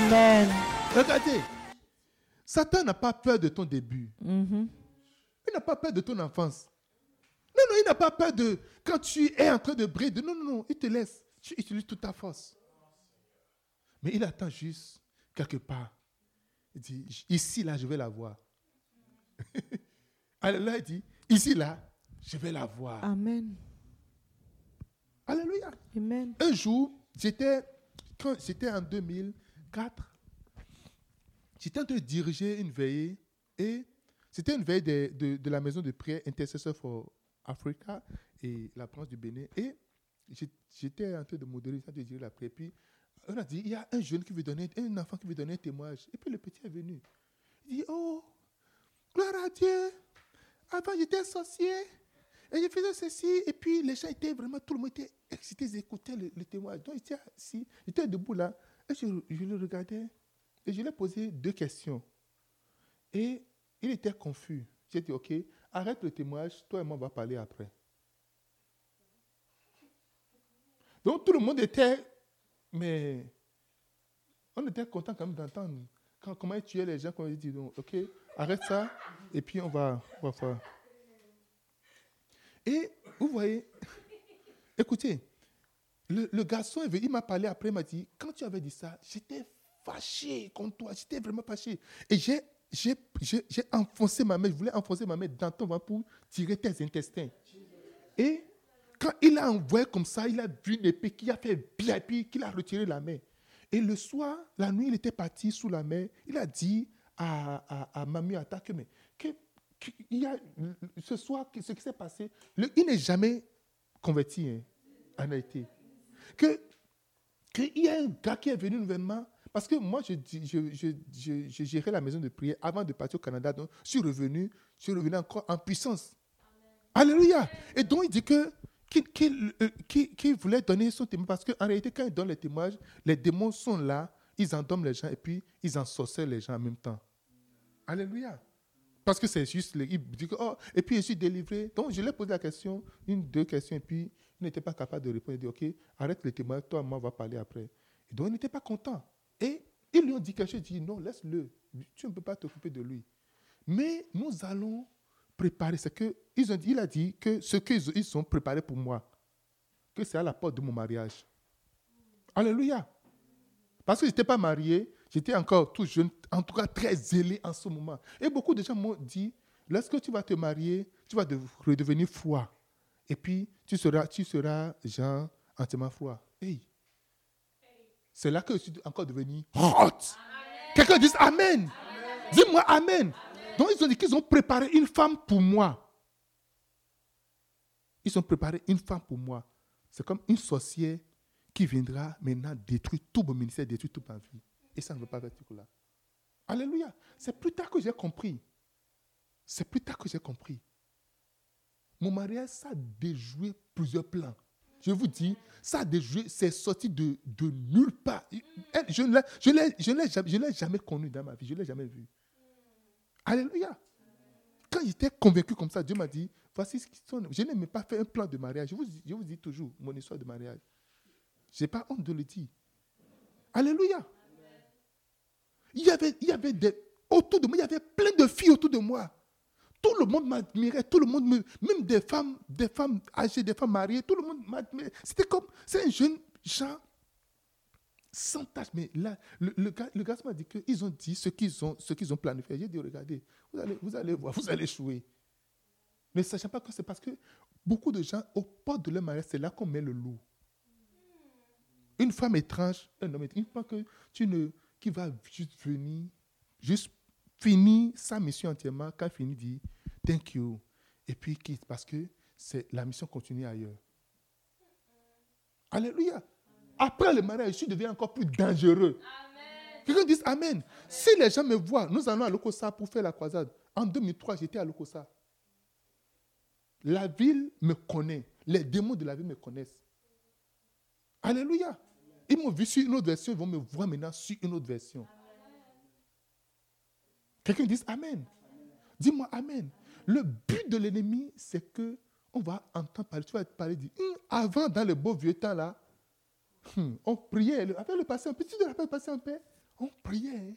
Amen. Regardez, Satan n'a pas peur de ton début. Mhm. Il n'a pas peur de ton enfance. Non, non, il n'a pas peur de quand tu es en train de briller. Non, non, non, il te laisse. Tu utilises toute ta force. Mais il attend juste quelque part. Il dit, ici, là, je vais la voir. [LAUGHS] Alléluia, il dit, ici, là, je vais la voir. Amen. Alléluia. Amen. Un jour, j'étais, quand c'était en 2004, j'étais en train de diriger une veillée et c'était une veillée de, de- la maison de prière Intercessor for Africa et la branche du Bénin. Et j'étais en train de modérer, en de diriger la prière. Puis on a dit, il y a un jeune qui veut donner, un enfant qui veut donner un témoignage. Et puis le petit est venu. Il dit, oh, gloire à Dieu. Avant, j'étais sorcier. Et je faisais ceci. Et puis, les gens étaient vraiment, tout le monde était excité, ils écoutaient le, témoignage. Donc, il était assis, il était debout là. Et je, je le regardais. Et je lui ai posé deux questions. Et il était confus. J'ai dit, OK, arrête le témoignage. Toi et moi, on va parler après. Donc, tout le monde était, mais on était content quand même d'entendre comment il tuait les gens. Quand il dit, OK, arrête ça. Et puis, on va, on va faire. Et vous voyez, [LAUGHS] écoutez, le, garçon, est venu, il m'a parlé après, il m'a dit, quand tu avais dit ça, j'étais fâché contre toi, j'étais vraiment fâché. Et j'ai, enfoncé ma main, je voulais enfoncer ma main dans ton ventre pour tirer tes intestins. Et quand il a envoyé comme ça, il a vu une épée qui a fait bien, puis qu'il a retiré la main. Et le soir, la nuit, il était parti sous la mer. Il a dit à, à, à Mamie Atta que, mais, que, y a, ce soir, ce qui s'est passé, il n'est jamais converti hein, en Haïti. Que, qu'il y a un gars qui est venu nouvellement. Parce que moi, je, je, je, je, je gérais la maison de prière avant de partir au Canada. Donc, je suis revenu, je suis revenu encore en puissance. Alléluia. Et donc, il dit que qu'il qu'il, euh, voulait donner son témoignage. Parce qu'en réalité, quand il donne les témoignages, les démons sont là, ils endorment les gens et puis ils ensorcellent les gens en même temps. Alléluia. Parce que c'est juste, il dit que, oh, et puis je suis délivré. Donc je lui ai posé la question, une, deux questions, et puis n'était pas capable de répondre. Il dit, ok, arrête le témoignage, toi et moi, on va parler après. Et donc il n'était pas content. Et ils lui ont dit quelque chose, dit, non, laisse-le, tu ne peux pas t'occuper de lui. Mais nous allons préparer, c'est que, ils ont dit, il a dit que ce qu'ils ils ont préparé pour moi, que c'est à la porte de mon mariage. Alléluia. Parce que je n'étais pas marié, j'étais encore tout jeune, en tout cas très zélé en ce moment. Et beaucoup de gens m'ont dit, lorsque tu vas te marier, tu vas de- redevenir froid. Et puis, tu seras, tu seras, genre, entièrement froid. Hey. C'est là que je suis encore devenu hot. Quelqu'un dit Amen. Dis-moi Amen. Donc, ils ont dit qu'ils ont préparé une femme pour moi. Ils ont préparé une femme pour moi. C'est comme une sorcière qui viendra maintenant détruire tout mon ministère, détruire toute ma vie. Et ça ne veut pas être là. Alléluia. C'est plus tard que j'ai compris. C'est plus tard que j'ai compris. Mon mariage, ça a déjoué plusieurs plans. Je vous dis, ça a déjoué, c'est sorti de, nulle part. Elle, Je ne l'ai- jamais, connu dans ma vie, je ne l'ai jamais vu. Alléluia. Quand j'étais convaincu comme ça, Dieu m'a dit, voici ce qui sonne. Je n'ai même pas fait un plan de mariage. Je vous, je vous dis toujours mon histoire de mariage. Je n'ai pas honte de le dire. Alléluia. Il y avait, il y avait des, autour de moi, il y avait plein de filles autour de moi. Tout le monde m'admirait, tout le monde, me, même des femmes, des femmes âgées, des femmes mariées, tout le monde m'admirait. C'était comme, c'est un jeune gens sans tâche. Mais là, le, le gars m'a dit qu'ils ont dit ce qu'ils ont, ce qu'ils ont planifié. J'ai dit, regardez, vous allez, vous allez voir, vous allez échouer. Ne sachant pas que c'est parce que beaucoup de gens, au port de leur mariage, c'est là qu'on met le loup. Une femme étrange, un homme étrange, une femme que tu ne, qui va juste venir, juste finir sa mission entièrement, quand il finit, dit thank you, et puis quitte, parce que c'est la mission continue ailleurs. Alléluia. Après le mariage, je deviens encore plus dangereux. Quelqu'un dit Amen. Si les gens me voient, nous allons à Lokosa pour faire la croisade. En 2003, j'étais à Lokosa. La ville me connaît. Les démons de la ville me connaissent. Alléluia. Ils m'ont vu sur une autre version, ils vont me voir maintenant sur une autre version. Quelqu'un dit Amen. Dis-moi Amen. Le but de l'ennemi, c'est que on va entendre parler. Tu vas te parler, Hum, avant, dans le beau vieux temps là, hum, on priait. Avec le passé un peu, tu te rappelles le passé un peu? On priait.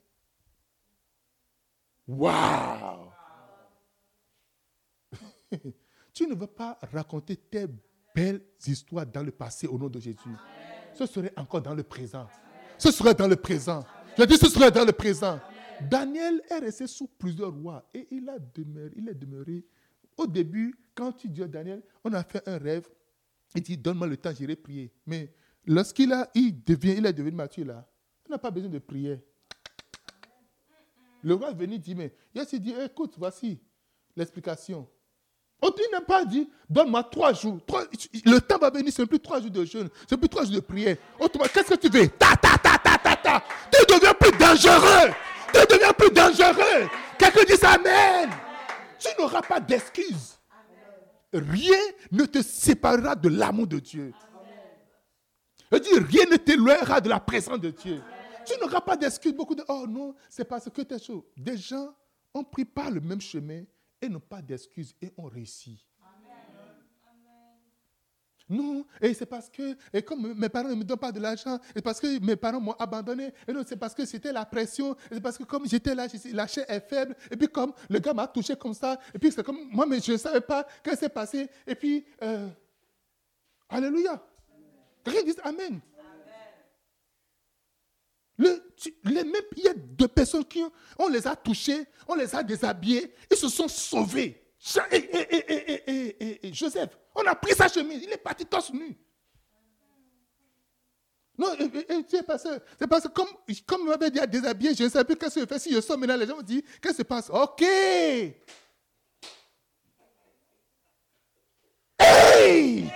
Waouh [LAUGHS] Tu ne veux pas raconter tes belles histoires dans le passé au nom de Jésus. Ce serait encore dans le présent. Ce serait dans le présent. Je dis ce serait dans le présent. Daniel est resté sous plusieurs rois et il a demeuré, il est demeuré. Au début, quand tu dis à Daniel, on a fait un rêve, il dit donne-moi le temps, j'irai prier. Mais lorsqu'il a, il devient, il est devenu mature là, on n'a pas besoin de prier. Le roi est venu dire, mais il dit, écoute, voici l'explication. Il n'a pas dit, donne-moi trois jours. Le temps va venir, c'est plus trois jours de jeûne, c'est plus trois jours de prière. Autrement, qu'est-ce que tu veux? Ta, ta, ta, ta, ta, ta. Tu deviens plus dangereux. Tu deviens plus dangereux. Quelqu'un dit Amen. Tu n'auras pas d'excuses. Rien ne te séparera de l'amour de Dieu. Je dis, rien ne t'éloignera de la présence de Dieu. Tu n'auras pas d'excuses. Beaucoup de, oh non, c'est parce que tu es chaud. Des gens ont pris pas le même chemin et n'ont pas d'excuses et ont réussi. Non, et c'est parce que, et comme mes parents ne me donnent pas de l'argent, et parce que mes parents m'ont abandonné, et non, c'est parce que c'était la pression, et c'est parce que comme j'étais là, la chair est faible, et puis comme le gars m'a touché comme ça, et puis c'est comme, moi, mais je ne savais pas ce qui s'est passé, et puis, euh, Alléluia. Quelqu'un dit Amen. Les mêmes, il y a deux personnes qui on les a touchés, on les a déshabillés, ils se sont sauvés. Et, Joseph, on a pris sa chemise, il est parti torse nu. Non, c'est parce que comme, comme il m'avait dit à déshabiller, je ne sais plus qu'est-ce que je fais. Si je sors maintenant, les gens me disent, qu'est-ce qui se passe? Ok. Hey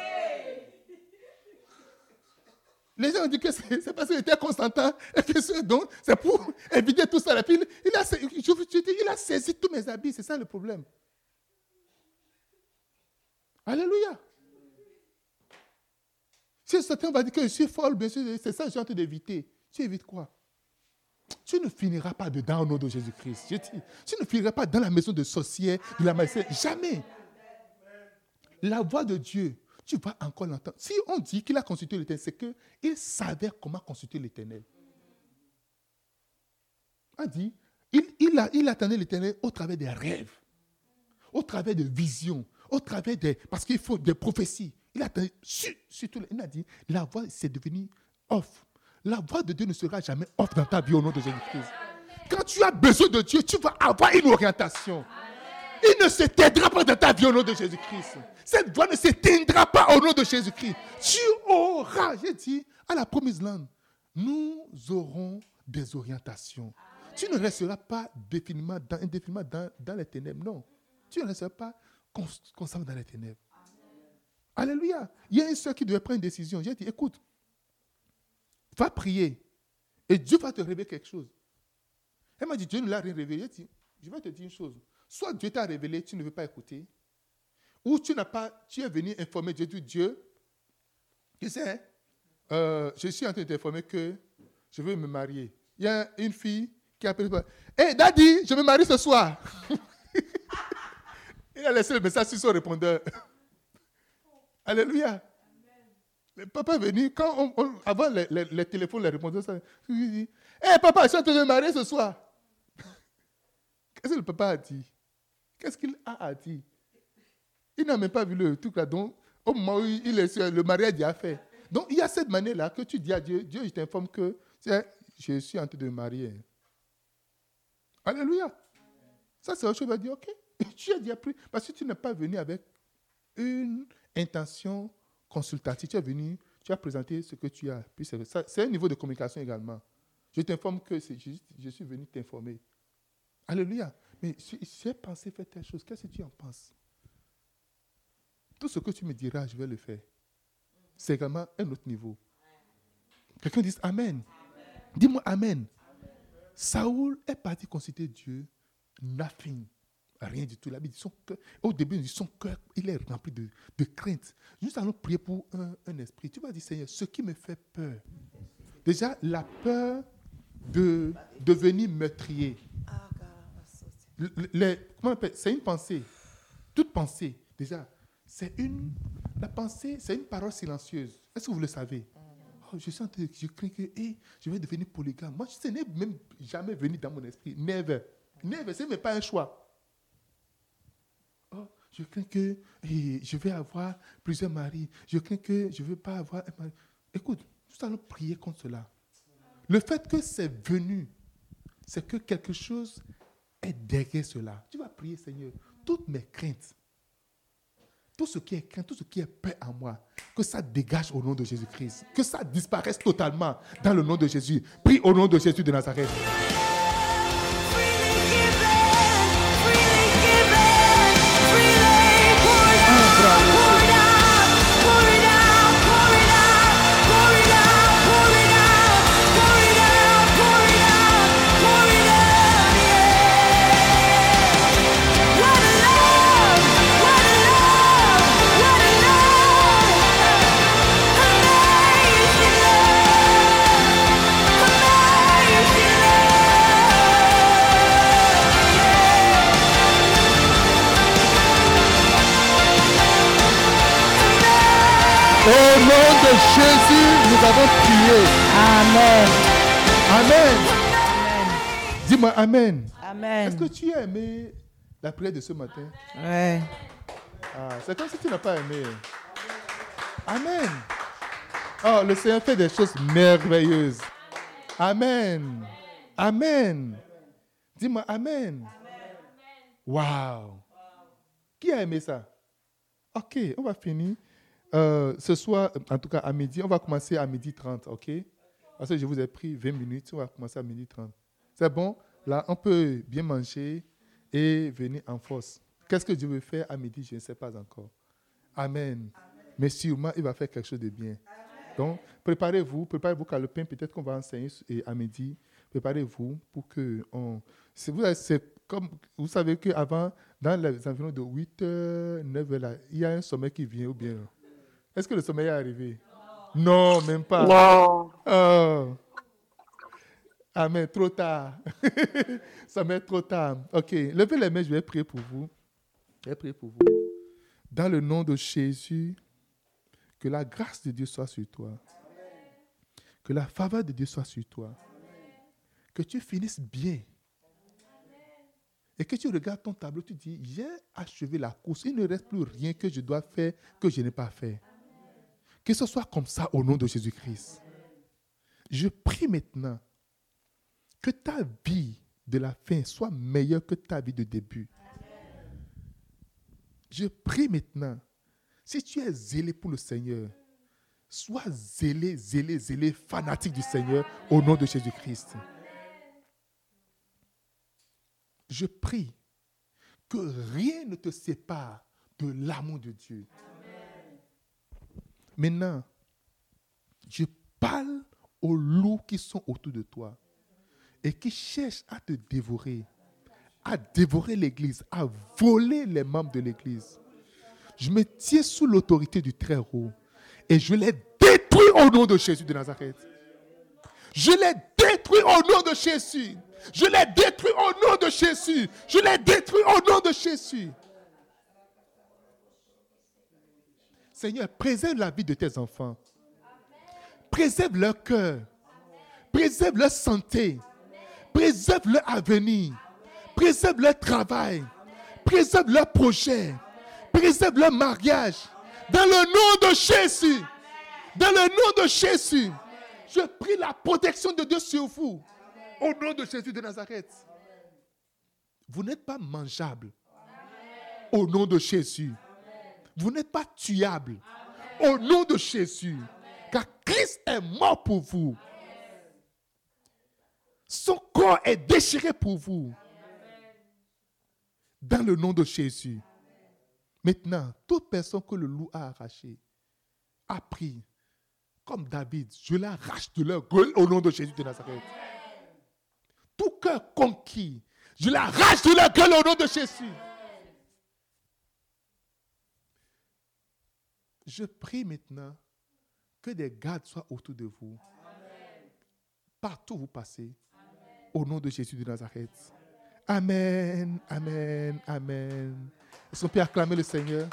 les gens ont dit que c'est parce qu'il était Constantin et que c'est pour [LAUGHS] éviter tout ça. Il, a, il a saisi tous mes habits, c'est ça le problème. Alléluia. Si certains vont dire que je suis folle, bien sûr, c'est ça que j'ai en train d'éviter. Tu évites quoi? Tu ne finiras pas dedans au nom de Jésus-Christ. Je tu ne finiras pas dans la maison de sorcière, de la maison. Jamais. La voix de Dieu, tu vas encore l'entendre. Si on dit qu'il a consulté l'éternel, c'est qu'il savait comment consulter l'éternel. On dit, il, il, a- il attendait l'éternel au travers des rêves, au travers de visions, au travers des. Parce qu'il faut des prophéties. Il sur- surtout, il a dit, la voix, c'est devenu off. La voix de Dieu ne sera jamais off dans ta vie au nom de Jésus-Christ. Quand tu as besoin de Dieu, tu vas avoir une orientation. Il ne s'éteindra pas dans ta vie au nom de Jésus-Christ. Cette voix ne s'éteindra pas au nom de Jésus-Christ. Tu auras, j'ai dit, à la promise land, nous aurons des orientations. Tu ne resteras pas définitivement dans, indéfiniment dans, dans les ténèbres. Non. Tu ne resteras pas cons- constamment dans les ténèbres. Alléluia. Il y a une soeur qui devait prendre une décision. J'ai dit, écoute, va prier et Dieu va te révéler quelque chose. Elle m'a dit, Dieu ne l'a rien révélé. J'ai dit, je vais te dire une chose. Soit Dieu t'a révélé, tu ne veux pas écouter, ou tu n'as pas, tu es venu informer Dieu, dis, Dieu, tu sais, euh, je suis en train de t'informer que je veux me marier. Il y a une fille qui a appelé, Hé, Daddy, je me marie ce soir. [LAUGHS] Il a laissé le message sur son répondeur. [LAUGHS] Alléluia. Le papa est venu, quand on, avant les, téléphones, les répondeurs, ça, il dit Hé papa, je suis en train de marier ce soir. [LAUGHS] Qu'est-ce que le papa a dit? Qu'est-ce qu'il a dit Il n'a même pas vu le truc là. Donc, au moment où il est le mariage déjà fait. Donc, il y a cette manière-là que tu dis à Dieu Dieu, je t'informe que je suis en train de me marier. Alléluia. Ça, c'est autre chose. Il va dire Ok, tu as déjà pris. Parce que tu n'es pas venu avec une intention consultative. Tu es venu, tu as présenté ce que tu as. C'est un niveau de communication également. Je t'informe que je suis venu t'informer. Alléluia. Mais si j'ai pensé faire telle chose, qu'est-ce que tu en penses? Tout ce que tu me diras, je vais le faire. C'est également un autre niveau. Quelqu'un dit Amen. Dis-moi Amen. Saoul est parti consulter Dieu, nothing. Rien du tout. La Bible dit son cœur- au début, son cœur, il est rempli de, de crainte. Nous allons prier pour un, un esprit. Tu vas dire, Seigneur, ce qui me fait peur. Déjà, la peur de devenir meurtrier. Les- comment on appelle C'est une pensée. Toute pensée, déjà, c'est une. La pensée, c'est une parole silencieuse. Est-ce que vous le savez? Oh, je de- je crains que eh, je vais devenir polygame. Moi, ce n'est même jamais venu dans mon esprit. Never. Never. Ce n'est même pas un choix. Je crains que je vais avoir plusieurs maris. Je crains que je ne veux pas avoir un mari. Écoute, nous allons prier contre cela. Le fait que c'est venu, c'est que quelque chose est derrière cela. Tu vas prier, Seigneur, toutes mes craintes, tout ce qui est crainte, tout ce qui est peur en moi, que ça dégage au nom de Jésus-Christ. Que ça disparaisse totalement dans le nom de Jésus. Prie au nom de Jésus de Nazareth. Amen. Dis-moi Amen. Amen. Est-ce que tu as aimé la prière de ce matin? Ouais. Ah, C'est comme si tu n'as pas aimé. Amen. Oh, le Seigneur fait des choses merveilleuses. Amen. Amen. Dis-moi Amen. Wow. Qui a aimé ça? Ok, on va finir. Euh, ce soir, en tout cas à midi, on va commencer à midi 30, ok? Parce que je vous ai pris 20 minutes, on va commencer à midi 30. C'est bon? Là, on peut bien manger et venir en force. Qu'est-ce que Dieu veut faire à midi? Je ne sais pas encore. Amen. Mais sûrement, il va faire quelque chose de bien. Donc, préparez-vous, préparez-vous car le pain, peut-être qu'on va enseigner à midi. Préparez-vous pour que on. Vous, comme, vous savez qu'avant, dans les environs de 8 h 9 h là, il y a un sommeil qui vient ou bien. Est-ce que le sommeil est arrivé? Non, même pas. Non. Oh. Amen. Trop tard. [LAUGHS] Ça m'est trop tard. Ok. Levez les mains, je vais prier pour vous. Je vais prier pour vous. Dans le nom de Jésus, que la grâce de Dieu soit sur toi. Que la faveur de Dieu soit sur toi. Que tu finisses bien. Et que tu regardes ton tableau, tu dis, j'ai achevé la course. Il ne reste plus rien que je dois faire que je n'ai pas fait. Que ce soit comme ça au nom de Jésus-Christ. Je prie maintenant que ta vie de la fin soit meilleure que ta vie de début. Je prie maintenant, si tu es zélé pour le Seigneur, sois zélé, zélé, zélé, fanatique du Seigneur au nom de Jésus-Christ. Je prie que rien ne te sépare de l'amour de Dieu. Maintenant, je parle aux loups qui sont autour de toi et qui cherchent à te dévorer, à dévorer l'Église, à voler les membres de l'Église. Je me tiens sous l'autorité du Très-Haut et je les détruis au nom de Jésus de Nazareth. Je les détruis au nom de Jésus. Je les détruis au nom de Jésus. Je les détruis au nom de Jésus. Seigneur, préserve la vie de tes enfants. Préserve leur cœur. Préserve leur santé. Préserve leur avenir. Préserve leur travail. Préserve leur projet. Préserve leur mariage. Dans le nom de Jésus. Dans le nom de Jésus. Je prie la protection de Dieu sur vous. Au nom de Jésus de Nazareth. Vous n'êtes pas mangeable. Au nom de Jésus. Vous n'êtes pas tuable. Au nom de Jésus. Car Christ est mort pour vous. Son corps est déchiré pour vous. Dans le nom de Jésus. Maintenant, toute personne que le loup a arrachée a pris, comme David, je l'arrache de leur gueule au nom de Jésus de Nazareth. Tout cœur conquis, je l'arrache de leur gueule au nom de Jésus. Je prie maintenant que des gardes soient autour de vous. Partout où vous passez. Au nom de Jésus de Nazareth. Amen, amen, amen. Est-ce qu'on peut acclamer le Seigneur?